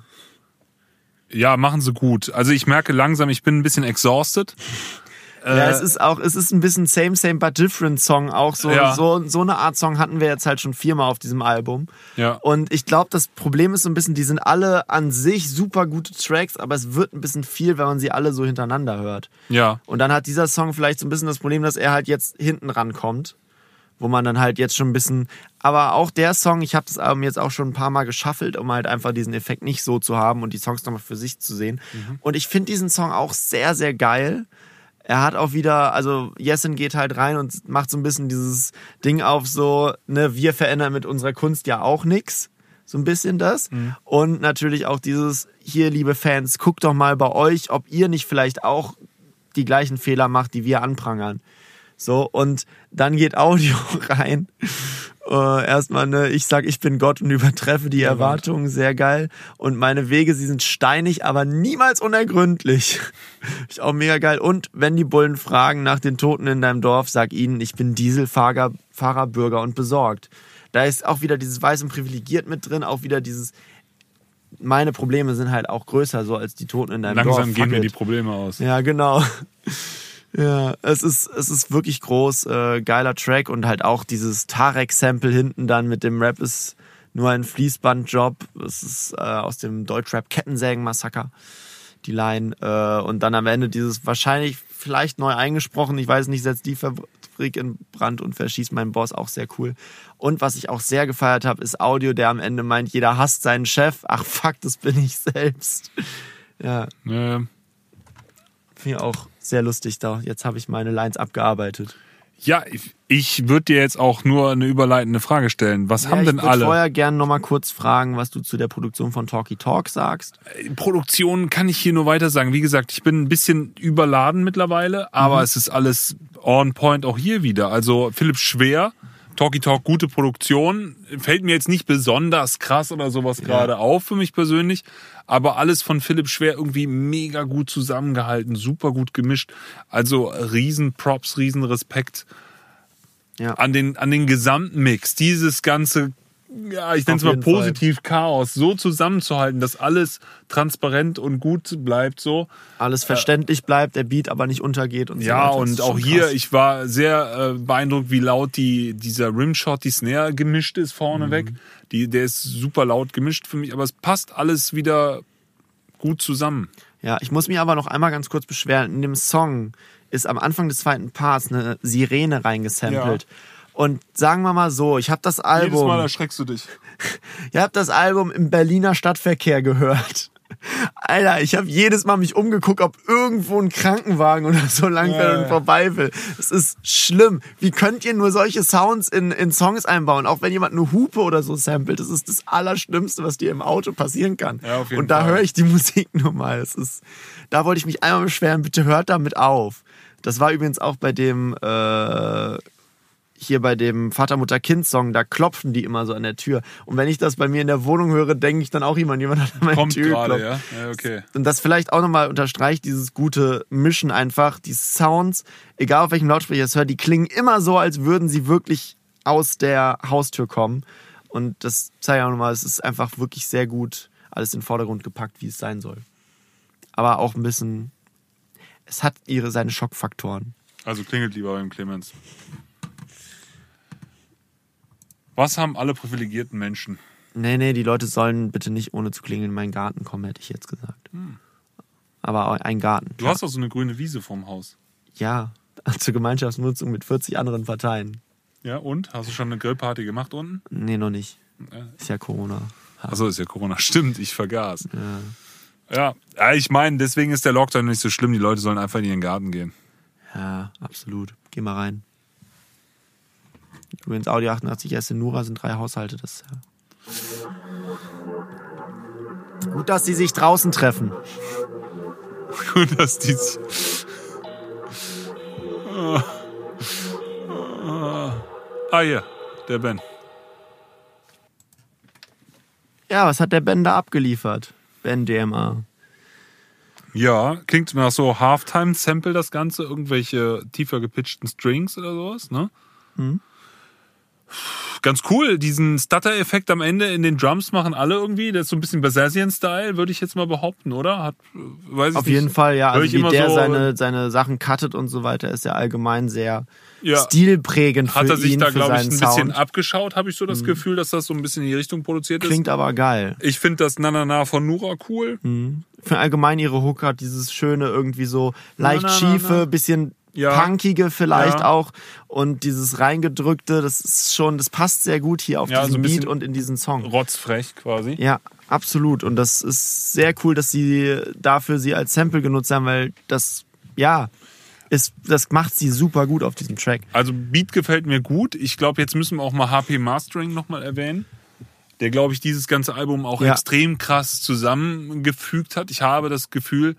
Ja, machen sie gut. Also ich merke langsam, ich bin ein bisschen exhausted. Ja, Äh, es ist auch, es ist ein bisschen Same, Same, but Different Song. Auch so, Ja. so, so eine Art Song hatten wir jetzt halt schon viermal auf diesem Album. Ja. Und ich glaube, das Problem ist so ein bisschen, die sind alle an sich super gute Tracks, aber es wird ein bisschen viel, wenn man sie alle so hintereinander hört. Ja, Und dann hat dieser Song vielleicht so ein bisschen das Problem, dass er halt jetzt hinten rankommt, wo man dann halt jetzt schon ein bisschen. Aber auch der Song, ich habe das Album jetzt auch schon ein paar Mal geschaffelt, um halt einfach diesen Effekt nicht so zu haben und die Songs nochmal für sich zu sehen. Und ich finde diesen Song auch sehr, sehr geil. Er hat auch wieder, also Jessen geht halt rein und macht so ein bisschen dieses Ding auf, so, ne, wir verändern mit unserer Kunst ja auch nix. So ein bisschen das. Und natürlich auch dieses, hier, liebe Fans, guckt doch mal bei euch, ob ihr nicht vielleicht auch die gleichen Fehler macht, die wir anprangern. So, und dann geht Audio rein. Äh, erstmal, ne, ich sag, ich bin Gott und übertreffe die Erwartungen, sehr geil. Und meine Wege, sie sind steinig, aber niemals unergründlich. ich auch mega geil. Und wenn die Bullen fragen nach den Toten in deinem Dorf, sag ihnen, ich bin Dieselfahrer, Fahrer, Bürger und besorgt. Da ist auch wieder dieses Weiß und Privilegiert mit drin, auch wieder dieses meine Probleme sind halt auch größer, so als die Toten in deinem Langsam Dorf. gehen Fuck mir die Probleme aus. Ja, genau. Ja, es ist, es ist wirklich groß, äh, geiler Track und halt auch dieses Tarek-Sample hinten dann mit dem Rap ist nur ein Fließbandjob. Es ist äh, aus dem Deutschrap Kettensägen-Massaker, die Line. Äh, und dann am Ende dieses wahrscheinlich vielleicht neu eingesprochen, ich weiß nicht, setzt die Fabrik in Brand und verschießt meinen Boss, auch sehr cool. Und was ich auch sehr gefeiert habe, ist Audio, der am Ende meint, jeder hasst seinen Chef. Ach fuck, das bin ich selbst. Ja, Äh, Finde ich auch sehr lustig da. Jetzt habe ich meine Lines abgearbeitet. ja, ich, ich würde dir jetzt auch nur eine überleitende Frage stellen. Was haben ja, denn ich würde alle? vorher gerne nochmal kurz fragen, was du zu der Produktion von Talkie Talk sagst. Produktion kann ich hier nur weiter sagen. Wie gesagt, ich bin ein bisschen überladen mittlerweile, aber es ist alles on point auch hier wieder. Also Philipp Schwer, Talkie Talk, gute Produktion. Fällt mir jetzt nicht besonders krass oder sowas gerade auf für mich persönlich, aber alles von Philipp Schwer irgendwie mega gut zusammengehalten, super gut gemischt. Also riesen Props, riesen Respekt Ja. an den, an den gesamten Mix. Dieses ganze, ja, ich nenne es mal jeden Fall. positiv Chaos, so zusammenzuhalten, dass alles transparent und gut bleibt, so. Alles verständlich bleibt, der Beat aber nicht untergeht und so Ja, und auch hier, krass. ich war sehr äh, beeindruckt, wie laut die, dieser Rimshot, die Snare gemischt ist vorneweg. Mhm. Die, der ist super laut gemischt für mich, aber es passt alles wieder gut zusammen. Ja, ich muss mich aber noch einmal ganz kurz beschweren. In dem Song ist am Anfang des zweiten Parts eine Sirene reingesampelt. Und sagen wir mal so, ich habe das Album, erschreckst du dich. ihr habt das Album im Berliner Stadtverkehr gehört. Alter, ich habe jedes Mal mich umgeguckt, ob irgendwo ein Krankenwagen oder so langfährt und vorbei will. Es ist schlimm. Wie könnt ihr nur solche Sounds in, in Songs einbauen? Auch wenn jemand eine Hupe oder so samplet. Das ist das Allerschlimmste, was dir im Auto passieren kann. Ja, auf jeden und da höre ich die Musik nur mal. Es ist, da wollte ich mich einmal beschweren. Bitte hört damit auf. Das war übrigens auch bei dem äh, hier bei dem Vater-Mutter-Kind-Song, da klopfen die immer so an der Tür. Und wenn ich das bei mir in der Wohnung höre, denke ich dann auch jemand, jemand hat an meine Kommt Tür gerade, ja? Ja, okay. Und das vielleicht auch nochmal unterstreicht dieses gute Mischen einfach. Die Sounds, egal auf welchem Lautsprecher es hört, die klingen immer so, als würden sie wirklich aus der Haustür kommen. Und das zeigt auch nochmal, es ist einfach wirklich sehr gut alles in den Vordergrund gepackt, wie es sein soll. Aber auch ein bisschen, es hat ihre, seine Schockfaktoren. Also klingelt lieber beim Clemens. Was haben alle privilegierten Menschen? Nee, nee, die Leute sollen bitte nicht ohne zu klingeln in meinen Garten kommen, hätte ich jetzt gesagt. Aber auch ein Garten. Du hast doch so eine grüne Wiese vorm Haus. Ja, zur Gemeinschaftsnutzung mit 40 anderen Parteien. Ja, und? Hast du schon eine Grillparty gemacht unten? Nee, noch nicht. Ist ja Corona. Achso, ist ja Corona. Stimmt, ich vergaß. Ja, ja ich meine, deswegen ist der Lockdown nicht so schlimm. Die Leute sollen einfach in ihren Garten gehen. ja absolut. Geh mal rein. Übrigens, Audi 88 S in Nura sind drei Haushalte. Das ja. Gut, dass die sich draußen treffen. Gut, dass die. Ah, hier, der Ben. Ja, was hat der Ben da abgeliefert? Ben DMA. Ja, klingt nach so Halftime-Sample das Ganze, irgendwelche tiefer gepitchten Strings oder sowas, ne? Ganz cool, diesen Stutter-Effekt am Ende in den Drums machen alle irgendwie. Das ist so ein bisschen Basazian-Style, würde ich jetzt mal behaupten, oder? Hat, äh, weiß ich Auf nicht. jeden Fall, ja. Hör Also wie der so- seine, seine Sachen cuttet und so weiter, ist ja allgemein sehr Ja. stilprägend für Hat er sich ihn, da, glaube ich, ein bisschen Sound. Mhm. abgeschaut, habe ich so das Gefühl, dass das so ein bisschen in die Richtung produziert ist. Klingt aber geil. Ich finde das Na Na Na von Nura cool. Für allgemein ihre Hook hat dieses schöne, irgendwie so leicht Na, na, na, schiefe, bisschen Ja. punkige vielleicht Ja. auch. Und dieses reingedrückte, das ist schon, das passt sehr gut hier auf Ja, diesen so ein Beat und in diesen Song. Rotzfrech quasi. Ja, absolut. Und das ist sehr cool, dass sie dafür sie als Sample genutzt haben, weil das, ja, ist, das macht sie super gut auf diesem Track. Also Beat gefällt mir gut. Ich glaube, jetzt müssen wir auch mal HP Mastering nochmal erwähnen. Der, glaube ich, dieses ganze Album auch Ja. extrem krass zusammengefügt hat. Ich habe das Gefühl,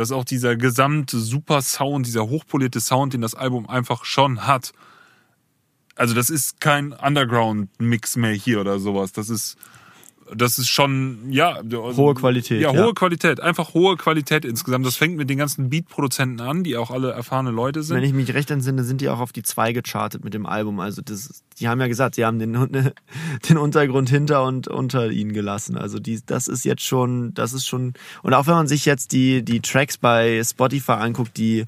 dass auch dieser gesamte super Sound, dieser hochpolierte Sound, den das Album einfach schon hat. Also das ist kein Underground-Mix mehr hier oder sowas. Das ist Das ist schon, ja. Hohe Qualität, Ja, ja. hohe Qualität. Einfach hohe Qualität insgesamt. Das fängt mit den ganzen Beat-Produzenten an, die auch alle erfahrene Leute sind. Wenn ich mich recht entsinne, sind die auch auf die 2 gechartet mit dem Album. Also das, die haben ja gesagt, sie haben den, den Untergrund hinter und unter ihnen gelassen. Also die, das ist jetzt schon, das ist schon. Und auch wenn man sich jetzt die, die Tracks bei Spotify anguckt, die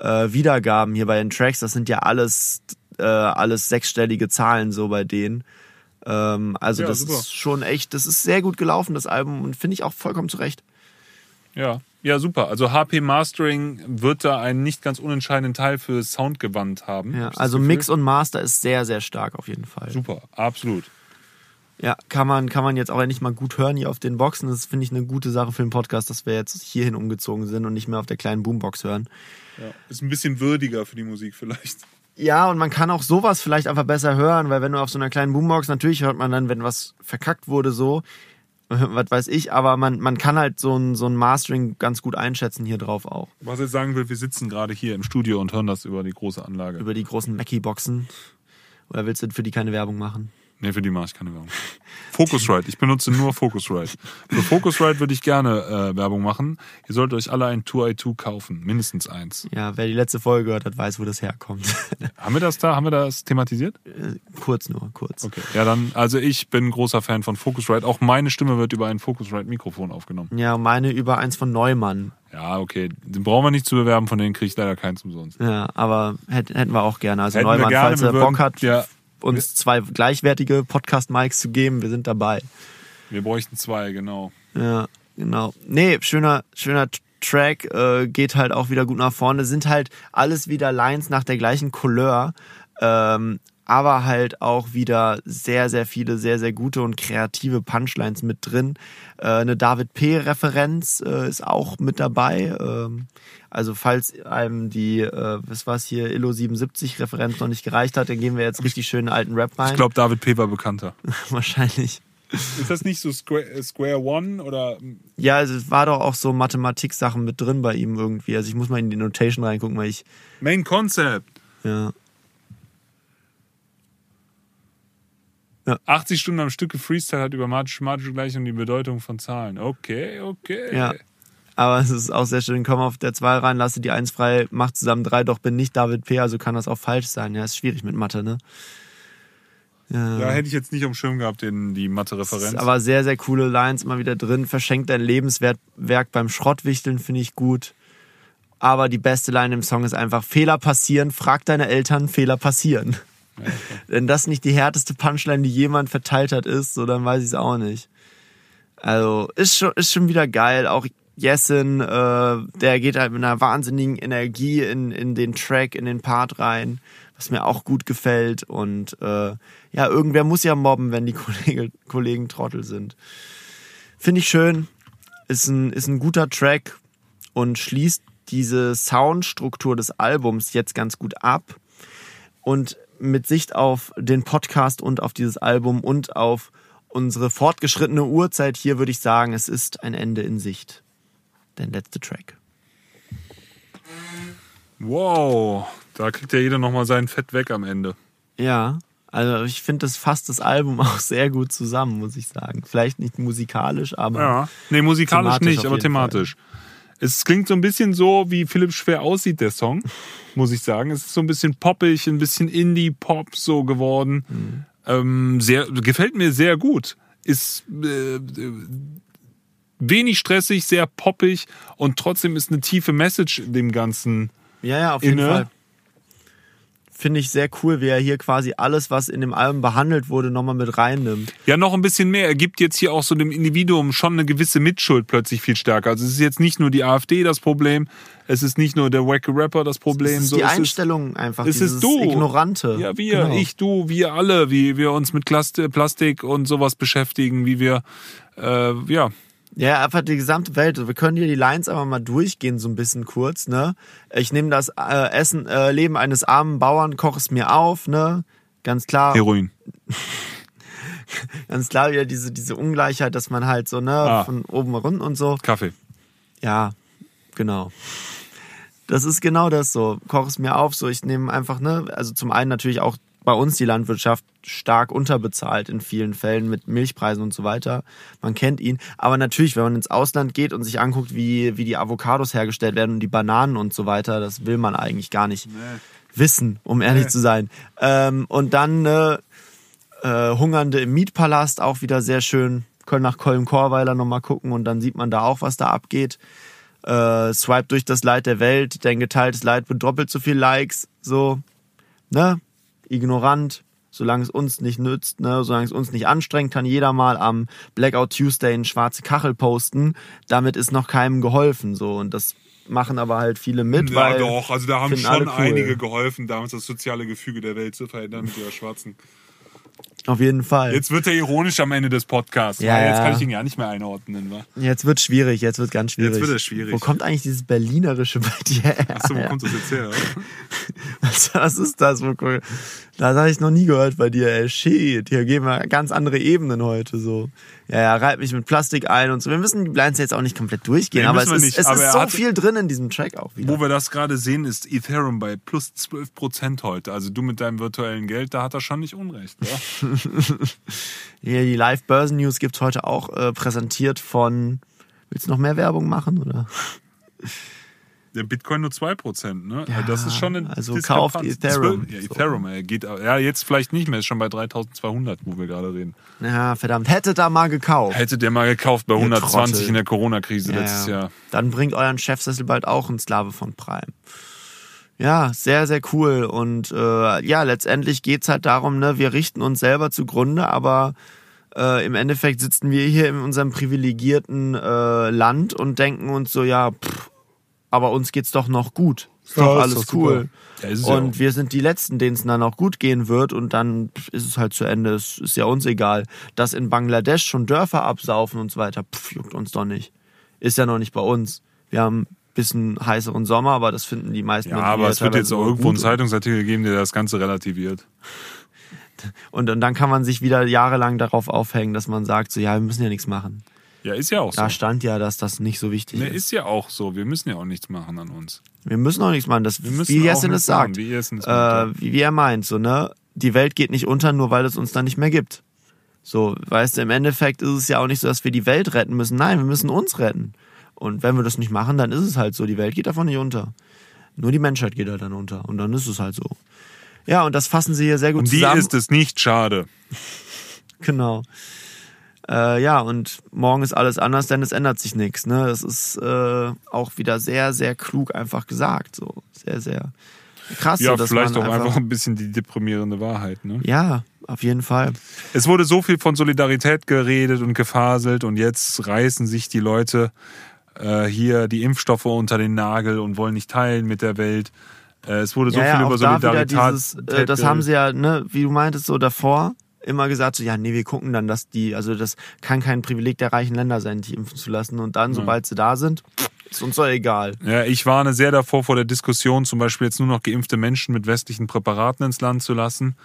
äh, Wiedergaben hier bei den Tracks, das sind ja alles, äh, alles sechsstellige Zahlen so bei denen. Ähm, also Ja, das super. ist schon echt, das ist sehr gut gelaufen, das Album, und finde ich auch vollkommen zurecht. Ja, ja, super. Also HP Mastering wird da einen nicht ganz unentscheidenden Teil für Soundgewand haben. Ja, also Gefühl. Mix und Master ist sehr, sehr stark auf jeden Fall. Super, absolut. Ja, kann man, kann man jetzt auch endlich mal gut hören hier auf den Boxen. Das finde ich eine gute Sache für den Podcast, dass wir jetzt hierhin umgezogen sind und nicht mehr auf der kleinen Boombox hören. Ja. Ist ein bisschen würdiger für die Musik vielleicht. Ja, und man kann auch sowas vielleicht einfach besser hören, weil wenn du auf so einer kleinen Boombox, natürlich hört man dann, wenn was verkackt wurde, so, was weiß ich, aber man, man kann halt so ein, so ein Mastering ganz gut einschätzen hier drauf auch. Was ich sagen will, wir sitzen gerade hier im Studio und hören das über die große Anlage. Über die großen Mackie-Boxen. Oder willst du für die keine Werbung machen? Nee, für die mache ich keine Werbung. Focusrite, ich benutze nur Focusrite. Für Focusrite würde ich gerne äh, Werbung machen. Ihr solltet euch alle ein 2i2 kaufen, mindestens eins. Ja, wer die letzte Folge gehört hat, weiß, wo das herkommt. Haben wir das da? Haben wir das thematisiert? kurz nur, kurz. Okay. Ja, dann, also ich bin großer Fan von Focusrite. Auch meine Stimme wird über ein Focusrite-Mikrofon aufgenommen. Ja, meine über eins von Neumann. Ja, okay. Den brauchen wir nicht zu bewerben, von denen kriege ich leider keins umsonst. Ja, aber hätt- hätten wir auch gerne. Also Hätten Neumann, gerne, falls er Bock hat, ja. Uns zwei gleichwertige Podcast-Mics zu geben, wir sind dabei. Wir bräuchten zwei, genau. Ja, genau. Nee, schöner, schöner Track, äh, geht halt auch wieder gut nach vorne. Sind halt alles wieder Lines nach der gleichen Couleur. Ähm, aber halt auch wieder sehr, sehr viele, sehr, sehr gute und kreative Punchlines mit drin. Äh, eine David P-Referenz äh, ist auch mit dabei. Ähm, also falls einem die, äh, was war's hier, Illo 77 Referenz noch nicht gereicht hat, dann gehen wir jetzt richtig schön in den alten Rap rein. Ich glaube, David P. war bekannter. Wahrscheinlich. Ist das nicht so Square, äh, Square One oder Ja, also es war doch auch so Mathematik-Sachen mit drin bei ihm irgendwie. Also ich muss mal in die Notation reingucken, weil ich, Main Concept? ja. 80 Stunden am Stück Freestyle hat über mathematische Gleichung die Bedeutung von Zahlen. Okay, okay. Ja. Aber es ist auch sehr schön, komm auf der 2 rein, lasse die 1 frei, mach zusammen 3, doch bin nicht David P., also kann das auch falsch sein. Ja, ist schwierig mit Mathe, ne? Ja. Da hätte ich jetzt nicht am Schirm gehabt, den, die Mathe-Referenz. Aber sehr, sehr coole Lines immer wieder drin. Verschenkt dein Lebenswerk beim Schrottwichteln, finde ich gut. Aber die beste Line im Song ist einfach, Fehler passieren, frag deine Eltern, Fehler passieren. Wenn das nicht die härteste Punchline, die jemand verteilt hat, ist, so dann weiß ich es auch nicht. Also ist schon, ist schon wieder geil. Auch Jessin, äh, der geht halt mit einer wahnsinnigen Energie in, in den Track, in den Part rein, was mir auch gut gefällt. Und äh, ja, irgendwer muss ja mobben, wenn die Kollege, Kollegen Trottel sind. Finde ich schön. Ist ein, ist ein guter Track und schließt diese Soundstruktur des Albums jetzt ganz gut ab. Und mit Sicht auf den Podcast und auf dieses Album und auf unsere fortgeschrittene Uhrzeit hier würde ich sagen, es ist ein Ende in Sicht. Der letzte Track. wow, da kriegt ja jeder nochmal sein Fett weg am Ende. Ja, also ich finde, das fasst das Album auch sehr gut zusammen, muss ich sagen. Vielleicht nicht musikalisch, aber Ja. Nee, musikalisch nicht, aber thematisch. Es klingt so ein bisschen so, wie Philipp Schwer aussieht, der Song, muss ich sagen. Es ist so ein bisschen poppig, ein bisschen Indie-Pop so geworden. Mhm. Ähm, sehr, gefällt mir sehr gut. Ist äh, wenig stressig, sehr poppig und trotzdem ist eine tiefe Message in dem Ganzen. ja, ja, auf jeden Inne. Fall. Finde ich sehr cool, wie er hier quasi alles, was in dem Album behandelt wurde, nochmal mit reinnimmt. Ja, noch ein bisschen mehr. Er gibt jetzt hier auch so dem Individuum schon eine gewisse Mitschuld plötzlich viel stärker. Also es ist jetzt nicht nur die AfD das Problem, es ist nicht nur der wacke Rapper das Problem. Es ist so, die es ist- Einstellung einfach, es ist du. Ignorante. Ja, wir, Genau. ich, du, wir alle, wie wir uns mit Plastik und sowas beschäftigen, wie wir, äh, ja, Ja, einfach die gesamte Welt. Wir können hier die Lines einfach mal durchgehen, so ein bisschen kurz, ne? Ich nehme das äh, Essen, äh, Leben eines armen Bauern, koche es mir auf, ne? Ganz klar, Heroin. ganz klar wieder diese, diese Ungleichheit, dass man halt so, ne, Ah. von oben runter und so. Kaffee. Ja, genau. Das ist genau das so. Koche es mir auf, so ich nehme einfach, ne, also zum einen natürlich auch bei uns die Landwirtschaft stark unterbezahlt in vielen Fällen mit Milchpreisen und so weiter. Man kennt ihn. Aber natürlich, wenn man ins Ausland geht und sich anguckt, wie, wie die Avocados hergestellt werden und die Bananen und so weiter, das will man eigentlich gar nicht wissen, um ehrlich Nee. zu sein. Ähm, und dann äh, äh, Hungernde im Mietpalast, auch wieder sehr schön. Können nach Kolm-Korweiler nochmal gucken und dann sieht man da auch, was da abgeht. Äh, swipe durch das Leid der Welt, dein geteiltes Leid wird doppelt so viel Likes, so, ne? Ignorant, solange es uns nicht nützt, ne? solange es uns nicht anstrengt, kann jeder mal am Blackout Tuesday eine schwarze Kachel posten. Damit ist noch keinem geholfen, so. Und das machen aber halt viele mit, Ja, weil doch. Also da haben schon cool. einige geholfen, damals das soziale Gefüge der Welt zu verändern mit ihrer Schwarzen. Auf jeden Fall. Jetzt wird er ironisch am Ende des Podcasts. Ja, weil jetzt kann ich ihn gar nicht mehr einordnen. Wa? Jetzt wird schwierig, jetzt wird ganz schwierig. Jetzt wird es schwierig. Wo kommt eigentlich dieses Berlinerische bei dir her? Achso, wo kommt das jetzt her? Was, was ist das? Das habe ich noch nie gehört bei dir, ey. Shit, hier gehen wir ganz andere Ebenen heute so. Ja, ja, reib mich mit Plastik ein und so. Wir müssen die Blinds jetzt auch nicht komplett durchgehen, Nee, aber es ist, nicht. es Aber ist so viel drin in diesem Track auch wieder. Wo wir das gerade sehen, ist Ethereum bei plus 12% heute. Also du mit deinem virtuellen Geld, da hat er schon nicht Unrecht. Ja? Hier, die Live-Börsen-News gibt's heute auch äh, präsentiert von. Willst du noch mehr Werbung machen, oder? Der Bitcoin nur 2%, ne? Ja, das ist schon eine also Diskrepanz. kauft Ethereum. Ja, So. Ethereum, er geht, ja, jetzt vielleicht nicht mehr, ist schon bei 3200, wo wir gerade reden. Ja, verdammt. Hättet da mal gekauft. Hätte der mal gekauft bei Ihr 120 Trottel. in der Corona-Krise Ja, letztes ja. Jahr. Dann bringt euren Chefsessel bald auch ein Sklave von Prime. Ja, sehr, sehr cool. Und äh, ja, letztendlich geht's halt darum, ne, wir richten uns selber zugrunde, aber äh, im Endeffekt sitzen wir hier in unserem privilegierten äh, Land und denken uns so, ja, pff, aber uns geht's doch noch gut. Ist Ja, doch ist alles doch cool. Ja, ist ja und auch. wir sind die Letzten, denen es dann auch gut gehen wird und dann ist es halt zu Ende. Es ist ja uns egal. Dass in Bangladesch schon Dörfer absaufen und so weiter, pff, juckt uns doch nicht. Ist ja noch nicht bei uns. Wir haben bisschen heißeren Sommer, aber das finden die meisten Ja, aber es wird jetzt auch irgendwo einen. Zeitungsartikel geben, der das Ganze relativiert. Und, und dann kann man sich wieder jahrelang darauf aufhängen, dass man sagt, so ja, wir müssen ja nichts machen. Ja, ist ja auch so. Da stand ja, dass das nicht so wichtig Ne, ist. ist ja auch so. Wir müssen ja auch nichts machen an uns. Wir müssen auch nichts machen. Das, Wir müssen wie Jessen es sagt. wie es äh, wie, wie er meint, so, ne? Die Welt geht nicht unter, nur weil es uns dann nicht mehr gibt. So, weißt du, im Endeffekt ist es ja auch nicht so, dass wir die Welt retten müssen. Nein, wir müssen uns retten. Und wenn wir das nicht machen, dann ist es halt so. Die Welt geht davon nicht unter. Nur die Menschheit geht halt dann unter. Und dann ist es halt so. Ja, und das fassen sie hier sehr gut die zusammen. ist es nicht schade. Genau. Äh, ja, und morgen ist alles anders, denn es ändert sich nichts. Ne? Das ist äh, auch wieder sehr, sehr klug einfach gesagt. So sehr, sehr krass. Ja, so, dass vielleicht man auch einfach ein bisschen die deprimierende Wahrheit. Ne? Ja, auf jeden Fall. Es wurde so viel von Solidarität geredet und gefaselt und jetzt reißen sich die Leute äh, hier die Impfstoffe unter den Nagel und wollen nicht teilen mit der Welt. Äh, es wurde so ja, ja, viel auch über da Solidarität. dieses, äh, das haben sie ja, ne, wie du meintest, so davor immer gesagt, so ja, nee, wir gucken dann, dass die, also das kann kein Privileg der reichen Länder sein, die impfen zu lassen. Und dann, sobald sie da sind, ist uns doch egal. Ja, ich warne sehr davor vor der Diskussion, zum Beispiel jetzt nur noch geimpfte Menschen mit westlichen Präparaten ins Land zu lassen,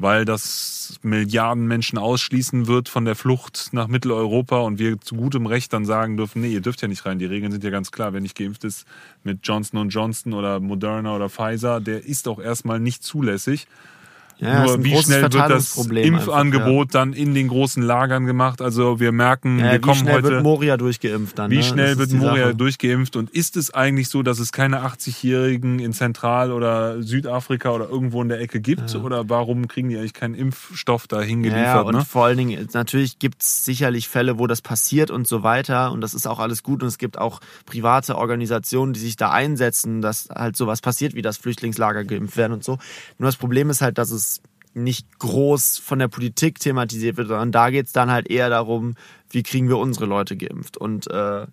weil das Milliarden Menschen ausschließen wird von der Flucht nach Mitteleuropa und wir zu gutem Recht dann sagen dürfen, nee, ihr dürft ja nicht rein. Die Regeln sind ja ganz klar. Wer nicht geimpft ist mit Johnson Johnson oder Moderna oder Pfizer, der ist auch erstmal nicht zulässig. Ja, Nur wie schnell wird das Impfangebot dann in den großen Lagern gemacht? Also wir merken, einfach. Ja, wir wie kommen schnell heute. wird Moria durchgeimpft dann? Wie ne? schnell wird Moria Sache. durchgeimpft? Und ist es eigentlich so, dass es keine 80-Jährigen in Zentral- oder Südafrika oder irgendwo in der Ecke gibt? Oder warum kriegen die eigentlich keinen Impfstoff dahin Ja, ja, und ne? vor allen Dingen, natürlich gibt's sicherlich Fälle, wo das passiert und so weiter. Und das ist auch alles gut. Und es gibt auch private Organisationen, die sich da einsetzen, dass halt sowas passiert, wie das Flüchtlingslager geimpft werden und so. Nur das Problem ist halt, dass es nicht groß von der Politik thematisiert wird, sondern da geht's dann halt eher darum, wie kriegen wir unsere Leute geimpft. Und äh,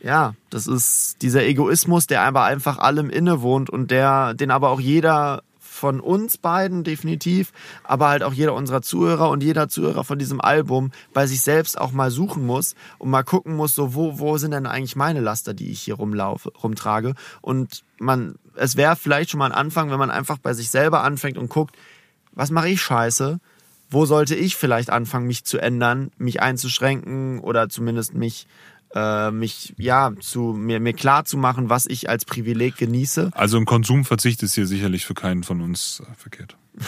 ja, das ist dieser Egoismus, der aber einfach allem innewohnt und der, den aber auch jeder von uns beiden definitiv, aber halt auch jeder unserer Zuhörer und jeder Zuhörer von diesem Album bei sich selbst auch mal suchen muss und mal gucken muss, so wo, wo sind denn eigentlich meine Laster, die ich hier rumlaufe, rumtrage. Und man, es wäre vielleicht schon mal ein Anfang, wenn man einfach bei sich selber anfängt und guckt, was mache ich scheiße? Wo sollte ich vielleicht anfangen, mich zu ändern, mich einzuschränken oder zumindest mich, äh, mich ja, zu mir, mir klar zu machen, was ich als Privileg genieße. Also ein Konsumverzicht ist hier sicherlich für keinen von uns äh, verkehrt.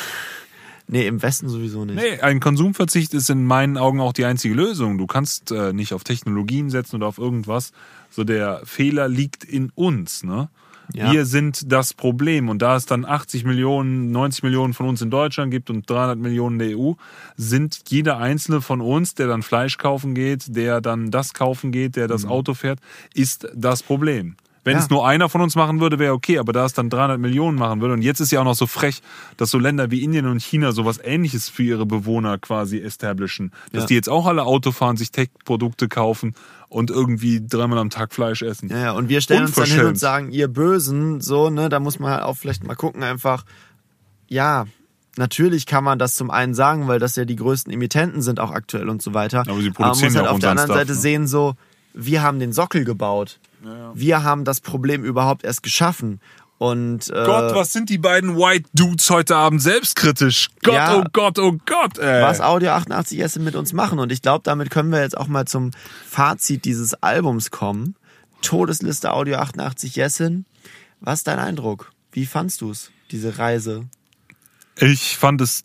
Nee, im Westen sowieso nicht. Nee, ein Konsumverzicht ist in meinen Augen auch die einzige Lösung. Du kannst äh, nicht auf Technologien setzen oder auf irgendwas. So der Fehler liegt in uns, ne? Ja. Wir sind das Problem. Und da es dann 80 Millionen, 90 Millionen von uns in Deutschland gibt und 300 Millionen in der EU, sind jeder einzelne von uns, der dann Fleisch kaufen geht, der dann das kaufen geht, der das Auto fährt, ist das Problem. Wenn Ja. es nur einer von uns machen würde, wäre okay, aber da es dann 300 Millionen machen würde und jetzt ist ja auch noch so frech, dass so Länder wie Indien und China sowas ähnliches für ihre Bewohner quasi establishen, dass Ja. die jetzt auch alle Auto fahren, sich Tech-Produkte kaufen und irgendwie dreimal am Tag Fleisch essen. Ja, ja, und wir stellen uns dann hin und sagen, ihr Bösen, so, ne, da muss man halt auch vielleicht mal gucken, einfach, ja, natürlich kann man das zum einen sagen, weil das ja die größten Emittenten sind auch aktuell und so weiter. Aber sie man produzieren muss ja halt auch auf der anderen Stuff, Seite ne? sehen, so, wir haben den Sockel gebaut. Wir haben das Problem überhaupt erst geschaffen. Und äh, Gott, was sind die beiden White Dudes heute Abend selbstkritisch? Gott, Ja. oh Gott, oh Gott, ey. was Audio 88 Essen mit uns machen. Und ich glaube, damit können wir jetzt auch mal zum Fazit dieses Albums kommen. Todesliste Audio 88 Jessin. Was ist dein Eindruck? Wie fandst du es, diese Reise? Ich fand es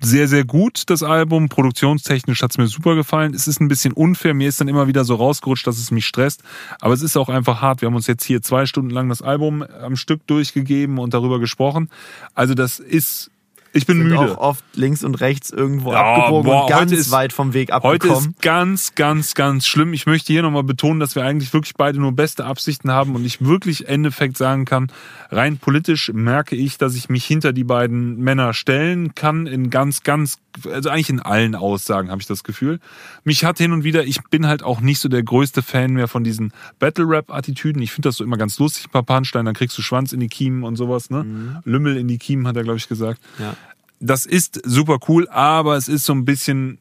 sehr, sehr gut, das Album. Produktionstechnisch hat es mir super gefallen. Es ist ein bisschen unfair. Mir ist dann immer wieder so rausgerutscht, dass es mich stresst. Aber es ist auch einfach hart. Wir haben uns jetzt hier zwei Stunden lang das Album am Stück durchgegeben und darüber gesprochen. Also das ist, ich bin Sind müde. auch oft links und rechts irgendwo Ja, abgebogen boah, und ganz heute ist- weit vom Weg Heute abgekommen. ist ganz, ganz, ganz schlimm. Ich möchte hier nochmal betonen, dass wir eigentlich wirklich beide nur beste Absichten haben und ich wirklich im Endeffekt sagen kann, rein politisch merke ich, dass ich mich hinter die beiden Männer stellen kann in ganz, ganz, also eigentlich in allen Aussagen habe ich das Gefühl. Mich hat hin und wieder, ich bin halt auch nicht so der größte Fan mehr von diesen Battle-Rap-Attitüden. Ich finde das so immer ganz lustig, ein paar Punchline, dann kriegst du Schwanz in die Kiemen und sowas, ne? Lümmel in die Kiemen, hat er, glaube ich, gesagt ja. das ist super cool, aber es ist so ein bisschen,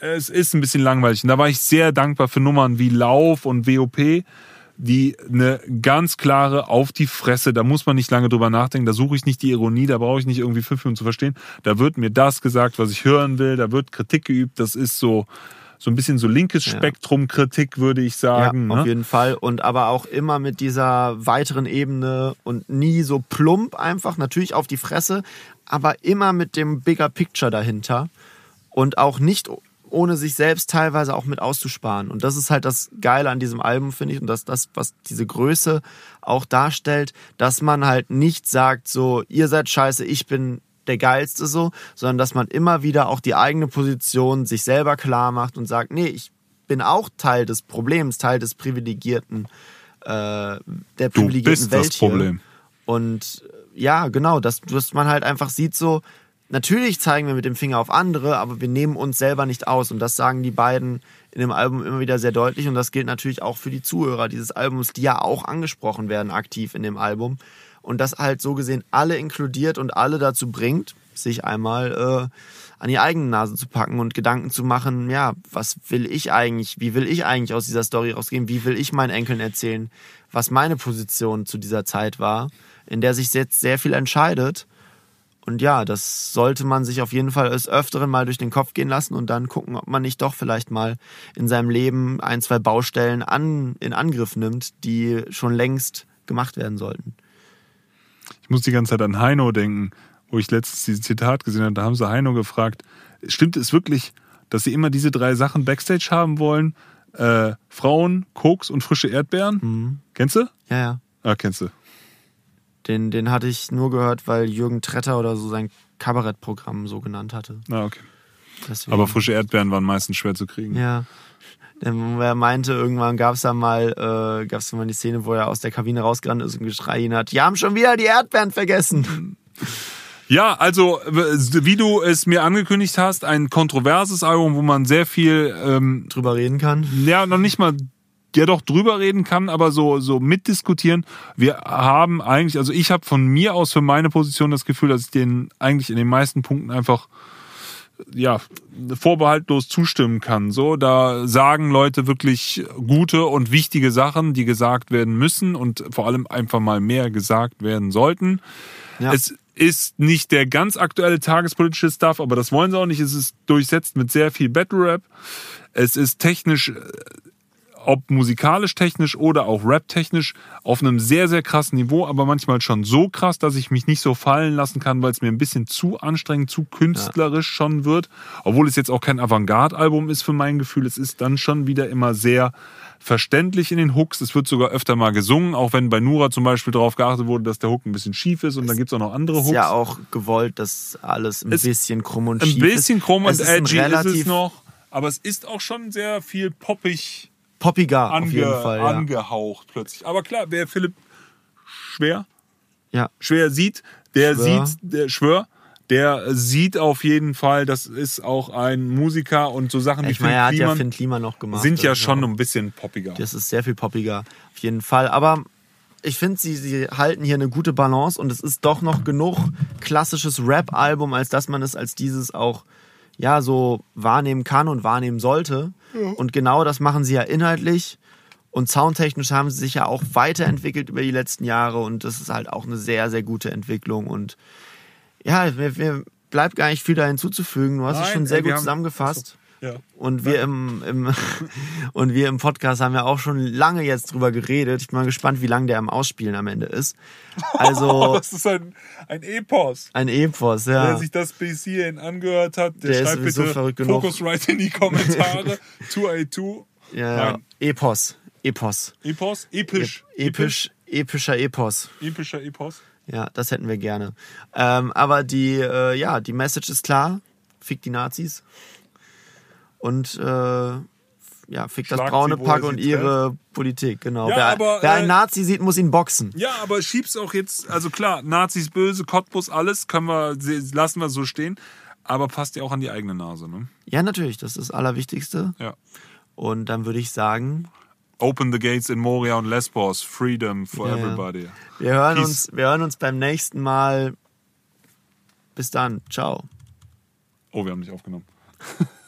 es ist ein bisschen langweilig. Und da war ich sehr dankbar für Nummern wie Lauf und WOP, die eine ganz klare auf die Fresse, da muss man nicht lange drüber nachdenken, da suche ich nicht die Ironie, da brauche ich nicht irgendwie fünf Minuten zu verstehen. Da wird mir das gesagt, was ich hören will, da wird Kritik geübt, das ist so, so ein bisschen so linkes. Spektrum Kritik, würde ich sagen. ja, auf ne? jeden Fall. Und aber auch immer mit dieser weiteren Ebene und nie so plump einfach, natürlich auf die Fresse, aber immer mit dem Bigger Picture dahinter. Und auch nicht ohne sich selbst teilweise auch mit auszusparen. Und das ist halt das Geile an diesem Album, finde ich, und das, das, was diese Größe auch darstellt, dass man halt nicht sagt, so, ihr seid scheiße, ich bin der Geilste so, sondern dass man immer wieder auch die eigene Position sich selber klar macht und sagt, nee, ich bin auch Teil des Problems, Teil des privilegierten, äh, der Du privilegierten bist Welt das Problem. Hier. Und ja, genau, dass, dass man halt einfach sieht, so, natürlich zeigen wir mit dem Finger auf andere, aber wir nehmen uns selber nicht aus. Und das sagen die beiden in dem Album immer wieder sehr deutlich. Und das gilt natürlich auch für die Zuhörer dieses Albums, die ja auch angesprochen werden aktiv in dem Album. Und das halt so gesehen alle inkludiert und alle dazu bringt, sich einmal äh, an die eigene Nase zu packen und Gedanken zu machen, ja, was will ich eigentlich, wie will ich eigentlich aus dieser Story rausgehen, wie will ich meinen Enkeln erzählen, was meine Position zu dieser Zeit war, in der sich jetzt sehr viel entscheidet. Und ja, das sollte man sich auf jeden Fall des Öfteren mal durch den Kopf gehen lassen und dann gucken, ob man nicht doch vielleicht mal in seinem Leben ein, zwei Baustellen an, in Angriff nimmt, die schon längst gemacht werden sollten. Ich muss die ganze Zeit an Heino denken, wo ich letztens dieses Zitat gesehen habe. Da haben sie Heino gefragt, stimmt es wirklich, dass sie immer diese drei Sachen Backstage haben wollen? Äh, Frauen, Koks und frische Erdbeeren? Kennst du? Ja, ja. Ah, kennst du. Den, den hatte ich nur gehört, weil Jürgen Tretter oder so sein Kabarettprogramm so genannt hatte. Ah, okay. Deswegen. Aber frische Erdbeeren waren meistens schwer zu kriegen. Ja. Denn Er meinte, irgendwann gab es da mal, äh, gab es mal die Szene, wo er aus der Kabine rausgerannt ist und geschrien hat, die haben schon wieder die Erdbeeren vergessen. Ja, also wie du es mir angekündigt hast, ein kontroverses Album, wo man sehr viel, ähm, Drüber reden kann. ja, noch nicht mal ja doch drüber reden kann, aber so so mitdiskutieren. Wir haben eigentlich, also ich habe von mir aus für meine Position das Gefühl, dass ich den eigentlich in den meisten Punkten einfach ja vorbehaltlos zustimmen kann. So, da sagen Leute wirklich gute und wichtige Sachen, die gesagt werden müssen und vor allem einfach mal mehr gesagt werden sollten. Ja. Es ist nicht der ganz aktuelle tagespolitische Stuff, aber das wollen sie auch nicht. Es ist durchsetzt mit sehr viel Battle Rap. Es ist technisch äh, ob musikalisch technisch oder auch rap-technisch, auf einem sehr, sehr krassen Niveau, aber manchmal schon so krass, dass ich mich nicht so fallen lassen kann, weil es mir ein bisschen zu anstrengend, zu künstlerisch ja. schon wird. Obwohl es jetzt auch kein Avantgarde-Album ist für mein Gefühl. Es ist dann schon wieder immer sehr verständlich in den Hooks. Es wird sogar öfter mal gesungen, auch wenn bei Nura zum Beispiel darauf geachtet wurde, dass der Hook ein bisschen schief ist und dann gibt es auch noch andere Hooks. Ist ja auch gewollt, dass alles ein es bisschen krumm und schief ist. Ein bisschen krumm und edgy ist es noch, aber es ist auch schon sehr viel poppig poppiger ange, auf jeden Fall. Ja. Angehaucht plötzlich. Aber klar, wer Philipp schwer, ja. schwer sieht, der schwör. sieht, der schwör, der sieht auf jeden Fall, das ist auch ein Musiker und so Sachen wie ich meine, er hat ja Finn Klima noch gemacht. Sind ja schon ein bisschen poppiger. Das ist sehr viel poppiger, auf jeden Fall. Aber ich finde, sie, sie halten hier eine gute Balance und es ist doch noch genug klassisches Rap-Album, als dass man es als dieses auch ja so wahrnehmen kann und wahrnehmen sollte. Ja. Und genau das machen sie ja inhaltlich. Und soundtechnisch haben sie sich ja auch weiterentwickelt über die letzten Jahre und das ist halt auch eine sehr, sehr gute Entwicklung. Und ja, mir, mir bleibt gar nicht viel da hinzuzufügen. Du hast Nein, es schon sehr ey, gut zusammengefasst. Ja. Und wir im, im und wir im Podcast haben ja auch schon lange jetzt drüber geredet. Ich bin mal gespannt, wie lange der am Ausspielen am Ende ist. Also das ist ein, ein Epos. Ein Epos, ja. Wer sich das bis hierhin angehört hat, der, der schreibt bitte Focusrite in die Kommentare. 2A2. Ja, ja. Epos. Epos. Epos? Episch. E episch. Epischer Epos. Epischer Epos. Ja, das hätten wir gerne. Ähm, aber die, äh, ja, die Message ist klar. Fick die Nazis und äh, ja, fickt Schlag das braune Pack und ihre. Politik, genau. Ja, wer, aber, wer einen äh, Nazi sieht, muss ihn boxen. Ja, aber schieb's auch jetzt, also klar, Nazis böse, Cottbus, alles, können wir, lassen wir so stehen, aber passt ja auch an die eigene Nase, ne? Ja, natürlich, das ist das Allerwichtigste. Ja. Und dann würde ich sagen. Open the gates in Moria und Lesbos, freedom for ja, everybody. Wir hören, uns, wir hören uns beim nächsten Mal. Bis dann. Ciao. Oh, wir haben nicht aufgenommen.